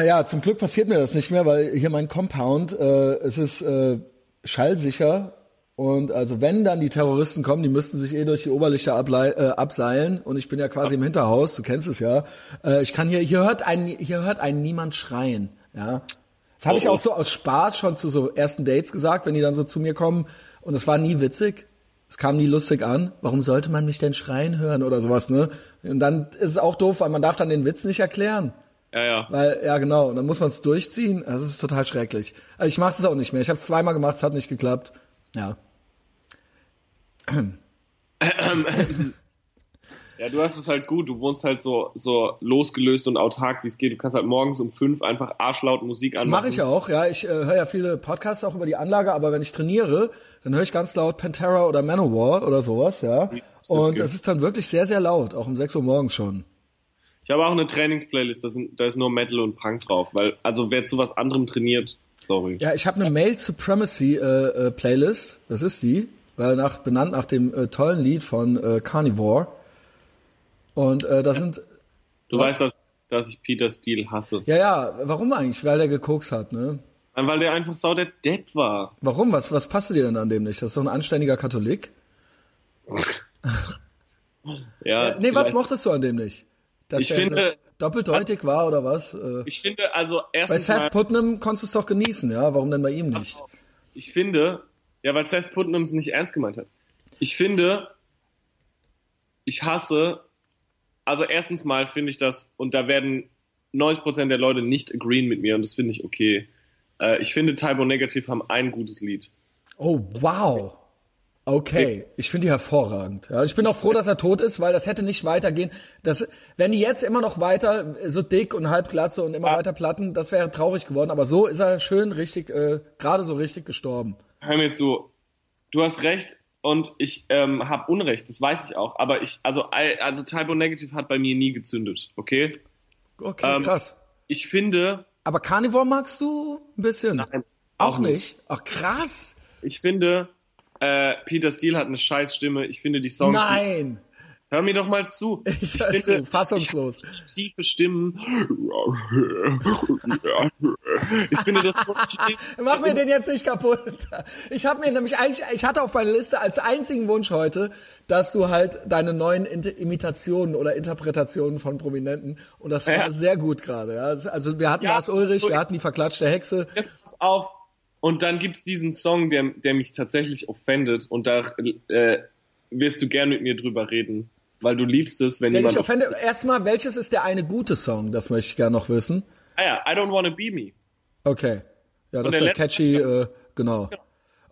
Ja, zum Glück passiert mir das nicht mehr, weil hier mein Compound, äh, es ist äh, schallsicher und also wenn dann die Terroristen kommen, die müssten sich eh durch die Oberlichter äh, abseilen und ich bin ja quasi im Hinterhaus, du kennst es ja. Äh, ich kann hier, hier hört einen, hier hört einen niemand schreien, ja. Das habe ich Oh, oh. auch so aus Spaß schon zu so ersten Dates gesagt, wenn die dann so zu mir kommen und es war nie witzig. Es kam nie lustig an. Warum sollte man mich denn schreien hören oder sowas, ne? Und dann ist es auch doof, weil man darf dann den Witz nicht erklären. Ja, ja. Weil, ja genau, und dann muss man es durchziehen. Das ist total schrecklich. Also ich mache das auch nicht mehr. Ich habe es zweimal gemacht, es hat nicht geklappt. Ja. Ja, du hast es halt gut. Du wohnst halt so, so losgelöst und autark, wie es geht. Du kannst halt morgens um fünf einfach arschlaut Musik anmachen. Mache ich auch, ja. Ich äh, höre ja viele Podcasts auch über die Anlage, aber wenn ich trainiere, dann höre ich ganz laut Pantera oder Manowar oder sowas, ja. Und es ist dann wirklich sehr, sehr laut, auch um 6 Uhr morgens schon. Ich habe auch eine Trainingsplaylist, da, sind, da ist nur Metal und Punk drauf, weil, also wer zu was anderem trainiert, sorry. Ja, ich habe eine Male Supremacy äh, äh, Playlist, das ist die, weil nach, benannt nach dem äh, tollen Lied von äh, Carnivore. Und äh, da sind. Du was? weißt, dass, dass ich Peter Steele hasse. Ja, ja, warum eigentlich? Weil der gekokst hat, ne? Weil der einfach sau der Dead war. Warum? Was, was passte dir denn an dem nicht? Das ist doch ein anständiger Katholik. ja. Äh, nee, was mochtest du an dem nicht? Dass ich finde, doppeldeutig war oder was? Äh, ich finde, also erstens Bei Seth Putnam konntest du es doch genießen, ja? Warum denn bei ihm nicht? Ich finde, ja, weil Seth Putnam es nicht ernst gemeint hat. Ich finde, ich hasse also erstens mal finde ich das, und da werden 90% der Leute nicht agreeen mit mir und das finde ich okay. Äh, ich finde Typo Negative haben ein gutes Lied. Oh, wow. Okay, ich finde die hervorragend. Ja, ich bin auch froh, dass er tot ist, weil das hätte nicht weitergehen. Das, wenn die jetzt immer noch weiter so dick und halbglatze und immer ja. weiter platten, das wäre traurig geworden. Aber so ist er schön richtig, äh, gerade so richtig gestorben. Hör mir zu. Du hast recht und ich ähm, habe Unrecht, das weiß ich auch. Aber ich, also, also Typo Negative hat bei mir nie gezündet, okay? Okay, ähm, krass. Ich finde. Aber Carnivore magst du ein bisschen? Nein. Auch, auch nicht. nicht. Ach krass. Ich finde, äh, Peter Steele hat eine scheiß Stimme. Ich finde die Songs. Nein! Hör mir doch mal zu. Ich, ich finde, fassungslos. Ich, tiefe Stimmen. Ich finde das Mach mir den jetzt nicht kaputt. Ich habe mir nämlich eigentlich, ich hatte auf meiner Liste als einzigen Wunsch heute, dass du halt deine neuen Imitationen oder Interpretationen von Prominenten und das war ja. sehr gut gerade. Ja. Also wir hatten ja, Lars Ulrich, wir hatten die verklatschte Hexe. Pass auf. Und dann gibt's diesen Song, der, der mich tatsächlich offendet und da äh, wirst du gern mit mir drüber reden weil du liebst es, wenn der jemand. Ich offende, erstmal, welches ist der eine gute Song? Das möchte ich gerne noch wissen. Ah ja, I Don't Wanna Be Me. Okay. Ja, das ist ja catchy, äh, genau. genau.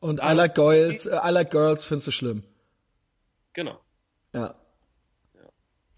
Und I Like Girls, äh, I Like Girls findest du schlimm. Genau. Ja.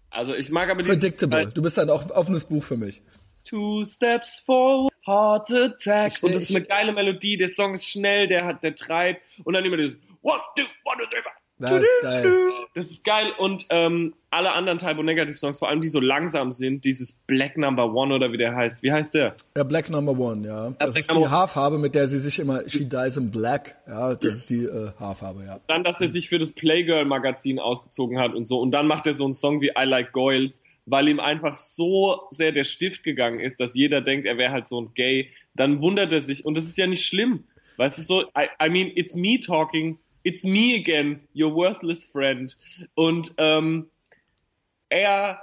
Also ich mag aber Predictable. Dieses, du bist ein offenes Buch für mich. Two steps forward, heart attack. Und das ist eine geile Melodie. Der Song ist schnell, der hat, der treibt. Und dann immer dieses One, two, one, two, three, four. Das ist geil. Das ist geil und ähm, alle anderen Typo Negative Songs, vor allem die so langsam sind, dieses Black Number One oder wie der heißt. Wie heißt der? Ja, Black Number One, ja. Das Black ist die Haarfarbe, mit der sie sich immer, she dies in black, ja, das ist die äh, Haarfarbe, ja. Dann, dass er sich für das Playgirl Magazin ausgezogen hat und so und dann macht er so einen Song wie I Like Goils, weil ihm einfach so sehr der Stift gegangen ist, dass jeder denkt, er wäre halt so ein Gay. Dann wundert er sich und das ist ja nicht schlimm. Weißt du so, I, I mean, it's me talking It's me again, your worthless friend. Und ähm, er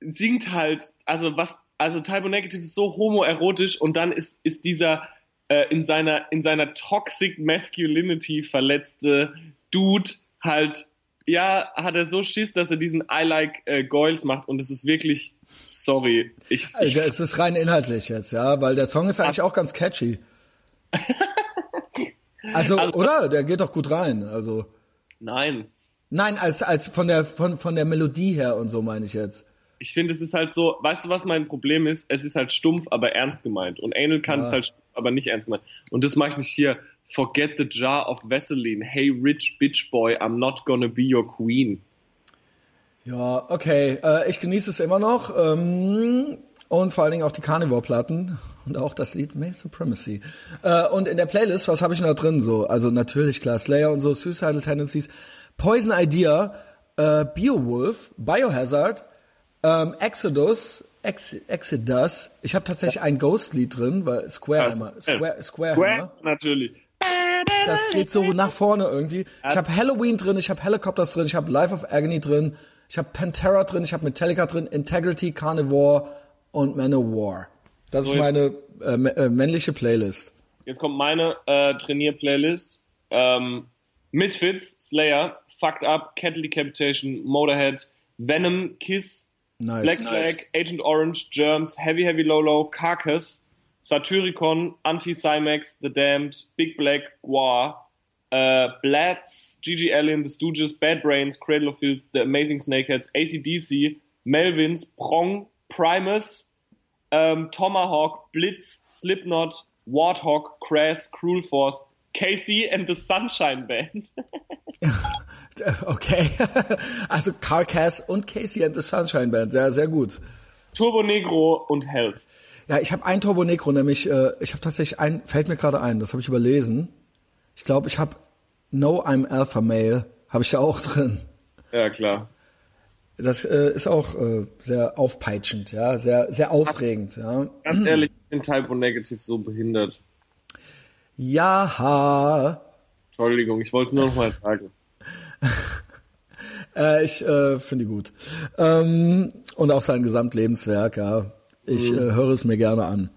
singt halt, also was, also Typo Negative ist so homoerotisch und dann ist, ist dieser äh, in seiner, in seiner toxic masculinity verletzte Dude halt, ja, hat er so Schiss, dass er diesen I like äh, Goils macht und es ist wirklich, sorry. Ich, ich also, es ist rein inhaltlich jetzt, ja, weil der Song ist eigentlich auch ganz catchy. Also, also, oder? Der geht doch gut rein. Also. Nein. Nein, als, als von der, von, von der Melodie her und so meine ich jetzt. Ich finde, es ist halt so, weißt du, was mein Problem ist? Es ist halt stumpf, aber ernst gemeint. Und Anal kann ja. es halt stumpf, aber nicht ernst gemeint. Und das mache ich nicht hier. Forget the jar of Vaseline. Hey, rich bitch boy, I'm not gonna be your queen. Ja, okay. Äh, ich genieße es immer noch. Ähm, und vor allen Dingen auch die Carnivore-Platten und auch das Lied Male Supremacy. Äh, und in der Playlist, was habe ich noch drin? So, also natürlich klar, Slayer und so, Suicidal Tendencies, Poison Idea, äh, Beowulf, Biohazard, ähm, Exodus, Ex Exodus. Ich habe tatsächlich ein Ghost-Lied drin, weil Square Hammer, Square, Square, Square Hammer. natürlich. Das geht so nach vorne irgendwie. Ich habe Halloween drin, ich habe Helicopters drin, ich habe Life of Agony drin, ich habe Pantera drin, ich habe Metallica drin, Integrity, Carnivore, und Manowar. Das so, ist meine äh, äh, männliche Playlist. Jetzt kommt meine äh, Trainier-Playlist. Ähm, Misfits, Slayer, Fucked Up, Cattle Decapitation, Motorhead, Venom, Kiss, nice. Black Flag, nice. Agent Orange, Germs, Heavy Heavy Lolo, Carcass, Satyricon, Anti-Cymax, The Damned, Big Black, Guar, äh, Blatz, Gigi Allen, The Stooges, Bad Brains, Cradle of Filth, The Amazing Snakeheads, ACDC, Melvins, Prong, Primus, ähm, Tomahawk, Blitz, Slipknot, Warthog, Crass, Cruel Force, Casey and the Sunshine Band. okay. also Carcass und Casey and the Sunshine Band. Sehr, sehr gut. Turbo Negro und Health. Ja, ich habe ein Turbo Negro, nämlich äh, ich habe tatsächlich ein, fällt mir gerade ein, das habe ich überlesen. Ich glaube, ich habe No I'm Alpha Male, habe ich da auch drin. Ja, klar. Das äh, ist auch äh, sehr aufpeitschend, ja, sehr, sehr aufregend, ja. Ganz ehrlich, ich bin Typo Negative so behindert. Ja. Entschuldigung, ich wollte es nur noch mal sagen. äh, ich äh, finde die gut. Ähm, und auch sein Gesamtlebenswerk, ja. Ich mhm. äh, höre es mir gerne an.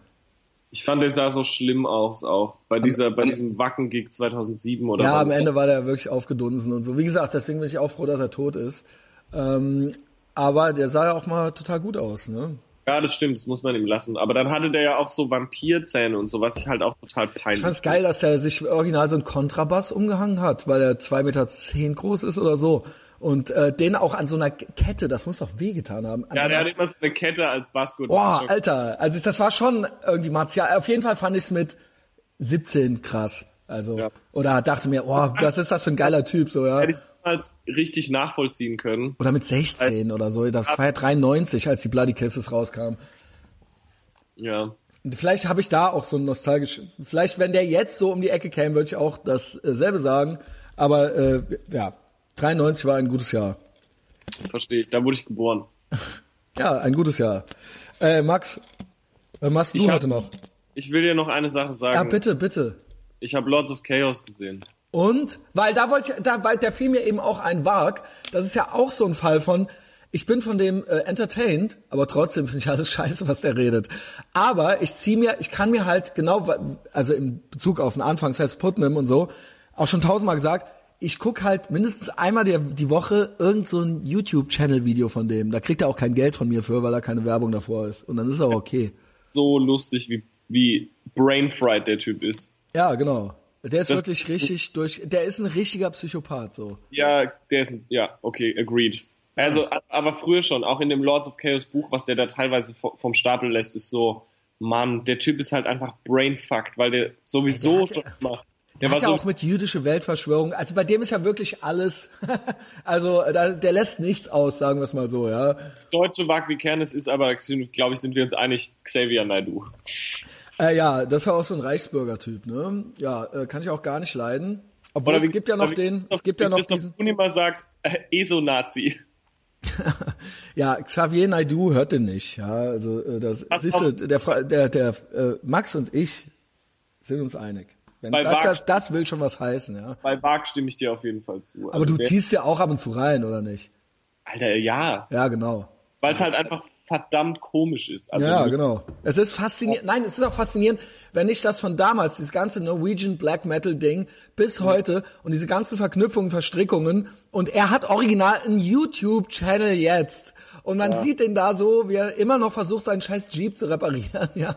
Ich fand, der sah so schlimm aus auch. Bei dieser, bei diesem Wacken-Gig 2007 oder Ja, am Ende war der wirklich aufgedunsen und so. Wie gesagt, deswegen bin ich auch froh, dass er tot ist. Ähm, aber der sah ja auch mal total gut aus, ne? Ja, das stimmt, das muss man ihm lassen. Aber dann hatte der ja auch so Vampirzähne und so, was ich halt auch total peinlich Ich fand's geil, dass er sich original so einen Kontrabass umgehangen hat, weil er zwei Meter zehn groß ist oder so. Und äh, den auch an so einer Kette, das muss doch wehgetan haben. An ja, so der hat immer so eine Kette als Bassgurt. Boah, Alter, also das war schon irgendwie martial. Auf jeden Fall fand ich's mit 17 krass. Also, ja. oder dachte mir, oh, was ist das für ein geiler Typ, so, ja. Hätte ich damals richtig nachvollziehen können. Oder mit 16 oder so. Das war ja 93, als die Bloody Kisses rauskam. Ja. Vielleicht habe ich da auch so ein nostalgisch. Vielleicht, wenn der jetzt so um die Ecke käme, würde ich auch dasselbe sagen. Aber äh, ja, 93 war ein gutes Jahr. Verstehe ich. Da wurde ich geboren. ja, ein gutes Jahr. Äh, Max, was machst du ich heute noch? Ich will dir noch eine Sache sagen. Ja, bitte, bitte. Ich habe Lords of Chaos gesehen. Und, weil da wollte ich, da, weil der fiel mir eben auch ein Wag. Das ist ja auch so ein Fall von, ich bin von dem äh, entertained, aber trotzdem finde ich alles scheiße, was der redet. Aber ich zieh mir, ich kann mir halt genau, also in Bezug auf den Anfang, Seth Putnam und so, auch schon tausendmal gesagt, ich guck halt mindestens einmal die, die Woche irgend so ein YouTube-Channel-Video von dem. Da kriegt er auch kein Geld von mir für, weil da keine Werbung davor ist. Und dann ist er auch okay. So lustig, wie, wie brainfried der Typ ist. Ja, genau. Der ist das, wirklich richtig durch. Der ist ein richtiger Psychopath, so. Ja, der ist ein, ja, okay, agreed. Also, aber früher schon, auch in dem Lords of Chaos Buch, was der da teilweise vom Stapel lässt, ist so, Mann, der Typ ist halt einfach brainfucked, weil der sowieso der schon macht. Der, war ja so auch mit jüdische Weltverschwörung. Also bei dem ist ja wirklich alles. also da, der lässt nichts aus, sagen wir es mal so, ja. Deutsche Wag wie Kernes ist aber, glaube ich, sind wir uns einig, Xavier Naidu. Äh, ja, das war auch so ein Reichsbürger-Typ, ne? Ja, äh, kann ich auch gar nicht leiden. Obwohl wie, es gibt ja noch den, es gibt ja noch diesen. immer sagt, äh, ESO-Nazi. ja, Xavier Naidu hört den nicht. Ja, also äh, das siehst du, der, der, der äh, Max und ich sind uns einig. Wenn das, das, das, will schon was heißen, ja. Bei Wag stimme ich dir auf jeden Fall zu. Aber also, du ziehst ja auch ab und zu rein, oder nicht? Alter, ja. Ja, genau. Weil es halt einfach verdammt komisch ist. Also ja, genau. Es ist faszinierend. Nein, es ist auch faszinierend, wenn ich das von damals, dieses ganze Norwegian Black Metal Ding, bis ja. heute und diese ganzen Verknüpfungen, Verstrickungen und er hat original einen YouTube-Channel jetzt. Und man ja. sieht ihn da so, wie er immer noch versucht, seinen scheiß Jeep zu reparieren, ja.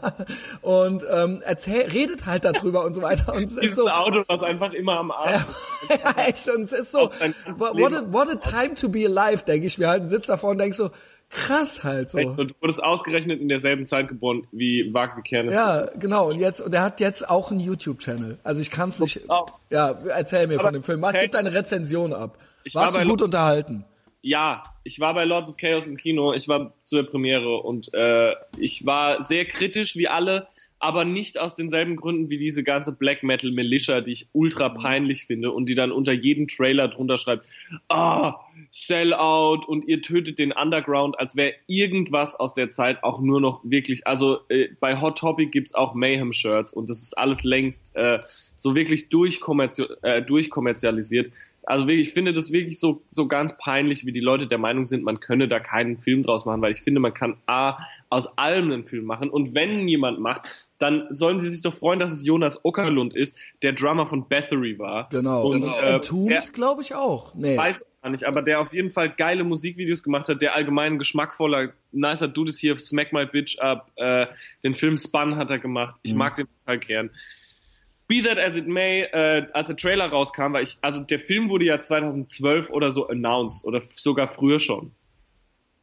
Und ähm, erzähl, redet halt darüber und so weiter. Und Dieses so, Auto, was einfach immer am Arsch ist. ja, echt. Und es ist so, what a, what a time to be alive, denke ich mir halt. Und sitzt davor und denk so, krass halt so. Und du wurdest ausgerechnet in derselben Zeit geboren wie Mark Vikernes. Ja, genau. Und jetzt, und er hat jetzt auch einen YouTube-Channel. Also ich kann es nicht. Ja, erzähl mir von dem Film. Mach, gib deine Rezension ab. Ich Warst war du gut unterhalten? Ja, ich war bei Lords of Chaos im Kino. Ich war zu der Premiere und äh, ich war sehr kritisch wie alle aber nicht aus denselben Gründen wie diese ganze Black Metal Militia, die ich ultra mhm. peinlich finde und die dann unter jedem Trailer drunter schreibt, ah, Sellout und ihr tötet den Underground, als wäre irgendwas aus der Zeit auch nur noch wirklich, also äh, bei Hot Topic gibt's auch Mayhem Shirts und das ist alles längst äh, so wirklich durchkommerzi äh, durchkommerzialisiert. Also wirklich, ich finde das wirklich so, so ganz peinlich, wie die Leute der Meinung sind, man könne da keinen Film draus machen, weil ich finde, man kann A, aus allem einen Film machen. Und wenn jemand macht, dann sollen sie sich doch freuen, dass es Jonas Ockerlund ist, der Drummer von Bathory war. Genau. Und genau. äh, Entombed, glaube ich auch. Nee. Weiß gar nicht, aber der auf jeden Fall geile Musikvideos gemacht hat, der allgemein geschmackvoller, nicer Dude ist hier, Smack My Bitch Up, äh, den Film Spun hat er gemacht. Ich mhm. mag den total gern. Be That As It May, äh, als der Trailer rauskam, war ich, also der Film wurde ja 2012 oder so announced oder sogar früher schon.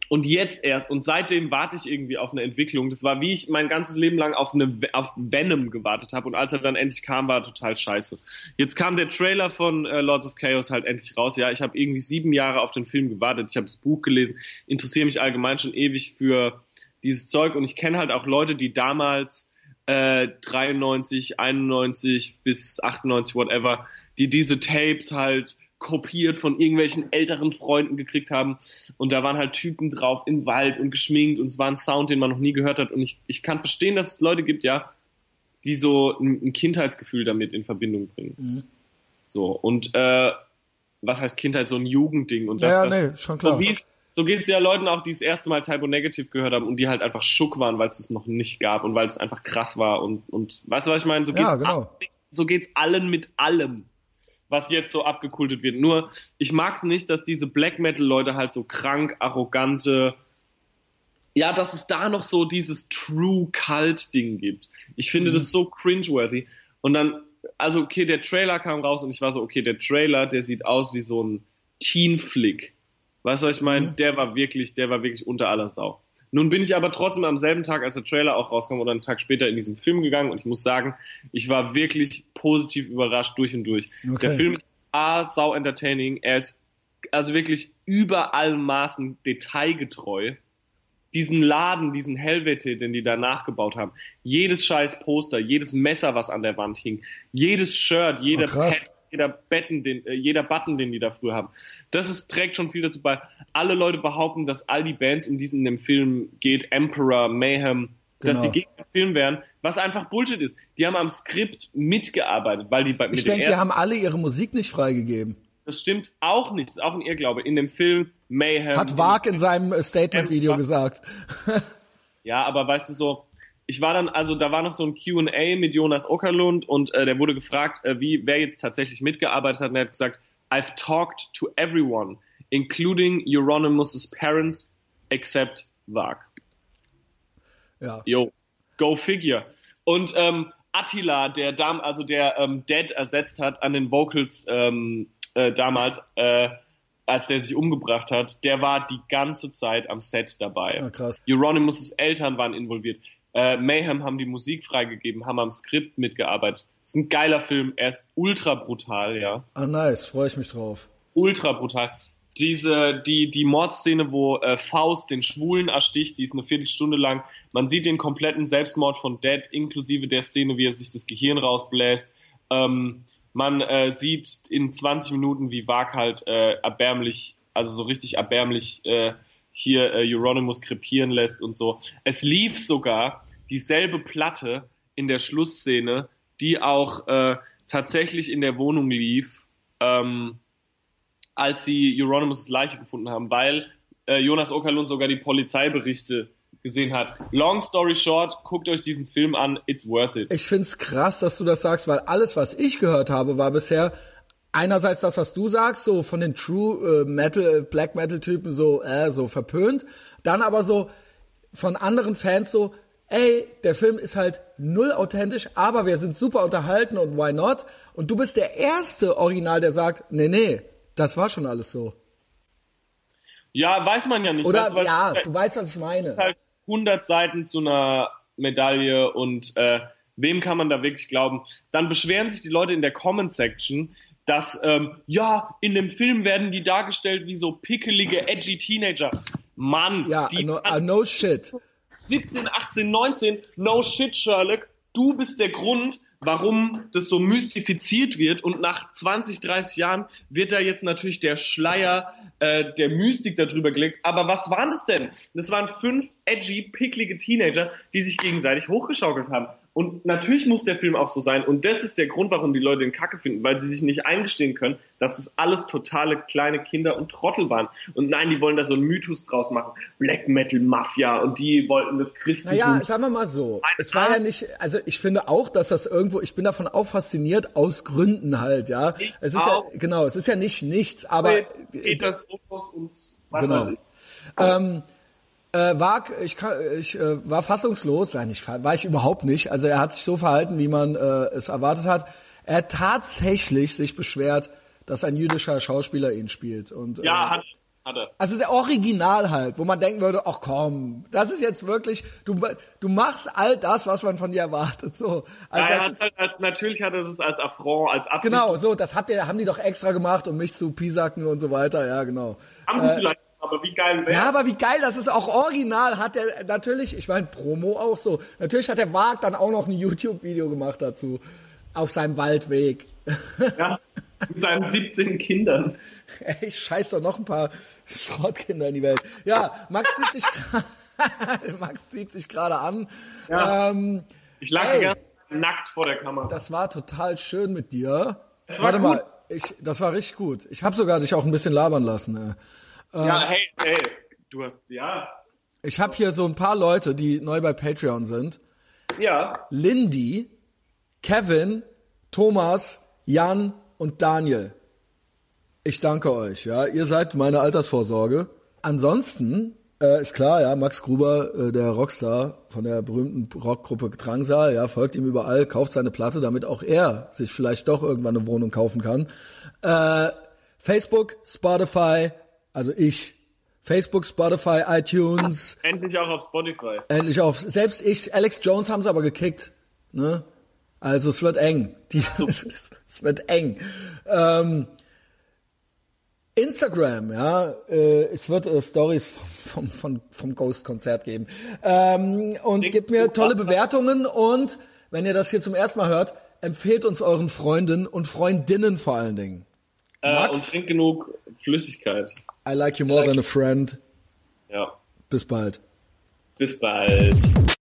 Und jetzt erst, und seitdem warte ich irgendwie auf eine Entwicklung. Das war wie ich mein ganzes Leben lang auf, eine, auf Venom gewartet habe. Und als er dann endlich kam, war er total scheiße. Jetzt kam der Trailer von äh, Lords of Chaos halt endlich raus. Ja, ich habe irgendwie sieben Jahre auf den Film gewartet. Ich habe das Buch gelesen, interessiere mich allgemein schon ewig für dieses Zeug. Und ich kenne halt auch Leute, die damals äh, 93, 91 bis 98, whatever, die diese Tapes halt kopiert von irgendwelchen älteren Freunden gekriegt haben. Und da waren halt Typen drauf im Wald und geschminkt und es war ein Sound, den man noch nie gehört hat. Und ich, ich kann verstehen, dass es Leute gibt, ja, die so ein, Kindheitsgefühl damit in Verbindung bringen. Mhm. So, und äh, was heißt Kindheit? So ein Jugendding. Und das, ja, das, nee, schon klar. So, so geht es ja Leuten auch, die das erste Mal Typo Negative gehört haben und die halt einfach schock waren, weil es es noch nicht gab und weil es einfach krass war. Und, und weißt du, was ich meine? So geht's, ja, genau. so geht's allen mit allem was jetzt so abgekultet wird. Nur, ich mag es nicht, dass diese Black Metal-Leute halt so krank, arrogante, ja, dass es da noch so dieses True Cult-Ding gibt. Ich finde mhm. das so cringeworthy. Und dann, also okay, der Trailer kam raus und ich war so, okay, der Trailer, der sieht aus wie so ein Teen-Flick. Weißt du, was ich meine? Mhm. Der war wirklich, der war wirklich unter aller Sau. Nun bin ich aber trotzdem am selben Tag, als der Trailer auch rauskam oder einen Tag später in diesen Film gegangen und ich muss sagen, ich war wirklich positiv überrascht durch und durch. Okay. Der Film ist A, sau entertaining, er ist also wirklich über allen Maßen detailgetreu. Diesen Laden, diesen Helvete, den die da nachgebaut haben, jedes scheiß Poster, jedes Messer, was an der Wand hing, jedes Shirt, jeder oh, Pad, jeder, Betten, den, äh, jeder Button, den die da früher haben. Das ist, trägt schon viel dazu bei. Alle Leute behaupten, dass all die Bands, um die es in dem Film geht, Emperor, Mayhem, genau. dass die gegen den Film wären, was einfach Bullshit ist. Die haben am Skript mitgearbeitet, weil die bei Ich denke, die haben alle ihre Musik nicht freigegeben. Das stimmt auch nicht. Das ist auch ein Irrglaube. In dem Film Mayhem. Hat Wag in seinem Statement-Video gesagt. ja, aber weißt du so, ich war dann, also da war noch so ein Q&A mit Jonas Ockerlund und äh, der wurde gefragt, äh, wie wer jetzt tatsächlich mitgearbeitet hat und er hat gesagt, I've talked to everyone, including Euronymous' parents, except Vag. Ja. Yo, go figure. Und ähm, Attila, der Dam, also der ähm, Dead ersetzt hat an den Vocals ähm, äh, damals, äh, als der sich umgebracht hat, der war die ganze Zeit am Set dabei. Ja, krass. Euronymous' Eltern waren involviert. Äh, Mayhem haben die Musik freigegeben, haben am Skript mitgearbeitet. Ist ein geiler Film, er ist ultra brutal, ja. Ah, nice, freue ich mich drauf. Ultra brutal. Diese, die, die Mordszene, wo äh, Faust den Schwulen ersticht, die ist eine Viertelstunde lang. Man sieht den kompletten Selbstmord von Dead, inklusive der Szene, wie er sich das Gehirn rausbläst. Ähm, man äh, sieht in 20 Minuten, wie Wag halt äh, erbärmlich, also so richtig erbärmlich äh, hier äh, Euronymous krepieren lässt und so. Es lief sogar dieselbe Platte in der Schlussszene, die auch äh, tatsächlich in der Wohnung lief, ähm, als sie Euronymous' Leiche gefunden haben, weil äh, Jonas Okerlund sogar die Polizeiberichte gesehen hat. Long story short, guckt euch diesen Film an, it's worth it. Ich find's krass, dass du das sagst, weil alles, was ich gehört habe, war bisher einerseits das, was du sagst, so von den True äh, Metal, Black Metal Typen so, äh, so verpönt. Dann aber so von anderen Fans so, ey, der Film ist halt null authentisch, aber wir sind super unterhalten und why not? Und du bist der erste Original, der sagt, nee, nee, das war schon alles so. Ja, weiß man ja nicht. Oder, weißt, ja, du weißt, was ich meine. Halt 100 Seiten zu einer Medaille und äh, wem kann man da wirklich glauben? Dann beschweren sich die Leute in der Comment Section, dass, ähm, ja, in dem Film werden die dargestellt wie so pickelige, edgy Teenager. Mann, ja, die no, uh, no shit. 17, 18, 19, no shit, Sherlock. Du bist der Grund, warum das so mystifiziert wird und nach 20, 30 Jahren wird da jetzt natürlich der Schleier äh, der Mystik darüber gelegt. Aber was waren das denn? Das waren fünf edgy, picklige Teenager, die sich gegenseitig hochgeschaukelt haben. Und natürlich muss der Film auch so sein. Und das ist der Grund, warum die Leute den Kacke finden, weil sie sich nicht eingestehen können, dass es alles totale kleine Kinder und Trottel waren. Und nein, die wollen da so einen Mythos draus machen. Black Metal Mafia und die wollten das Christentum. Naja, sagen wir mal so. Es war ja nicht, also ich finde auch, dass das irgendwo, ich bin davon auch fasziniert, aus Gründen halt, ja. Ich es ist auch. ja, genau, es ist ja nicht nichts, aber. Peter Sophos und was genau. Ähm, Äh, war, ich, ich äh, war fassungslos, nein, ich, war ich überhaupt nicht. Also er hat sich so verhalten, wie man äh, es erwartet hat. Er hat tatsächlich sich beschwert, dass ein jüdischer Schauspieler ihn spielt. Und, äh, Ja, hat, hat er. Also der Original halt, wo man denken würde, ach komm, das ist jetzt wirklich, du, du machst all das, was man von dir erwartet. So. Also Ja, er ist, halt, natürlich hat er das als Affront, als Absicht. genau, so, das habt ihr, haben die doch extra gemacht, um mich zu pisacken und so weiter, ja, genau. Haben sie vielleicht, aber wie geil wäre Ja, aber wie geil, das ist auch original, hat er natürlich, ich meine, Promo auch so. Natürlich hat der Wag dann auch noch ein YouTube-Video gemacht dazu. Auf seinem Waldweg. ja, mit seinen 17 Kindern. Ey, ich scheiß doch noch ein paar Schrottkinder in die Welt. Ja, Max zieht sich Max zieht sich gerade an. Ja. Ähm, Ich lag Ey. Zeit nackt vor der Kamera. das war total schön mit dir. Warte gut. mal, ich, das war richtig gut. Ich habe sogar dich auch ein bisschen labern lassen. Äh. Ja, hey, hey, du hast, ja, Ich habe hier so ein paar Leute, die neu bei Patreon sind. ja, Lindy, Kevin, Thomas, Jan und Daniel. Ich danke euch, ja. Ihr seid meine Altersvorsorge. Ansonsten äh, ist klar, ja, Max Gruber, äh, der Rockstar von der berühmten Rockgruppe Drangsal, ja, folgt ihm überall, kauft seine Platte, damit auch er sich vielleicht doch irgendwann eine Wohnung kaufen kann. Äh, Facebook, Spotify, also ich. Facebook, Spotify, iTunes, endlich auch auf Spotify. endlich auf. Selbst ich, Alex Jones haben sie aber gekickt. Ne? Also es wird eng. Die, es wird eng. Ähm, Instagram, ja, äh, es wird äh, Stories vom, vom, vom Ghost-Konzert geben. Ähm, und gebt mir tolle. Bewertungen und wenn ihr das hier zum ersten Mal hört, empfehlt uns euren Freunden und Freundinnen vor allen Dingen. Äh, und trink genug Flüssigkeit. I like you more than a friend. Ja. Bis bald. Bis bald.